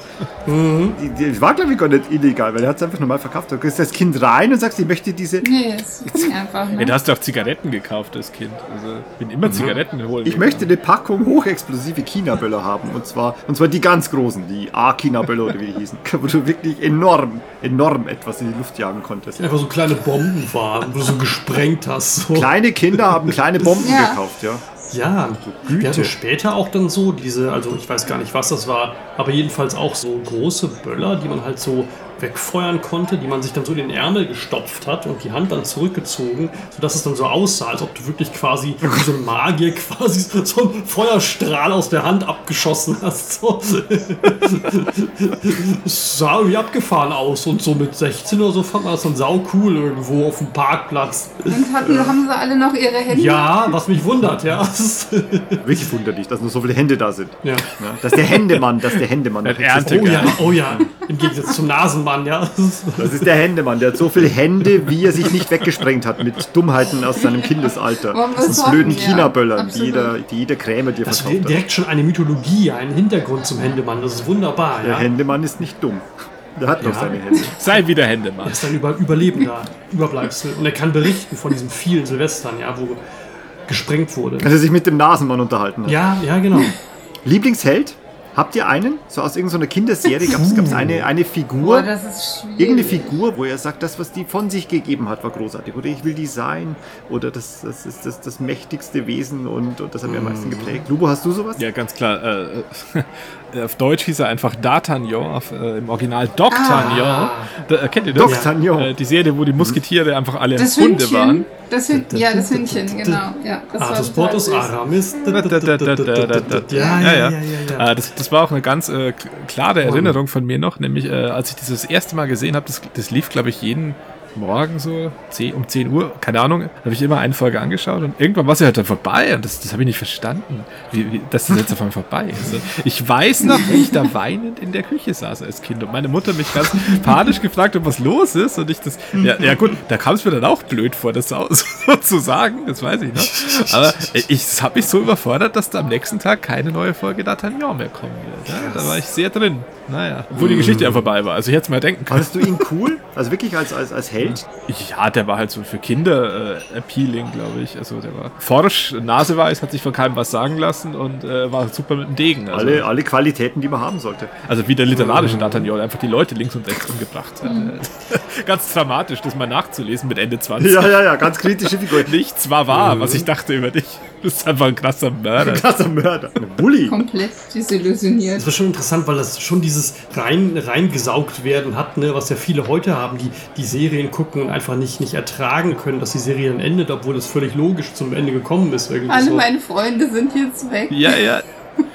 Die, das war, glaube ich, gar nicht illegal, weil er hat es einfach normal verkauft. Du gehst das Kind rein und sagst, ich möchte diese. Nee, es ging einfach. Ja, Ne? da hast du auch Zigaretten gekauft als Kind. Also bin immer Zigaretten holen. Ich möchte eine Packung hochexplosive China-Böller haben. Und zwar, und zwar die ganz großen, die A-China-Böller oder wie die hießen. Wo du wirklich enorm, enorm etwas in die Luft jagen konntest. einfach so kleine Bomben waren, wo du so gesprengt hast. So. Kleine Kinder haben kleine Bomben Ja. gekauft, ja. Ja, wir Güte. hatten später auch dann so diese, also ich weiß gar nicht, was das war, aber jedenfalls auch so große Böller, die man halt so wegfeuern konnte, die man sich dann so in den Ärmel gestopft hat und die Hand dann zurückgezogen, sodass es dann so aussah, als ob du wirklich quasi wie so ein Magier quasi so einen Feuerstrahl aus der Hand abgeschossen hast. So. Es sah irgendwie abgefahren aus und so mit 16 oder so fand man das dann sau cool irgendwo auf dem Parkplatz. Und hatten, haben sie alle noch ihre Hände? Ja, was mich wundert, ja. Wirklich wunderlich, dass nur so viele Hände da sind. ja. Ja, dass der Händemann, dass der Händemann. Ein Ernte-. Oh ja, oh ja. Im Gegensatz zum Nasenmann, ja. Das ist der Händemann, der hat so viele Hände, wie er sich nicht weggesprengt hat mit Dummheiten aus seinem Kindesalter. Das es blöden ja. China-Böllern, die jeder, die jeder Krämer dir Das verkauft ist hat. direkt schon eine Mythologie, ein Hintergrund zum Händemann. Das ist wunderbar, Der ja. Händemann ist nicht dumm. Der hat noch Ja. seine Hände. Sei wieder Händemann. Er ist ein Über Überlebender, Überbleibsel. Und er kann berichten von diesen vielen Silvestern, ja, wo gesprengt wurde. Als er sich mit dem Nasenmann unterhalten hat. Ja, ja, genau. Lieblingsheld? Habt ihr einen? So aus irgendeiner Kinderserie gab es eine, eine Figur, das ist schwierig. irgendeine Figur, wo er sagt, das, was die von sich gegeben hat, war großartig. Oder ich will die sein. Oder das, das ist das, das mächtigste Wesen und, und das hat mir am meisten geprägt. Lubo, hast du sowas? Ja, ganz klar. Äh, auf Deutsch hieß er einfach D'Artagnan, äh, im Original D'Octagnan. Da, äh, kennt ihr das? D'Artagnan. Äh, die Serie, wo die Musketiere einfach alle Das Hunde Hündchen. waren. Das Hündchen, ja, das Hündchen, genau. Ja, das war Portus süß. Aramis. Ja, Ja, ja. Äh, das, das war auch eine ganz äh, klare Erinnerung von mir noch, nämlich äh, als ich das das erste Mal gesehen habe, das, das lief, glaube ich, jeden Morgen so 10, um 10 Uhr, keine Ahnung, habe ich immer eine Folge angeschaut und irgendwann war sie halt dann vorbei und das, das habe ich nicht verstanden, wie, wie, dass das jetzt auf einmal vorbei ist. Und Ich weiß noch, wie ich da weinend in der Küche saß als Kind und meine Mutter mich ganz panisch gefragt hat, was los ist und ich das, ja, ja gut, da kam es mir dann auch blöd vor, das so, so zu sagen, das weiß ich noch, aber ich habe mich so überfordert, dass da am nächsten Tag keine neue Folge D'Artagnan mehr kommen wird. Ja, da war ich sehr drin. Naja, obwohl die Geschichte ja vorbei war. Also ich hätte es mal denken können. Fandest du ihn cool? Also wirklich als, als, als Held? Ja, der war halt so für Kinder äh, appealing, glaube ich. Also der war forsch, naseweiß, hat sich von keinem was sagen lassen und äh, war super mit dem Degen. Also, Alle, alle Qualitäten, die man haben sollte. also wie der literarische der einfach die Leute links und rechts umgebracht hat. Ganz dramatisch, das mal nachzulesen mit Ende 20. Ja, ja, ja, ganz kritische Figur. Nichts war wahr, was ich dachte über dich. Du bist einfach ein krasser Mörder. Krasser Mörder. Ein Bully. Komplett desillusioniert. Das war schon interessant, weil das schon dieses rein, reingesaugt werden hat, ne, was ja viele heute haben, die die Serien gucken und einfach nicht, nicht ertragen können, dass die Serie dann endet, obwohl das völlig logisch zum Ende gekommen ist. Irgendwie Alle so. meine Freunde sind jetzt weg. Ja, ja.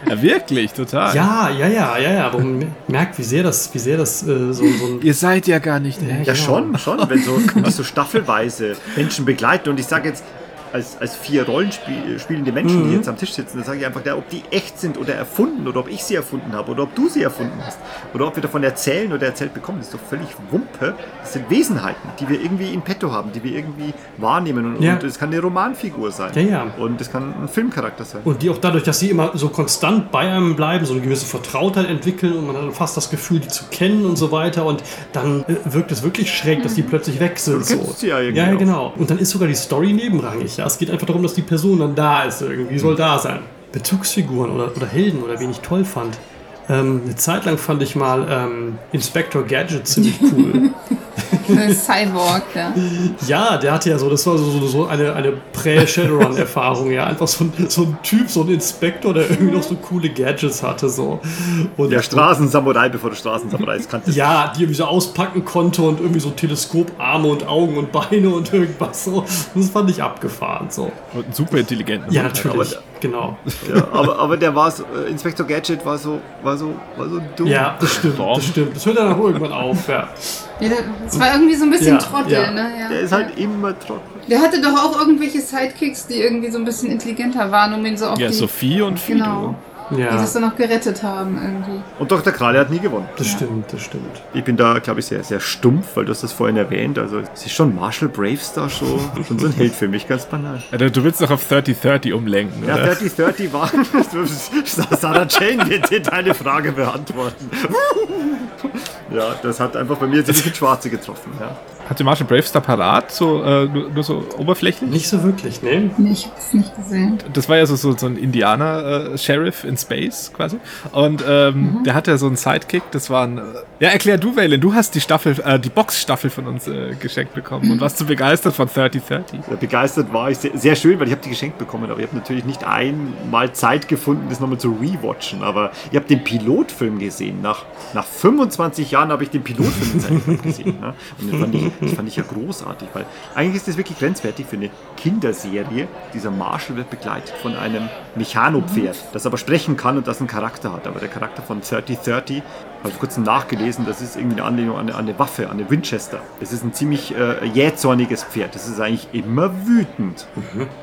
Ja, wirklich, total. Ja, ja, ja, ja, ja, aber man merkt, wie sehr das, wie sehr das äh, so, so ein Ihr seid ja gar nicht Ja, schon, schon. Wenn so, die so staffelweise Menschen begleiten. Und ich sage jetzt, als, als vier Rollenspielende Menschen, Mhm. die jetzt am Tisch sitzen, da sage ich einfach, ja, ob die echt sind oder erfunden oder ob ich sie erfunden habe oder ob du sie erfunden hast oder ob wir davon erzählen oder erzählt bekommen, das ist doch völlig Wumpe. Das sind Wesenheiten, die wir irgendwie in petto haben, die wir irgendwie wahrnehmen und, Ja. und es kann eine Romanfigur sein Ja, ja. und es kann ein Filmcharakter sein. Und die auch dadurch, dass sie immer so konstant bei einem bleiben, so eine gewisse Vertrautheit entwickeln und man hat fast das Gefühl, die zu kennen und so weiter. Und dann äh, wirkt es wirklich schräg, dass die plötzlich weg sind. Du kennst so. sie ja irgendwie ja, ja, genau. Und dann ist sogar die Story nebenrangig. Ja? Es geht einfach darum, dass die Person dann da ist irgendwie, soll da sein. Bezugsfiguren oder, oder Helden oder wen ich toll fand. Ähm, eine Zeit lang fand ich mal ähm, Inspector Gadget ziemlich cool. Cyborg, ja. Ja, der hatte ja so, das war so, so, so eine, eine Prä-Shadowrun-Erfahrung, ja. Einfach so ein, so ein Typ, so ein Inspektor, der irgendwie noch so coole Gadgets hatte, so. Und Der Straßensamurai, bevor du Straßensamurais kanntest. ja, die irgendwie so auspacken konnte und irgendwie so Teleskoparme und Augen und Beine und irgendwas so. Das fand ich abgefahren, so. Und einen super intelligenten. Ja, natürlich, aber- genau. Ja, aber, aber der war so, äh, Inspector Gadget war so, war so, war so dumm. Ja, das stimmt, Warum? das stimmt. Das hört dann auch irgendwann auf, ja. ja das war irgendwie so ein bisschen Ja, Trottel, ja. ne? Ja. Der ist halt immer trocken. Der hatte doch auch irgendwelche Sidekicks, die irgendwie so ein bisschen intelligenter waren, um ihn so auf Ja, die... Sophie und Fido. Genau. Die Ja, das dann noch gerettet haben irgendwie. Und Dr. Krale hat nie gewonnen. das stimmt, das stimmt. Ich bin da, glaube ich, sehr, sehr stumpf, weil du hast das vorhin erwähnt. Also es ist schon Marshall Bravestar schon, schon so ein Held für mich, ganz banal. Ja, du willst doch auf 3030 umlenken, Ja, oder? 3030 war. Sarah Jane wird dir deine Frage beantworten. Ja, das hat einfach bei mir ziemlich ins Schwarze getroffen. Ja. Hatte Marshall Bravestar parat, so, äh, nur, nur so oberflächlich? Nicht so wirklich, ne? Nee, ich hab's nicht gesehen. Das war ja so, so, so ein Indianer-Sheriff in Space quasi. Und ähm, der hatte so einen Sidekick, das war ein. Äh, ja, erklär du, Waylon, du hast die Staffel, äh, die Box-Staffel von uns äh, geschenkt bekommen und warst so begeistert von 3030. Ja, Begeistert war ich sehr, sehr schön, weil ich habe die geschenkt bekommen, aber ich habe natürlich nicht einmal Zeit gefunden, das nochmal zu rewatchen. Aber ich habe den Pilotfilm gesehen. Nach, nach 25 Jahren habe ich den Pilotfilm gesehen. Ne? Und das fand, ich, das fand ich ja großartig, weil eigentlich ist das wirklich grenzwertig für eine Kinderserie. Dieser Marshall wird begleitet von einem Mechanopferd, das aber sprechen kann und das einen Charakter hat. Aber der Charakter von 3030 habe ich kurz nachgelesen, das ist irgendwie eine Anlehnung an eine, an eine Waffe, an eine Winchester. Es ist ein ziemlich äh, jähzorniges Pferd. Das ist eigentlich immer wütend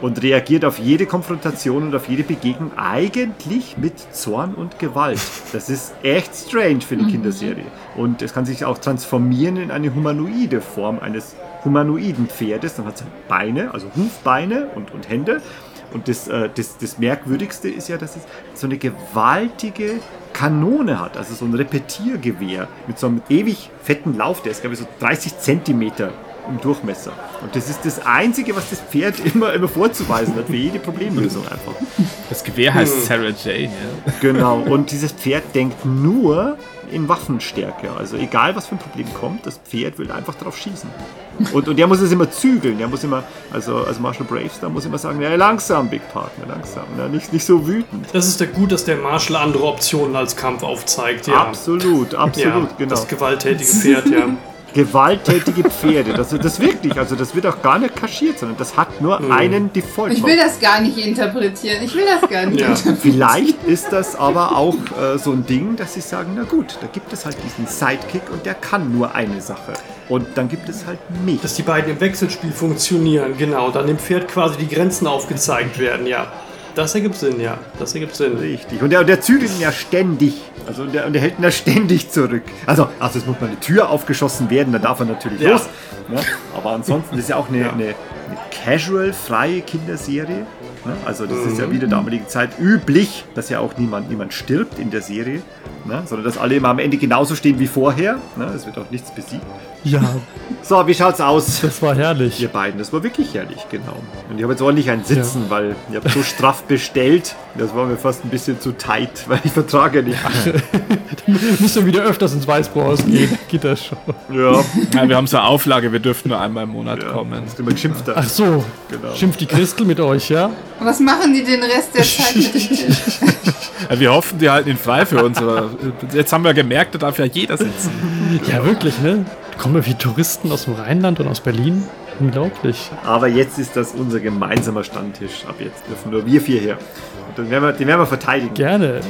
und reagiert auf jede Konfrontation und auf jede Begegnung eigentlich mit Zorn und Gewalt. Das ist echt strange für eine Kinderserie. Und es kann sich auch transformieren in eine humanoide Form eines humanoiden Pferdes. Dann hat es halt Beine, also Hufbeine und, und Hände. Und das, äh, das, das Merkwürdigste ist ja, dass es so eine gewaltige Kanone hat, also so ein Repetiergewehr mit so einem ewig fetten Lauf, der ist glaube ich so 30 Zentimeter im Durchmesser. Und das ist das Einzige, was das Pferd immer, immer vorzuweisen hat, für jede Problemlösung einfach. Das Gewehr heißt Sarah Jane, ja. Genau, und dieses Pferd denkt nur in Waffenstärke. Also egal, was für ein Problem kommt, das Pferd will einfach drauf schießen. Und, und der muss es immer zügeln. Der muss immer, also, also Marshall Braves, da muss immer sagen, ja, langsam, Big Partner, langsam. Ja, nicht, nicht so wütend. Das ist ja gut, dass der Marshall andere Optionen als Kampf aufzeigt, ja. Absolut, ja, absolut, genau. Das gewalttätige Pferd, ja. Gewalttätige Pferde, das, das wirklich, also das wird auch gar nicht kaschiert, sondern das hat nur einen Default. Ich will das gar nicht interpretieren. Ich will das gar nicht Ja. interpretieren. Vielleicht ist das aber auch äh, so ein Ding, dass sie sagen, na gut, da gibt es halt diesen Sidekick und der kann nur eine Sache. Und dann gibt es halt mich. Dass die beiden im Wechselspiel funktionieren, genau. Dann dem Pferd quasi die Grenzen aufgezeigt werden, ja. Das ergibt Sinn, ja. Das ergibt Sinn. Richtig. Und der, und der zügelt ihn ja ständig. Also und der, und der hält ihn ja ständig zurück. Also, also es muss mal eine Tür aufgeschossen werden, dann darf er natürlich Ja. los. Ne? Aber ansonsten das ist ja auch eine, Ja. eine, eine casual, freie Kinderserie. Ne? Also das ist Mhm. ja wie der damalige Zeit üblich, dass ja auch niemand, niemand stirbt in der Serie. Ne? Sondern dass alle immer am Ende genauso stehen wie vorher. Ne? Es wird auch nichts besiegt. Ja, So, wie schaut's aus? das war herrlich. Ihr beiden, das war wirklich herrlich, genau. Und ich habe jetzt ordentlich ein Sitzen, weil ich habe so straff bestellt. Das war mir fast ein bisschen zu tight, weil ich vertrage nicht. Musst du wieder öfters ins Weißbrauhaus gehen. Geht das schon. Ja, ja. Wir haben so eine Auflage, wir dürfen nur einmal im Monat ja. kommen. Das ist immer geschimpft. Ach so, Genau. schimpft die Christel mit euch, ja? Was machen die den Rest der Zeit mit dem Tisch? Ja, wir hoffen, die halten ihn frei für uns. Aber jetzt haben wir gemerkt, da darf ja jeder sitzen. Ja, wirklich, ne? Kommen wir wie Touristen aus dem Rheinland und aus Berlin. Unglaublich. Aber jetzt ist das unser gemeinsamer Standtisch. Ab jetzt dürfen nur wir vier her. Und den werden wir, den werden wir verteidigen. Gerne.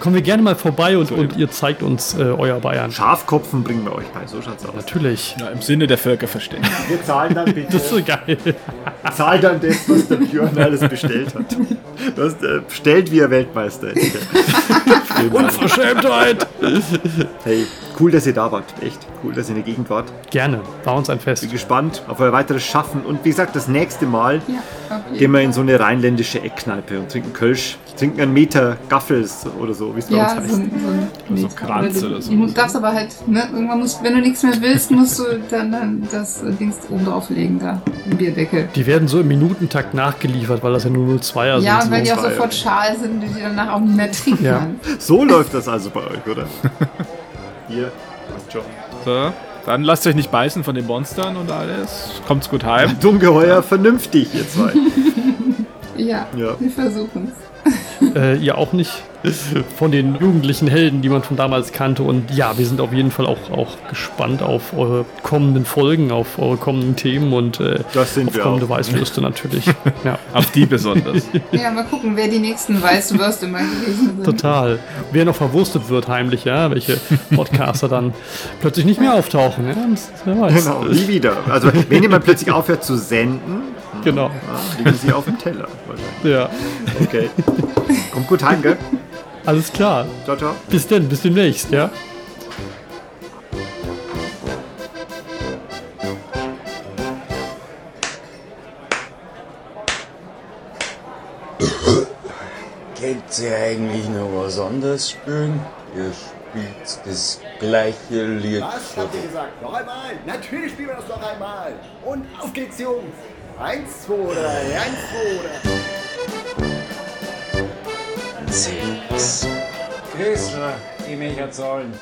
Kommen wir gerne mal vorbei und, und ihr zeigt uns äh, euer Bayern. Schafkopfen bringen wir euch bei, so schaut's aus. Natürlich. Ja, Im Sinne der Völkerverständigung. Wir zahlen dann bitte. Das ist so geil. Zahl dann das, was der Björn alles bestellt hat. Du hast äh, bestellt wie ein Weltmeister. Unverschämtheit. Hey, cool, dass ihr da wart. Echt cool, dass ihr in der Gegend wart. Gerne. War uns ein Fest. Bin gespannt auf euer weiteres Schaffen. Und wie gesagt, das nächste Mal Ja, gehen wir in so eine rheinländische Eckkneipe und trinken Kölsch. Trinken einen Meter Gaffels oder so, wie es bei Ja, uns so, heißt. ein- so, ein So. Kranz oder so. Du darfst aber halt, ne, irgendwann musst, wenn du nichts mehr willst, musst du dann, dann das Dings oben drauflegen, da, im Bierdeckel. Die werden so im Minutentakt nachgeliefert, weil das ja nur 02er Ja, sind. weil die so. auch sofort schal sind und die danach auch nicht mehr trinken Ja. So läuft das also bei euch, oder? Hier, passt schon. So, dann lasst euch nicht beißen von den Monstern und alles. Kommt's gut heim. Ungeheuer vernünftig, ihr zwei. Ja, Ja. wir versuchen es. Äh, ihr auch nicht. Von den jugendlichen Helden, die man von damals kannte. Und ja, wir sind auf jeden Fall auch, auch gespannt auf eure kommenden Folgen, auf eure kommenden Themen und äh, Das sind auf wir kommende auch. Weißwürste natürlich. ja, Auf die besonders. Ja, mal gucken, wer die nächsten Weißwürste mal gewesen sind. total. Wer noch verwurstet wird heimlich, ja, welche Podcaster dann plötzlich nicht mehr auftauchen. Ja, wer weiß. Genau, nie wieder. Also, wenn jemand plötzlich aufhört zu senden, Genau. ja, liegen sie auf dem Teller. Ja, Okay. Kommt gut heim, gell? alles klar. Ciao, ciao. Bis denn, bis demnächst, ja. Kennt ihr eigentlich noch was anderes spielen? Ihr spielt das gleiche Lied. Was habt ihr gesagt? Noch einmal? Natürlich spielen wir das noch einmal. Und auf geht's, Jungs. Eins, zwei, drei, eins, zwei, drei. Sechs. Grüßler, die Mecher zahlen.